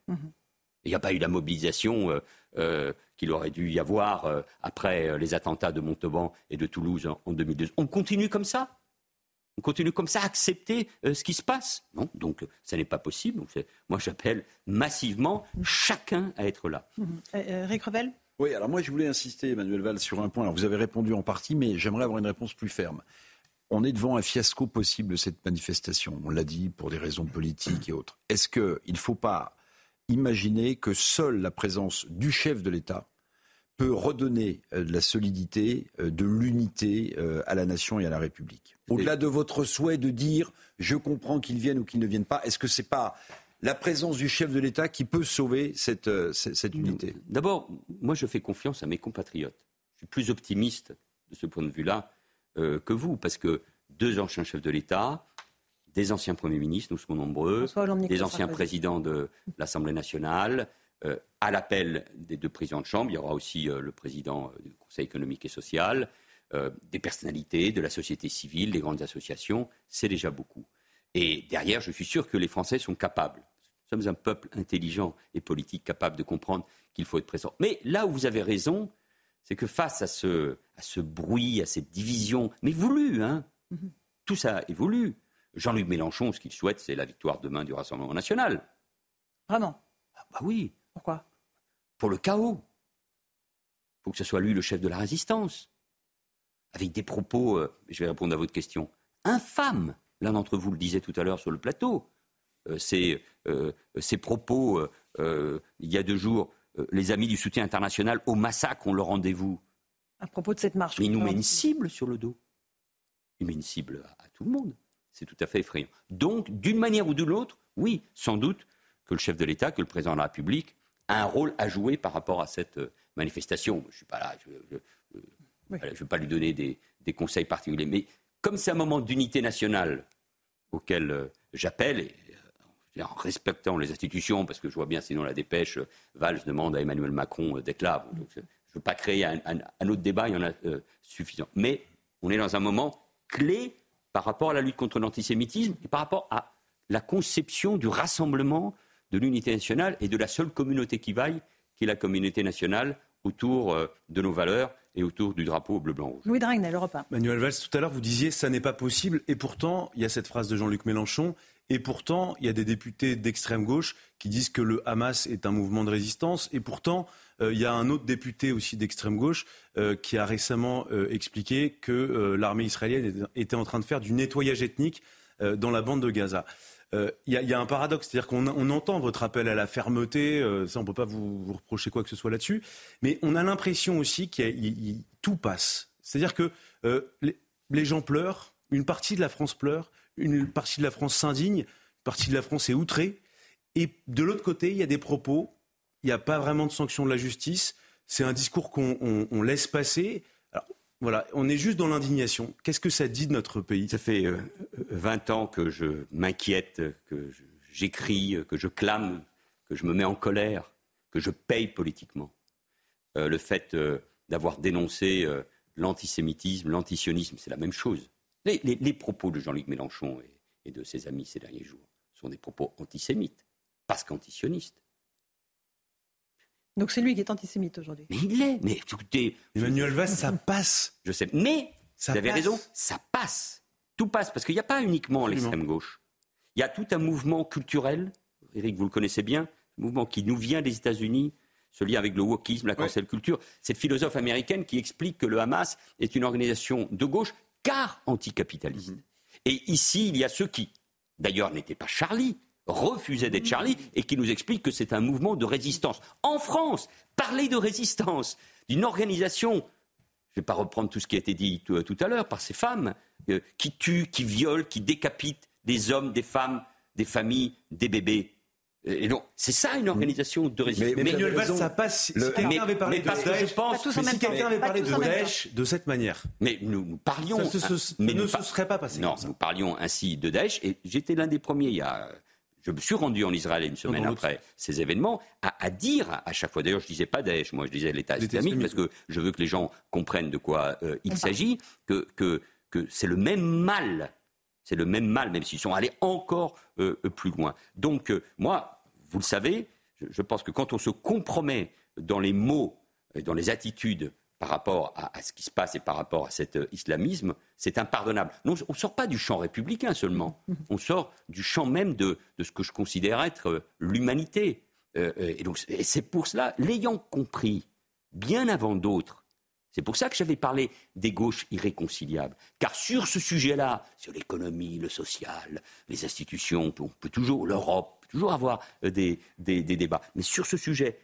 Il n'y a pas eu la mobilisation euh, euh, qu'il aurait dû y avoir après les attentats de Montauban et de Toulouse en, en 2002. On continue comme ça? On continue comme ça à accepter euh, ce qui se passe Non, donc ça n'est pas possible. moi, j'appelle massivement chacun à être là. Mmh. Eric Revel Oui, alors moi, je voulais insister, Emmanuel Val, sur un point. Alors, vous avez répondu en partie, mais j'aimerais avoir une réponse plus ferme. On est devant un fiasco possible de cette manifestation. On l'a dit pour des raisons politiques et autres. Est-ce qu'il ne faut pas imaginer que seule la présence du chef de l'État peut redonner euh, de la solidité, euh, de l'unité euh, à la nation et à la République. Au-delà de votre souhait de dire je comprends qu'ils viennent ou qu'ils ne viennent pas, est-ce que ce n'est pas la présence du chef de l'État qui peut sauver cette, cette unité? D'abord, moi je fais confiance à mes compatriotes. Je suis plus optimiste de ce point de vue-là que vous, parce que deux anciens chefs de l'État, des anciens premiers ministres, nous serons nombreux, des anciens présidents de l'Assemblée nationale, à l'appel des deux présidents de chambre, il y aura aussi euh, le président euh, du Conseil économique et social, des personnalités de la société civile, des grandes associations, c'est déjà beaucoup. Et derrière, je suis sûr que les Français sont capables. Nous sommes un peuple intelligent et politique capable de comprendre qu'il faut être présent. Mais là où vous avez raison, c'est que face à ce, à ce bruit, à cette division, mais voulu, hein, mm-hmm. tout ça est voulu. Jean-Luc Mélenchon, ce qu'il souhaite, c'est la victoire demain du Rassemblement national. Vraiment? Ah, Bah oui. Pourquoi? Pour le chaos. Il faut que ce soit lui le chef de la résistance. Avec des propos, euh, je vais répondre à votre question, infâmes. L'un d'entre vous le disait tout à l'heure sur le plateau. Euh, ces, euh, propos, il y a deux jours, les amis du soutien international au massacre ont le rendez-vous. À propos de cette marche. Mais il nous met une cible sur le dos. Il met une cible à tout le monde. C'est tout à fait effrayant. Donc, d'une manière ou de l'autre, oui, sans doute que le chef de l'État, que le président de la République a un rôle à jouer par rapport à cette euh, manifestation. Je ne suis pas là, je ne veux pas lui donner des, conseils particuliers. Mais comme c'est un moment d'unité nationale auquel euh, j'appelle, euh, en respectant les institutions, parce que je vois bien sinon la dépêche, Valls demande à Emmanuel Macron d'être là. je ne veux pas créer un, autre débat, il y en a suffisant. Mais on est dans un moment clé par rapport à la lutte contre l'antisémitisme et par rapport à la conception du rassemblement de l'unité nationale et de la seule communauté qui vaille, qui est la communauté nationale autour euh, de nos valeurs et autour du drapeau bleu-blanc-rouge. Louis Dragnel, Europe 1. Manuel Valls, tout à l'heure, vous disiez ça n'est pas possible. Et pourtant, il y a cette phrase de Jean-Luc Mélenchon. Et pourtant, il y a des députés d'extrême gauche qui disent que le Hamas est un mouvement de résistance. Et pourtant, euh, il y a un autre député aussi d'extrême gauche euh, qui a récemment expliqué que l'armée israélienne était en train de faire du nettoyage ethnique dans la bande de Gaza. Euh, il y, a un paradoxe, c'est-à-dire qu'on on entend votre appel à la fermeté, euh, ça on ne peut pas vous, reprocher quoi que ce soit là-dessus, mais on a l'impression aussi que tout passe. C'est-à-dire que euh, les, gens pleurent, une partie de la France pleure, une partie de la France s'indigne, une partie de la France est outrée, et de l'autre côté, il y a des propos, il n'y a pas vraiment de sanction de la justice, c'est un discours qu'on laisse passer. Voilà, on est juste dans l'indignation. Qu'est-ce que ça dit de notre pays? Ça fait 20 euh, ans que je m'inquiète, que j'écris, que je clame, que je me mets en colère, que je paye politiquement. Euh, le fait euh, d'avoir dénoncé l'antisémitisme, l'antisionisme, c'est la même chose. Les, propos de Jean-Luc Mélenchon et, et, de ses amis ces derniers jours sont des propos antisémites, parce qu'antisionistes. Donc c'est lui qui est antisémite aujourd'hui. Mais il l'est. Mais écoutez. Emmanuel Valls, ça passe. Je sais. Mais, ça vous avez raison, ça passe. Tout passe. Parce qu'il n'y a pas uniquement l'extrême gauche. Il y a tout un mouvement culturel. Eric, vous le connaissez bien. Un mouvement qui nous vient des États-Unis. Ce lien avec le wokisme, la cancel culture. Cette philosophe américaine qui explique que le Hamas est une organisation de gauche car anticapitaliste. Mhm. Et ici, il y a ceux qui, d'ailleurs, n'étaient pas Charlie, refusait d'être Charlie et qui nous explique que c'est un mouvement de résistance. En France, parler de résistance d'une organisation, je ne vais pas reprendre tout ce qui a été dit tout, à l'heure par ces femmes, euh, qui tuent, qui violent, qui décapitent des hommes, des femmes, des familles, des bébés. Et donc, c'est ça une organisation de résistance. Mais, Manuel Valls, ça passe. Si quelqu'un avait parlé de Daesh, si quelqu'un avait parlé de Daesh de cette manière. Mais nous, parlions. Ça, mais ne se serait pas passé. Non, nous parlions ainsi de Daesh, et j'étais l'un des premiers il y a je me suis rendu en Israël une semaine après ces événements à, dire à chaque fois, d'ailleurs je disais pas Daesh, moi je disais l'État islamique parce que je veux que les gens comprennent de quoi euh, il s'agit, que, que, que c'est le même mal, c'est le même mal, même s'ils sont allés encore euh, plus loin. Donc euh, moi, vous le savez, je, pense que quand on se compromet dans les mots et dans les attitudes par rapport à, ce qui se passe et par rapport à cet euh, islamisme, c'est impardonnable. Non, on ne sort pas du champ républicain seulement, [LAUGHS] on sort du champ même de, ce que je considère être euh, l'humanité. Euh, et donc, c'est pour cela, l'ayant compris bien avant d'autres, c'est pour ça que j'avais parlé des gauches irréconciliables. Car sur ce sujet-là, sur l'économie, le social, les institutions, on peut toujours, l'Europe, toujours avoir des, des, débats. Mais sur ce sujet,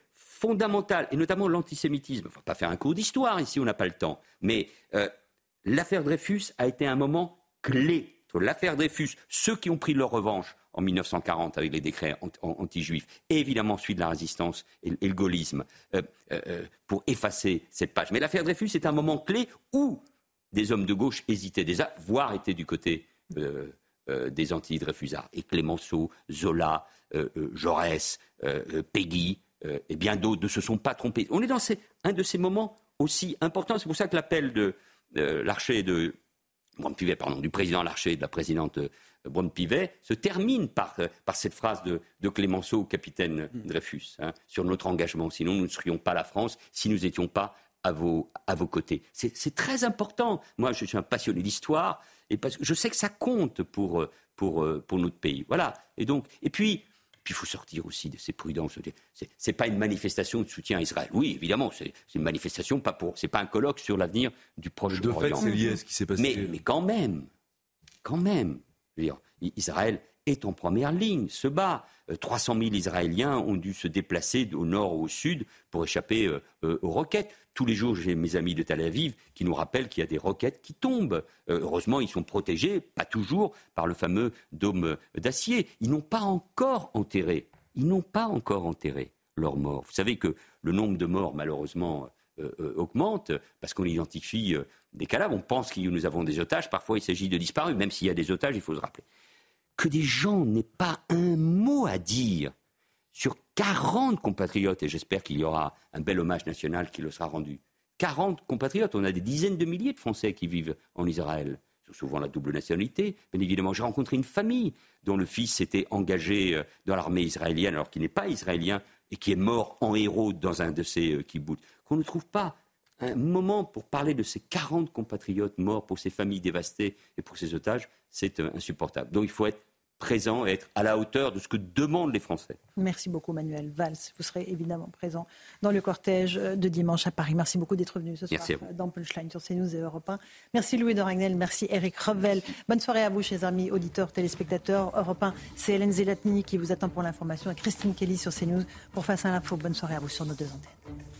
fondamentale, et notamment l'antisémitisme. Faut pas faire un cours d'histoire ici, on n'a pas le temps. Mais euh, l'affaire Dreyfus a été un moment clé. L'affaire Dreyfus, ceux qui ont pris leur revanche en 1940 avec les décrets anti-juifs, et évidemment celui de la résistance et, le gaullisme, euh, euh, pour effacer cette page. Mais l'affaire Dreyfus est un moment clé où des hommes de gauche hésitaient déjà, voire étaient du côté des anti-Dreyfusards. Et Clémenceau, Zola, Jaurès, Peggy, euh, et bien d'autres ne se sont pas trompés. On est dans un de ces moments aussi importants. C'est pour ça que l'appel de Larcher de pardon, du président Larcher et de la présidente euh, Brun Pivet se termine par, euh, cette phrase de, de, Clémenceau au capitaine Dreyfus hein, sur notre engagement. Sinon, nous ne serions pas la France si nous n'étions pas à vos, à vos côtés. C'est très important. Moi, je suis un passionné d'histoire et parce que je sais que ça compte pour, pour, pour notre pays. Voilà. Et donc, et puis, puis il faut sortir aussi de ces prudences. Ce n'est pas une manifestation de soutien à Israël. Oui, évidemment, c'est une manifestation, pas pour, c'est pas un colloque sur l'avenir du Proche-Orient. De fait, c'est lié à ce qui s'est passé. Mais, mais, quand même, quand même, dire, Israël est en première ligne, se bat. 300 euh, 000 Israéliens ont dû se déplacer au nord ou au sud pour échapper euh, euh, aux roquettes. Tous les jours, j'ai mes amis de Tel Aviv qui nous rappellent qu'il y a des roquettes qui tombent. heureusement, ils sont protégés, pas toujours, par le fameux dôme d'acier. Ils n'ont pas encore enterré, ils n'ont pas encore enterré leurs morts. Vous savez que le nombre de morts, malheureusement, augmente parce qu'on identifie des cadavres. On pense que nous avons des otages. Parfois, il s'agit de disparus. Même s'il y a des otages, il faut se rappeler que des gens n'aient pas un mot à dire sur 40 compatriotes, et j'espère qu'il y aura un bel hommage national qui le sera rendu. 40 compatriotes, on a des dizaines de milliers de Français qui vivent en Israël, souvent la double nationalité. Bien évidemment, j'ai rencontré une famille dont le fils s'était engagé euh, dans l'armée israélienne alors qu'il n'est pas israélien et qui est mort en héros dans un de ces euh, kibbutz. Qu'on ne trouve pas un moment pour parler de ces 40 compatriotes morts, pour ces familles dévastées et pour ces otages, c'est euh, insupportable. Donc il faut être présent et être à la hauteur de ce que demandent les Français. Merci beaucoup Manuel Valls. Vous serez évidemment présent dans le cortège de dimanche à Paris. Merci beaucoup d'être venu ce soir dans Punchline sur CNews et Europe 1. Merci Louis de Ragnel, merci Eric Revel. Bonne soirée à vous, chers amis auditeurs, téléspectateurs. Europe 1, c'est Hélène Zelatni qui vous attend pour l'information et Christine Kelly sur CNews pour Face à l'info. Bonne soirée à vous sur nos deux antennes.